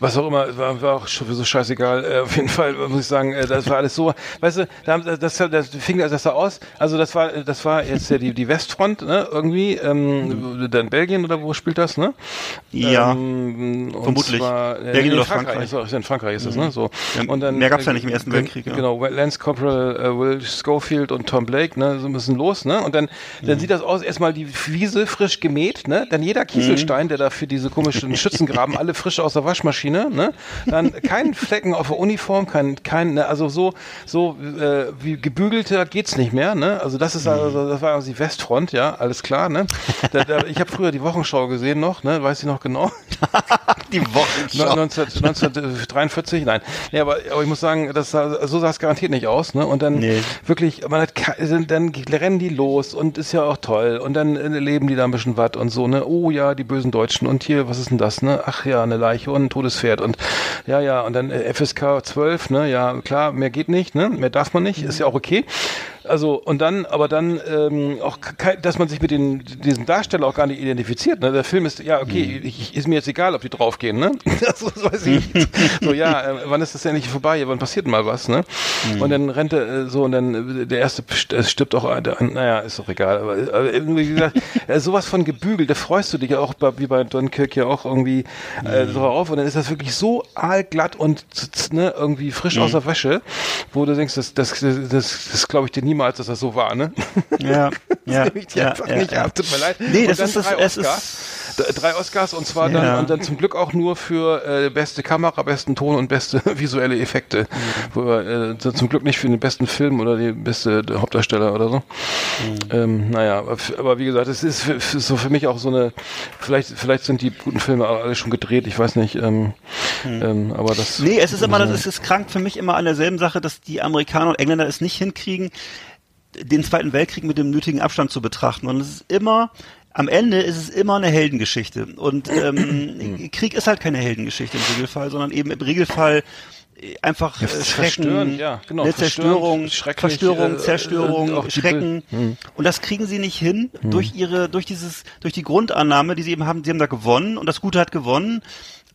was auch immer, war, auch sowieso scheißegal. Äh, auf jeden Fall muss ich sagen, äh, das war alles so, weißt du, da haben, das, das fing das da aus, also das war, das war jetzt ja die, die Westfront, ne, irgendwie, ähm, dann Belgien oder wo spielt das, ne? Ja, ähm, und vermutlich. Zwar, äh, Belgien oder Frankreich. Frankreich. In Frankreich ist das, ne? So. Ja, mehr gab's ja nicht im Ersten Weltkrieg, ja. Genau, Lance Corporal äh, Will Schofield und Tom Blake, ne, so müssen los, ne? Und dann, dann Mhm. sieht das aus, erstmal die Wiese frisch gemäht, ne? Dann jeder Kieselstein, der da für diese komischen Schützengraben, alle frisch aus der Waschmaschine, ne? Dann kein Flecken auf der Uniform, kein, kein, ne? also so, so äh, wie gebügelter geht's nicht mehr, ne? Also das ist also, das war also die Westfront, ja, alles klar, ne? Da, da, ich habe früher die Wochenschau gesehen noch, ne? Weiß ich noch genau. Die Wochenschau. 19, 1943, nein. Ja, aber, aber ich muss sagen, das sah, so sah es garantiert nicht aus, ne? Und dann Nee. wirklich, man hat, dann rennen die los und ist ja auch toll. Und dann äh, leben die da ein bisschen was und so, ne? Oh ja, die bösen Deutschen und hier, was ist denn das, ne? Ach ja, eine Leiche und ein totes Pferd und ja, ja, und dann äh, FSK 12, ne? Ja, klar, mehr geht nicht, ne? Mehr darf man nicht, ist ja auch okay. Also und dann, aber dann ähm, auch, dass man sich mit den diesen Darsteller auch gar nicht identifiziert. Ne? Der Film ist ja okay, ich, ist mir jetzt egal, ob die draufgehen. Ne? so, so weiß ich nicht. So ja, äh, wann ist das endlich vorbei? Wann passiert mal was? Ne? Und dann rennt er äh, so und dann äh, der erste st- es stirbt auch. einer. Naja, ist doch egal. Aber, aber irgendwie wie gesagt, äh, sowas von gebügelt. Da freust du dich ja auch bei, wie bei Dunkirk ja auch irgendwie äh, drauf. Und dann ist das wirklich so aalglatt und ne, irgendwie frisch aus der Wäsche, wo du denkst, das, das, das, das, das glaube ich dir niemals, dass das so war. Ne? Ja, ja, Das nehme ich dir ja, einfach ja, nicht ja. ab, tut mir leid. Nee, Und das dann ist das- drei es Oscars. D- Drei Oscars und zwar dann Ja. und dann zum Glück auch nur für äh, beste Kamera, besten Ton und beste visuelle Effekte. Mhm. Wo wir, äh, zum Glück nicht für den besten Film oder die beste Hauptdarsteller oder so. Mhm. Ähm, naja, aber, aber wie gesagt, es ist für, für, so für mich auch so eine, vielleicht, vielleicht sind die guten Filme alle schon gedreht, ich weiß nicht, ähm, ähm, aber das. Nee, es ist immer, das ist, es krankt für mich immer an derselben Sache, dass die Amerikaner und Engländer es nicht hinkriegen, den Zweiten Weltkrieg mit dem nötigen Abstand zu betrachten. Und es ist immer, am Ende ist es immer eine Heldengeschichte. Und ähm, Krieg ist halt keine Heldengeschichte im Regelfall, sondern eben im Regelfall äh, einfach äh, Schrecken, ja, genau, eine verstörend, Zerstörung, Verstörung, äh, Zerstörung, äh, Schrecken. Und das kriegen sie nicht hin durch ihre, durch dieses, durch die Grundannahme, die sie eben haben, sie haben da gewonnen und das Gute hat gewonnen.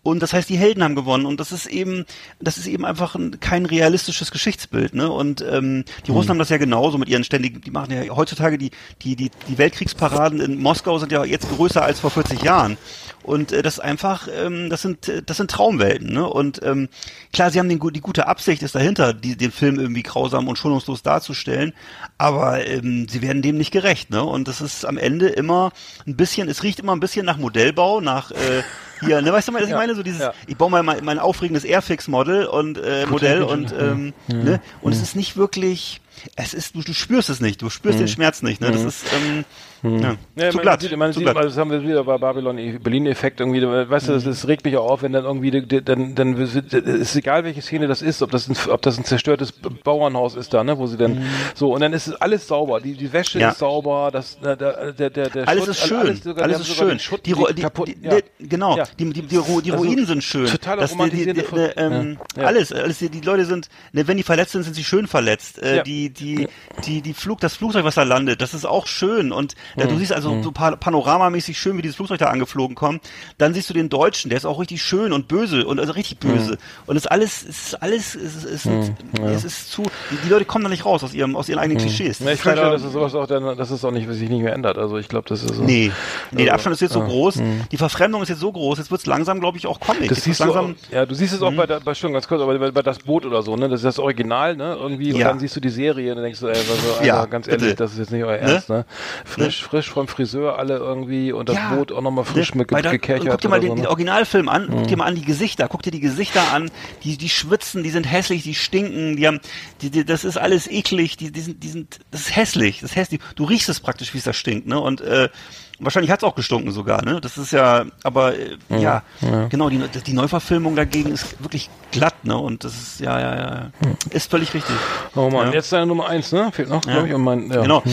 Und das heißt, die Helden haben gewonnen. Und das ist eben, das ist eben einfach ein, kein realistisches Geschichtsbild. Ne? Und ähm, die Russen haben das ja genauso mit ihren ständigen, die machen ja heutzutage die, die, die, die Weltkriegsparaden in Moskau sind ja jetzt größer als vor 40 Jahren. Und äh, das ist einfach, ähm, das sind, das sind Traumwelten. Ne? Und ähm, klar, sie haben den, die gute Absicht ist dahinter, die, den Film irgendwie grausam und schonungslos darzustellen. Aber ähm, sie werden dem nicht gerecht. Ne? Und das ist am Ende immer ein bisschen, es riecht immer ein bisschen nach Modellbau, nach äh, hier, ne, weißt du was ich Ja, meine? So dieses, ja. ich baue mal mein, mein aufregendes Airfix-Model und äh, Modell und ähm, ne? und es ist nicht wirklich, es ist, du, du spürst es nicht, du spürst den Schmerz nicht, ne? Das ist ähm, ja, Ja, zu man glatt. Sieht, man zu sieht, glatt. das haben wir wieder bei Babylon Berlin-Effekt irgendwie. Weißt du, das, das regt mich auch auf, wenn dann irgendwie, dann, dann ist egal, welche Szene das ist, ob das ein, ob das ein zerstörtes Bauernhaus ist da, ne, wo sie dann so und dann ist es alles sauber. Die, die Wäsche Ja. ist sauber, das, der, der, der, der Alles Schutt, ist schön, alles, sogar, die alles ist sogar schön. Schutt, Die, die, kaputt, die, ja. genau, Ja. die, die, die, Ru- die Also, Ruinen sind schön. total Das- die, die, ähm. Alles, alles die, die Leute sind, ne, wenn die verletzt sind, sind sie schön verletzt. Äh, Ja. Die, die, die, die Flug, das Flugzeug, was da landet, das ist auch schön. Und da, Mhm. du siehst also so pa panoramamäßig schön, wie dieses Flugzeug da angeflogen kommt. Dann siehst du den Deutschen, der ist auch richtig schön und böse und also richtig Mhm. böse. Und es ist alles, es ist alles, es ist, es ist, es ist zu, die, Leute kommen da nicht raus aus ihrem, aus ihren eigenen Klischees. Ja, ich Das ist wünsche, leider- dass es sowas auch dann, dass es auch nicht, sich nicht mehr ändert. Also ich glaube, das ist so. Nee, nee, der Also, Abstand ist jetzt so ja. groß, die Verfremdung ist jetzt so groß, jetzt wird's langsam, glaube ich, auch Comic. Das siehst wird's du, langsam, auch, ja, du siehst es auch bei, der, bei, schon ganz kurz, aber bei, bei das Boot oder so, ne, das ist das Original, ne, irgendwie, und Ja. dann siehst du die Serie und dann denkst du, ey, also, Ja, Alter, ganz bitte. ehrlich, das ist jetzt nicht euer Ernst, ne, frisch, frisch vom Friseur alle irgendwie und das Ja. Boot auch nochmal frisch mit der- gekerchert Guck dir mal den, so, den ne? Originalfilm an, guck dir mal an die Gesichter, guck dir die Gesichter an, die, die schwitzen, die sind hässlich, die stinken, die haben, die, die, das ist alles eklig, die, die sind, die sind, das ist hässlich, das ist hässlich. Du riechst es praktisch, wie es da stinkt, ne, und, äh, Wahrscheinlich hat's auch gestunken sogar, ne? Das ist ja, aber äh, ja, genau, die, die Neuverfilmung dagegen ist wirklich glatt, ne? Und das ist, ja, ja, ja, ist völlig richtig. Oh Mann, Ja. jetzt deine Nummer eins, ne, fehlt noch, glaube ich, und mein, ja. Genau.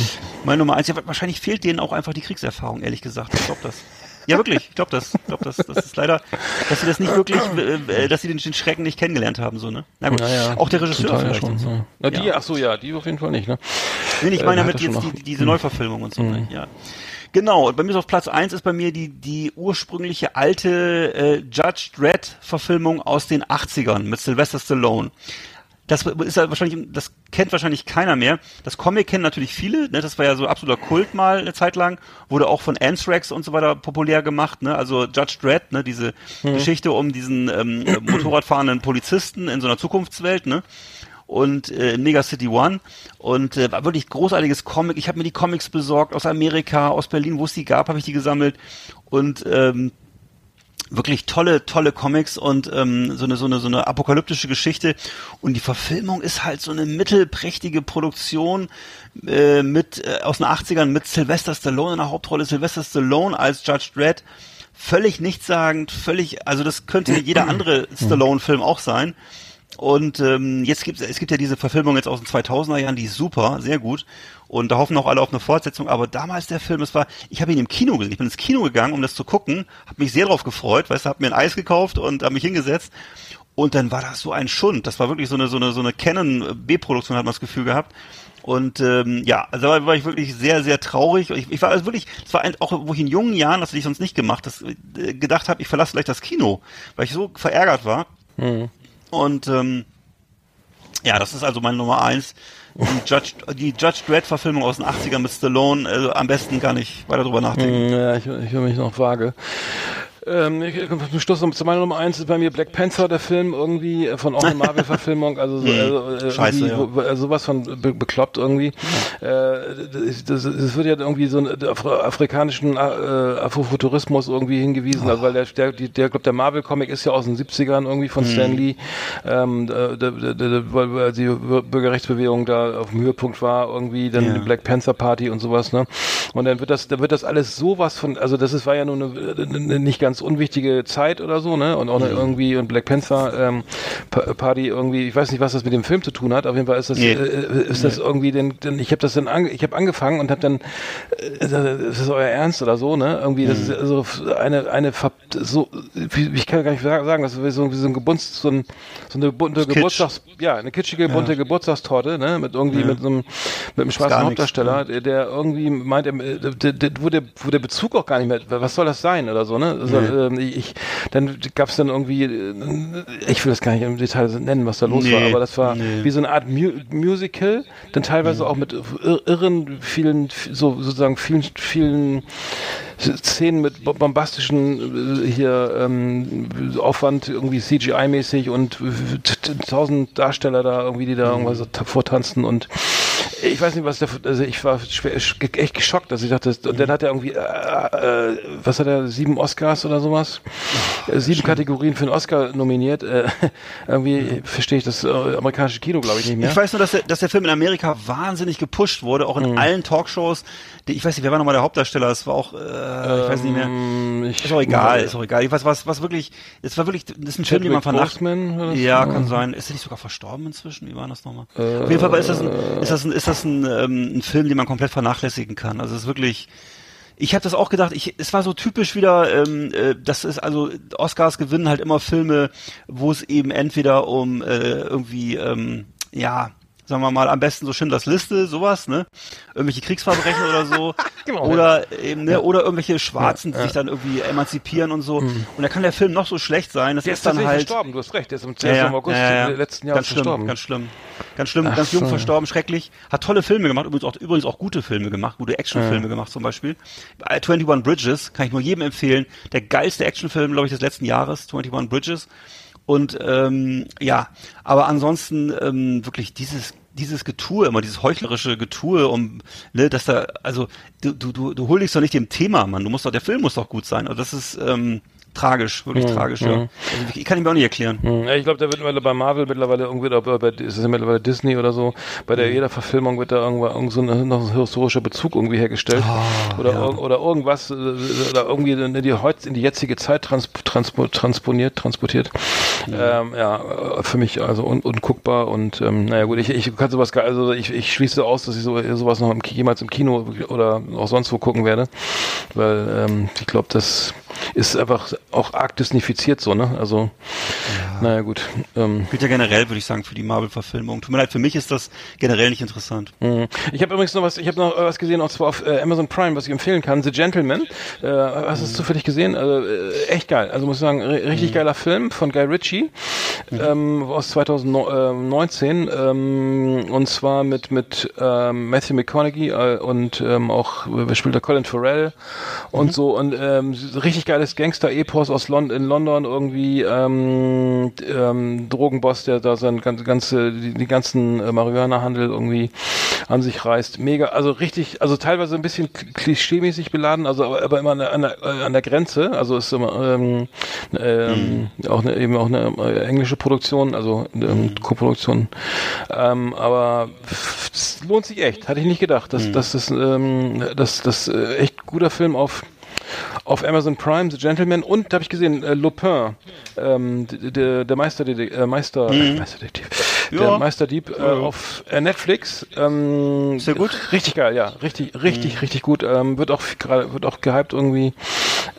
Meine Nummer eins, ja, wahrscheinlich fehlt denen auch einfach die Kriegserfahrung, ehrlich gesagt. Ich glaube das. Ja, wirklich. Ich glaube das. Ich glaube das. Das ist leider, dass sie das nicht wirklich, äh, dass sie den, den Schrecken nicht kennengelernt haben, so, ne? Na gut. Naja, auch der Regisseur Teil vielleicht. schon, so. ja. Na, die, Ja. ach so, ja, die auf jeden Fall nicht, ne. Nee, ich Äh, meine hat damit schon jetzt die, diese Neuverfilmung und so, ne? Ja. Genau, und bei mir ist auf Platz eins ist bei mir die, die ursprüngliche alte äh, Judge Dredd-Verfilmung aus den 80ern mit Sylvester Stallone. Das ist ja wahrscheinlich, das kennt wahrscheinlich keiner mehr. Das Comic kennen natürlich viele, ne? Das war ja so absoluter Kult mal eine Zeit lang, wurde auch von Anthrax und so weiter populär gemacht, ne? Also Judge Dredd, ne? Diese Geschichte um diesen ähm, äh, Motorradfahrenden Polizisten in so einer Zukunftswelt, ne? Und äh, Mega City One. Und äh, war wirklich großartiges Comic. Ich habe mir die Comics besorgt aus Amerika, aus Berlin, wo es die gab, habe ich die gesammelt. Und ähm, wirklich tolle, tolle Comics und ähm, so eine so eine so eine apokalyptische Geschichte. Und die Verfilmung ist halt so eine mittelprächtige Produktion äh, mit äh, aus den 80ern mit Sylvester Stallone in der Hauptrolle, Sylvester Stallone als Judge Dredd. Völlig nichtssagend, völlig, also das könnte jeder andere Stallone-Film auch sein. Und ähm, jetzt gibt es gibt ja diese Verfilmung jetzt aus den 2000er Jahren, die ist super, sehr gut. Und da hoffen auch alle auf eine Fortsetzung. Aber damals der Film, es war, ich habe ihn im Kino gesehen. Ich bin ins Kino gegangen, um das zu gucken, habe mich sehr drauf gefreut, weißt du, habe mir ein Eis gekauft und habe mich hingesetzt. Und dann war das so ein Schund. Das war wirklich so eine so eine so eine Canon B-Produktion, hat man das Gefühl gehabt. Und ähm, ja, also da war ich wirklich sehr, sehr traurig. Ich, ich war also wirklich, es war ein, auch, wo ich in jungen Jahren, das hätte ich sonst nicht gemacht, das, äh, gedacht habe, ich verlasse gleich das Kino, weil ich so verärgert war. Und ähm, ja, das ist also meine Nummer eins. Die Judge, die Judge Dredd-Verfilmung aus den 80ern mit Stallone, also am besten gar nicht weiter drüber nachdenken. Hm, Ja, ich, ich höre mich noch vage. Ähm, ich, zum Schluss zu meiner Nummer eins. Ist bei mir Black Panther, der Film irgendwie äh, von auch Marvel-Verfilmung, also, so, also äh, Scheiße, wo, also sowas von be bekloppt irgendwie. Äh, das, das, das wird ja irgendwie so einen Afri afrikanischen äh, Afrofuturismus irgendwie hingewiesen, also weil der, der, der, glaub, der Marvel-Comic ist ja aus den 70ern irgendwie von Stan Lee, ähm, da, da, da, da, weil die Bürgerrechtsbewegung da auf dem Höhepunkt war, irgendwie dann Ja. die Black Panther Party und sowas, ne? Und dann wird das, da wird das alles sowas von, also das ist, war ja nur eine, eine nicht ganz unwichtige Zeit oder so, ne? Und auch eine irgendwie und Black Panther ähm, Pa- Party irgendwie, ich weiß nicht, was das mit dem Film zu tun hat. Auf jeden Fall ist das, Nee. äh, ist das irgendwie, denn, denn ich habe das dann, ange, ich habe angefangen und habe dann, äh, das ist euer Ernst oder so, ne? Irgendwie, das ist so eine, eine, so, ich kann gar nicht sagen, das ist so, wie so ein Gebunst, so, ein, so eine bunte Kitsch. Geburtstags, ja, eine kitschige bunte Geburtstagstorte, ne? Mit irgendwie mit so einem, mit einem schwarzen Hauptdarsteller, der, der irgendwie meint, der, der, wo, der, wo der Bezug auch gar nicht mehr, was soll das sein oder so, ne? Also, ähm, ich, dann gab's dann irgendwie, äh, ich will das gar nicht im Detail nennen, was da los Nee, war, aber das war nee. wie so eine Art Mu Musical, dann teilweise auch mit ir irren, vielen, so sozusagen vielen, vielen Szenen mit bo- bombastischen äh, hier ähm, Aufwand irgendwie CGI-mäßig und tausend Darsteller da irgendwie, die da irgendwas so ta- vortanzen und ich weiß nicht, was der, also ich war schwer, sch- echt geschockt, dass ich dachte, und dann hat er irgendwie, äh, äh, was hat er, sieben Oscars oder sowas? Äh, sieben Kategorien für einen Oscar nominiert. Äh, irgendwie verstehe ich das äh, amerikanische Kino, glaube ich, nicht mehr. Ich weiß nur, dass der, dass der Film in Amerika wahnsinnig gepusht wurde, auch in allen Talkshows. Die, ich weiß nicht, wer war nochmal der Hauptdarsteller? Es war auch, äh, ich weiß nicht mehr. Ähm, ich- Ist auch egal, ist auch egal. Ich weiß, was, was wirklich, es war wirklich, das ist ein Film, den man vernachlässigt. Ja, kann sein. Ist er nicht sogar verstorben inzwischen? Wie war das nochmal? Auf jeden Fall ist das ein, ist das ein, ist das ein, ähm, ein Film, den man komplett vernachlässigen kann. Also es ist wirklich, ich habe das auch gedacht, ich, es war so typisch wieder, ähm, äh, das ist also, Oscars gewinnen halt immer Filme, wo es eben entweder um äh, irgendwie, ähm, ja, sagen wir mal, am besten so Schindlers Liste, sowas, ne? Irgendwelche Kriegsverbrechen oder so. Genau, oder eben, ne, oder irgendwelche Schwarzen, die sich dann irgendwie emanzipieren und so. Und da kann der Film noch so schlecht sein, das Der ist ist dann tatsächlich halt. verstorben, du hast recht, der ist im, Ja, der ist ja, im August ja, ja. äh, letzten Jahres ganz schlimm, verstorben. Ganz schlimm. Ganz schlimm, Ach ganz jung so. verstorben, schrecklich. Hat tolle Filme gemacht, übrigens auch, übrigens auch gute Filme gemacht, gute Actionfilme gemacht zum Beispiel. Äh, 21 Bridges kann ich nur jedem empfehlen. Der geilste Actionfilm, glaube ich, des letzten Jahres, 21 Bridges. Und ähm, ja, aber ansonsten ähm, wirklich dieses dieses Getue immer, dieses heuchlerische Getue, um, ne, dass da, also du, du, du, du huldigst doch nicht dem Thema, Mann. Du musst doch, der Film muss doch gut sein. Also das ist ähm, tragisch, wirklich tragisch, ja. Also ich kann ihn mir auch nicht erklären. Hm, Ja, ich glaube, da wird mittlerweile bei Marvel mittlerweile irgendwie, oder bei, ist es ja mittlerweile Disney oder so, bei Mhm. der jeder Verfilmung wird da irgendwann irgend so ein, noch ein historischer Bezug irgendwie hergestellt. Ah, oder, irg- oder irgendwas, äh, oder irgendwie in die, in die jetzige Zeit trans, transpo, transponiert, transportiert. Ähm, ja, für mich also un, unguckbar und ähm, naja gut, ich, ich kann sowas also ich, ich schließe aus, dass ich so, sowas noch im, jemals im Kino oder auch sonst wo gucken werde, weil ähm, ich glaube, das ist einfach auch arg disnifiziert so, ne? Also, naja gut. Ähm, Gilt ja generell, würde ich sagen, für die Marvel-Verfilmung. Tut mir leid, für mich ist das generell nicht interessant. Mhm. Ich habe übrigens noch was, ich habe noch was gesehen, und zwar auf äh, Amazon Prime, was ich empfehlen kann, The Gentleman. Äh, hast du es zufällig gesehen? Also, äh, echt geil. Also muss ich sagen, ri- richtig geiler Film von Guy Ritchie ähm, aus 2019 ähm, und zwar mit mit ähm, Matthew McConaughey äh, und ähm, auch wer spielt da Colin Farrell und so und ähm, richtig geiles Gangster-Epos aus Lon in London irgendwie ähm, ähm, Drogenboss, der da sein ganze, ganze die, die ganzen äh, Marihuana-Handel irgendwie an sich reißt. Mega, also richtig, also teilweise ein bisschen kl- klischeemäßig beladen, also aber, aber immer an der, an, der, äh, an der Grenze. Also ist immer ähm, ähm, auch eine, eben auch eine äh, englische Produktion, also ähm, Co-Produktion. Ähm, aber es lohnt sich echt, hatte ich nicht gedacht, dass dass das ähm, dass das äh, echt guter Film auf auf Amazon Prime, The Gentleman und da habe ich gesehen, äh, Lupin, ähm, der Meister, äh, Meister, Meisterdetektiv, der Ja. Meisterdieb äh, auf äh, Netflix. Ähm, Sehr gut. Richtig geil, ja, richtig, richtig, richtig gut. Ähm, wird auch gerade, wird auch gehypt irgendwie.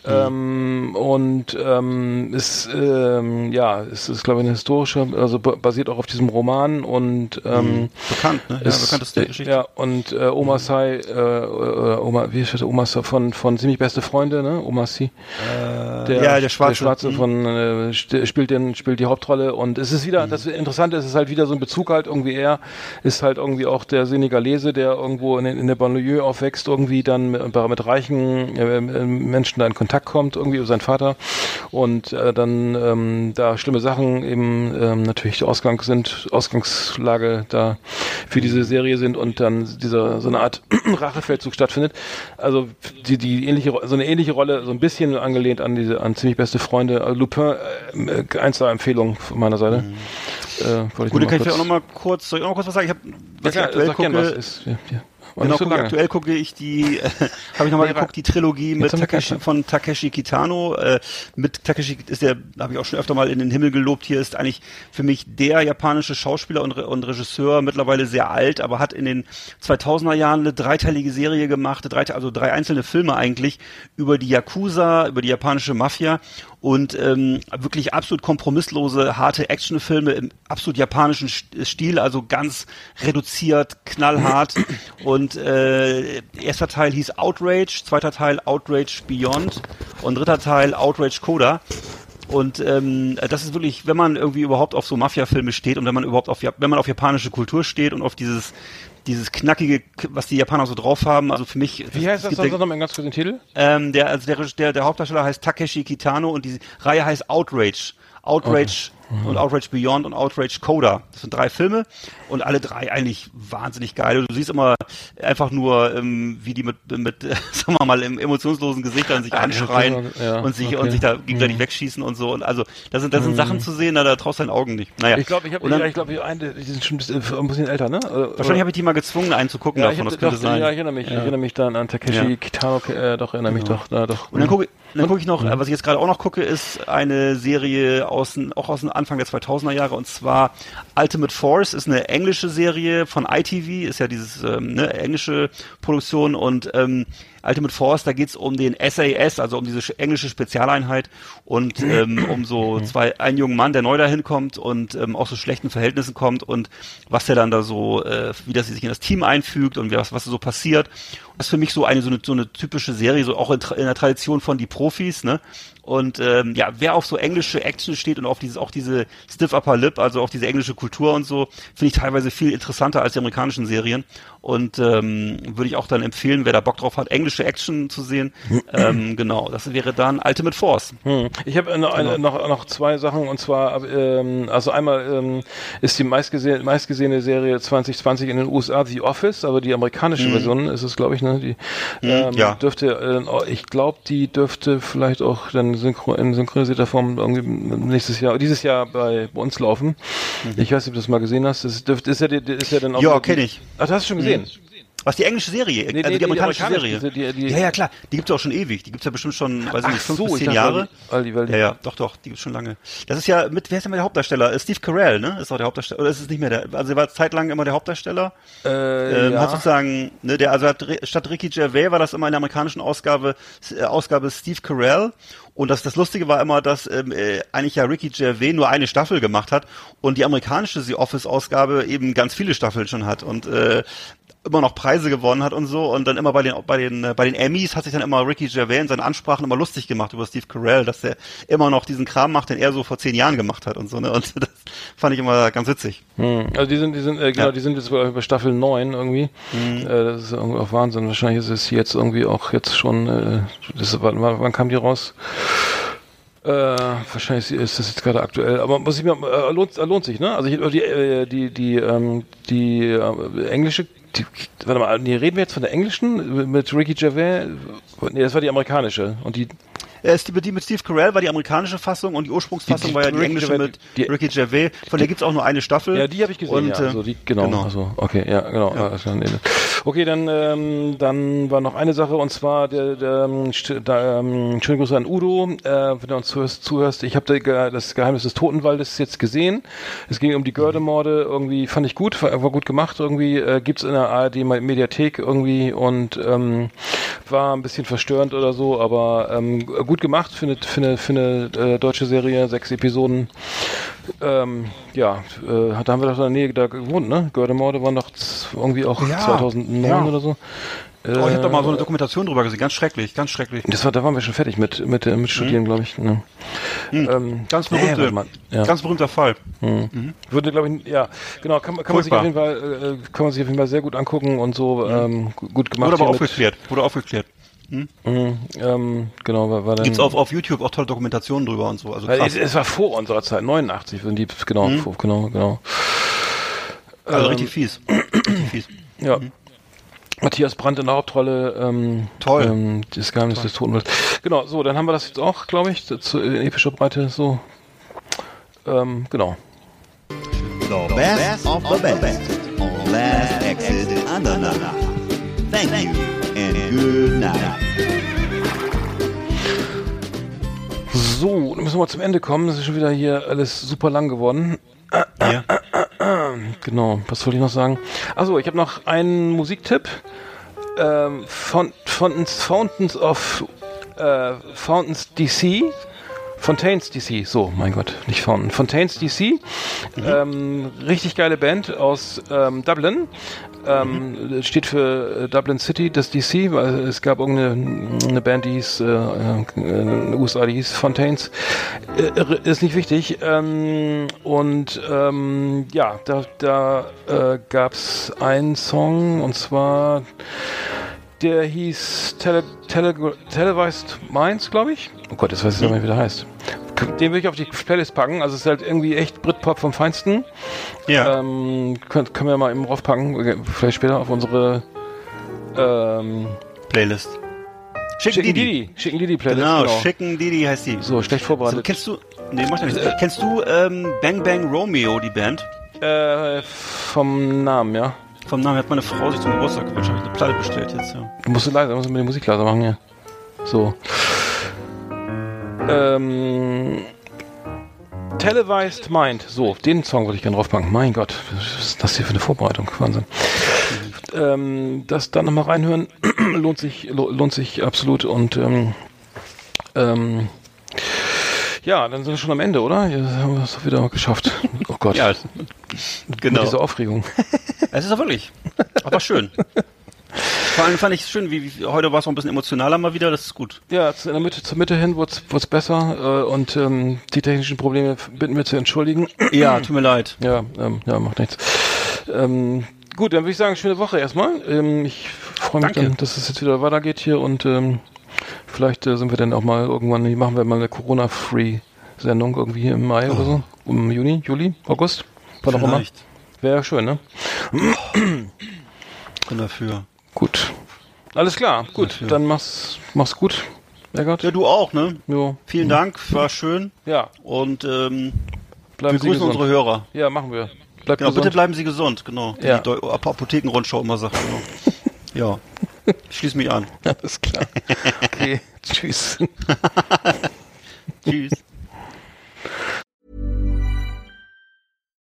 Ähm, und ähm, ist ähm, ja, es ist glaube ich eine historische, also ba- basiert auch auf diesem Roman und ähm, Bekannt, ne? Ja, ist, bekannteste äh, Geschichte. Ja, und äh, Oma Sai, äh, äh, Oma, wie ist das, Oma Sai von, von ziemlich beste Freunde, ne? Oma Sai. der, ja, der Schwarze. Der Schwarze Mhm. von, äh, spielt, den, spielt die Hauptrolle und es ist wieder, das Interessante ist, es ist halt wieder so ein Bezug halt irgendwie er ist halt irgendwie auch der Senegalese, der irgendwo in, in der Banlieue aufwächst, irgendwie dann mit, mit reichen äh, äh, Menschen da in Kontakt kommt, irgendwie über seinen Vater und äh, dann ähm, da schlimme Sachen eben ähm, natürlich Ausgang sind, Ausgangslage da für diese Serie sind und dann dieser so eine Art Rachefeldzug stattfindet. Also die, die ähnliche, so eine ähnliche Rolle, so ein bisschen angelehnt an diese, an ziemlich beste Freunde. Also Lupin, äh, eins Empfehlung von meiner Seite. Äh, wollte ich Gut, mal kann ich kurz- auch noch mal kurz, soll ich auch noch kurz was sagen? Ich habe, was ja, ich aktuell gern was gucke, ist. Ja, ja. Genau, so gucke, aktuell gucke ich die, äh, habe ich nochmal Nee, geguckt, die Trilogie mit Takeshi, von Takeshi Kitano. Äh, mit Takeshi ist der, habe ich auch schon öfter mal in den Himmel gelobt. Hier ist eigentlich für mich der japanische Schauspieler und, Re und Regisseur, mittlerweile sehr alt, aber hat in den 2000er Jahren eine dreiteilige Serie gemacht, drei, also drei einzelne Filme eigentlich über die Yakuza, über die japanische Mafia und ähm, wirklich absolut kompromisslose, harte Actionfilme im absolut japanischen St- Stil, also ganz reduziert, knallhart. und äh, erster Teil hieß Outrage, zweiter Teil Outrage Beyond und dritter Teil Outrage Coda. Und ähm, das ist wirklich, wenn man irgendwie überhaupt auf so Mafia-Filme steht und wenn man überhaupt auf, wenn man auf japanische Kultur steht und auf dieses dieses knackige, was die Japaner so drauf haben, also für mich. Wie heißt das sonst der- nochmal ganz kurz den Titel? ähm, der, also der, der, der Hauptdarsteller heißt Takeshi Kitano und die Reihe heißt Outrage. Outrage und Outrage Beyond und Outrage Coda. Das sind drei Filme und alle drei eigentlich wahnsinnig geil. Du siehst immer einfach nur, ähm, wie die mit, mit äh, sagen wir mal, im emotionslosen Gesichtern sich anschreien ja, und sich okay. und sich da gegenseitig wegschießen und so. Und also das sind, das sind Sachen zu sehen, da, da traust deinen Augen nicht. Naja. Ich glaube, ich habe, ja, ich glaube, die einen, die sind schon ein bisschen, ein bisschen älter, ne? Oder- Wahrscheinlich habe ich die mal gezwungen einzugucken ja, ich davon, hab, das könnte doch, sein. ja, ich erinnere mich, ich erinnere mich dann an Takeshi Ja. Genau. Kitano, äh, doch, erinnere mich doch, na, doch. Und dann gucke dann guck ich noch, äh, was ich jetzt gerade auch noch gucke, ist eine Serie aus, auch aus dem Anfang der 2000er Jahre und zwar Ultimate Force ist eine englische Serie von ITV, ist ja dieses ähm, ne, englische Produktion und ähm, Ultimate Force, da geht's um den SAS, also um diese sch- englische Spezialeinheit und ähm, um so zwei, einen jungen Mann, der neu dahin kommt und ähm, aus so schlechten Verhältnissen kommt und was der dann da so, äh, wie das sich in das Team einfügt und was, was so passiert. Das ist für mich so eine, so eine, so eine typische Serie, so auch in, in der Tradition von die Profis, ne? Und ähm, ja, wer auf so englische Action steht und auf dieses auch diese Stiff Upper Lip, also auf diese englische Kultur und so, finde ich teilweise viel interessanter als die amerikanischen Serien. Und ähm, würde ich auch dann empfehlen, wer da Bock drauf hat, englische Action zu sehen. ähm, genau, das wäre dann Ultimate Force. Hm. Ich habe noch, eine, Genau. noch, noch zwei Sachen und zwar, ähm, also einmal ähm, ist die meistgesehene, meistgesehene Serie 2020 in den USA The Office, aber die amerikanische Version ist es, glaube ich, ne? Die ähm, Mhm. ja. dürfte, äh, ich glaube, die dürfte vielleicht auch dann synchro, in synchronisierter Form irgendwie nächstes Jahr, dieses Jahr bei, bei uns laufen. Ich weiß nicht, ob du das mal gesehen hast. Das dürfte, ist ja, ist ja dann auch. Mhm. Ja, die- kenn ich. Ach, du hast es schon gesehen. Was, die englische Serie? Nee, also nee, die die amerikanische amerikanische, Serie? die- die- ja, ja, klar. Die gibt's ja auch schon ewig. Die gibt's ja bestimmt schon, weiß ich nicht, fünf so, bis zehn Jahre. weil die- weil die- ja, ja, doch, doch, die gibt's schon lange. Das ist ja mit, wer ist denn mal der Hauptdarsteller? Äh, Steve Carell, ne? Ist auch der Hauptdarsteller. Oder ist es nicht mehr der? Also er war zeitlang immer der Hauptdarsteller. Äh, Ähm, ja. Hat sozusagen, ne, der, also hat, statt Ricky Gervais war das immer in der amerikanischen Ausgabe, äh, Ausgabe Steve Carell. Und das, das Lustige war immer, dass ähm, äh, eigentlich ja Ricky Gervais nur eine Staffel gemacht hat und die amerikanische The Office Ausgabe eben ganz viele Staffeln schon hat und äh, immer noch Preise gewonnen hat und so und dann immer bei den bei den äh, bei den Emmys hat sich dann immer Ricky Gervais in seinen Ansprachen immer lustig gemacht über Steve Carell, dass er immer noch diesen Kram macht, den er so vor zehn Jahren gemacht hat und so ne und das fand ich immer ganz witzig. Hm. Also die sind, die sind, äh, genau, Ja. die sind jetzt bei, Staffel 9 irgendwie. Äh, das ist irgendwie auch Wahnsinn. Wahrscheinlich ist es jetzt irgendwie auch jetzt schon, äh, das, wann, wann kam die raus? Äh, wahrscheinlich ist das jetzt gerade aktuell, aber muss ich mir, äh, lohnt, lohnt sich, ne? Also ich, die, äh, die, die, ähm, die äh, englische, die, warte mal, nee, reden wir jetzt von der englischen mit Ricky Gervais? Nee, das war die amerikanische und die, Äh, die mit Steve Carell war die amerikanische Fassung und die Ursprungsfassung Die- die war ja die englische mit die- Ricky Gervais. Von der gibt's auch nur eine Staffel. Ja, die habe ich gesehen. Und, ja, äh, also die, genau, genau. Also, okay, ja, genau. Ja. Okay, dann, ähm, dann war noch eine Sache und zwar der, der ähm, da, ähm, schöne Grüße an Udo, äh, wenn du uns zuhörst. zuhörst. Ich habe das Geheimnis des Totenwaldes jetzt gesehen. Es ging um die Gördemorde. Irgendwie fand ich gut, war, war gut gemacht. Irgendwie äh, gibt's in der ARD Mediathek irgendwie und ähm, war ein bisschen verstörend oder so, aber ähm, gut gemacht für eine, für eine, für eine äh, deutsche Serie, sechs Episoden. Ähm, ja, äh, da haben wir doch in der Nähe da gewohnt, ne? Gördemorde waren doch z- irgendwie auch Ja, 2009 ja. oder so. Äh, Oh, ich habe da mal so eine Dokumentation drüber gesehen. Ganz schrecklich, ganz schrecklich. das war, da waren wir schon fertig mit, mit, äh, mit Studieren, glaube ich. Ne? Ähm, Ganz äh, berühmte, warte mal, ja. ganz berühmter Fall. Würde, glaube ich, ja, genau, kann, man- kann man sich auf jeden Fall, äh, kann man sich auf jeden Fall sehr gut angucken und so, ähm, gu- gut gemacht. Wurde aber aufgeklärt. Wurde aufgeklärt. Mhm, ähm, genau, war, war dann. Gibt's auf, auf YouTube auch tolle Dokumentationen drüber und so. Also Weil krass. es, es war vor unserer Zeit, 89, wenn die, genau, vor, genau, genau. Also ähm, richtig fies. richtig fies. Ja. Matthias Brandt in der Hauptrolle. Ähm, Toll. Ähm, das Geheimnis des Totenwalds. Genau, so, dann haben wir das jetzt auch, glaube ich, zu, in epischer Breite so. Ähm, genau. The best of the best on Last Exit Andernach. Thank you good night. So, dann müssen wir zum Ende kommen. Das ist schon wieder hier alles super lang geworden. Ja. Genau, was wollte ich noch sagen? Achso, ich habe noch einen Musiktipp. Ähm, Font Fountains, Fountains of äh, Fountains DC. Fontaines DC, so, mein Gott, nicht Fountain. Fontaines DC. Ähm, richtig geile Band aus ähm, Dublin. Ähm, Steht für äh, Dublin City, das DC, weil es gab irgendeine eine Band, die hieß, äh, äh, in den USA, die hieß Fontaines. Äh, ist nicht wichtig. Ähm, und ähm, ja, da, da äh, gab es einen Song und zwar der hieß Tele, Tele, Televised Minds, glaube ich. Oh Gott, jetzt weiß ich nicht mehr, wie der heißt. Den will ich auf die Playlist packen. Also es ist halt irgendwie echt Britpop vom Feinsten. Ja. Ähm, können, können wir mal eben raufpacken. Vielleicht später auf unsere ähm, Playlist. Schicken Schicken Didi. Didi. Schicken Didi Playlist. Genau, Genau. Schicken Didi heißt die. So, schlecht So, vorbereitet. kennst du, nee, mach nichts. Kennst du ähm, Bang Bang Romeo, die Band? Äh, vom Namen, ja. Vom Namen hat meine Frau sich zum Geburtstag gewünscht. Habe ich eine Platte bestellt jetzt, ja. Du musst leiser, musst du mit der Musik leiser machen, ja. So. Ähm, Televised Mind. So, den Song würde ich gerne draufpacken. Mein Gott, was ist das hier für eine Vorbereitung? Wahnsinn. Ähm, das dann nochmal reinhören lohnt sich, lo- lohnt sich absolut und ähm, ähm, ja, dann sind wir schon am Ende, oder? Ja, haben wir es doch wieder geschafft. Oh Gott, Ja, mit genau. dieser Aufregung. Es ist doch wirklich. Aber schön. Vor allem fand ich es schön, wie, wie heute war es auch ein bisschen emotionaler mal wieder, das ist gut. Ja, in der Mitte, zur Mitte hin wurde es besser äh, und ähm, die technischen Probleme bitten wir zu entschuldigen. Ja, tut mir leid. Ja, ähm, ja, macht nichts. Ähm, gut, dann würde ich sagen, schöne Woche erstmal. Ähm, ich freue mich Danke. dann, dass es jetzt wieder weitergeht hier und ähm, vielleicht äh, sind wir dann auch mal irgendwann, machen wir mal eine Corona-Free-Sendung irgendwie im Mai oder so. Im Juni, Juli, August. Wann auch immer. Wäre ja schön, ne? Bin dafür. Gut. Alles klar, gut. Dafür. Dann mach's, mach's gut. Eckart. Ja, du auch, ne? Jo. Vielen Dank, war schön. Ja, Und ähm, bleiben wir Sie grüßen gesund. unsere Hörer. Ja, machen wir. Bleibt Genau, gesund. bitte bleiben Sie gesund, genau. Ja. die Apothekenrundschau immer sagt. Genau. ja. Ich schließe mich an. Alles klar. Okay, tschüss. Tschüss.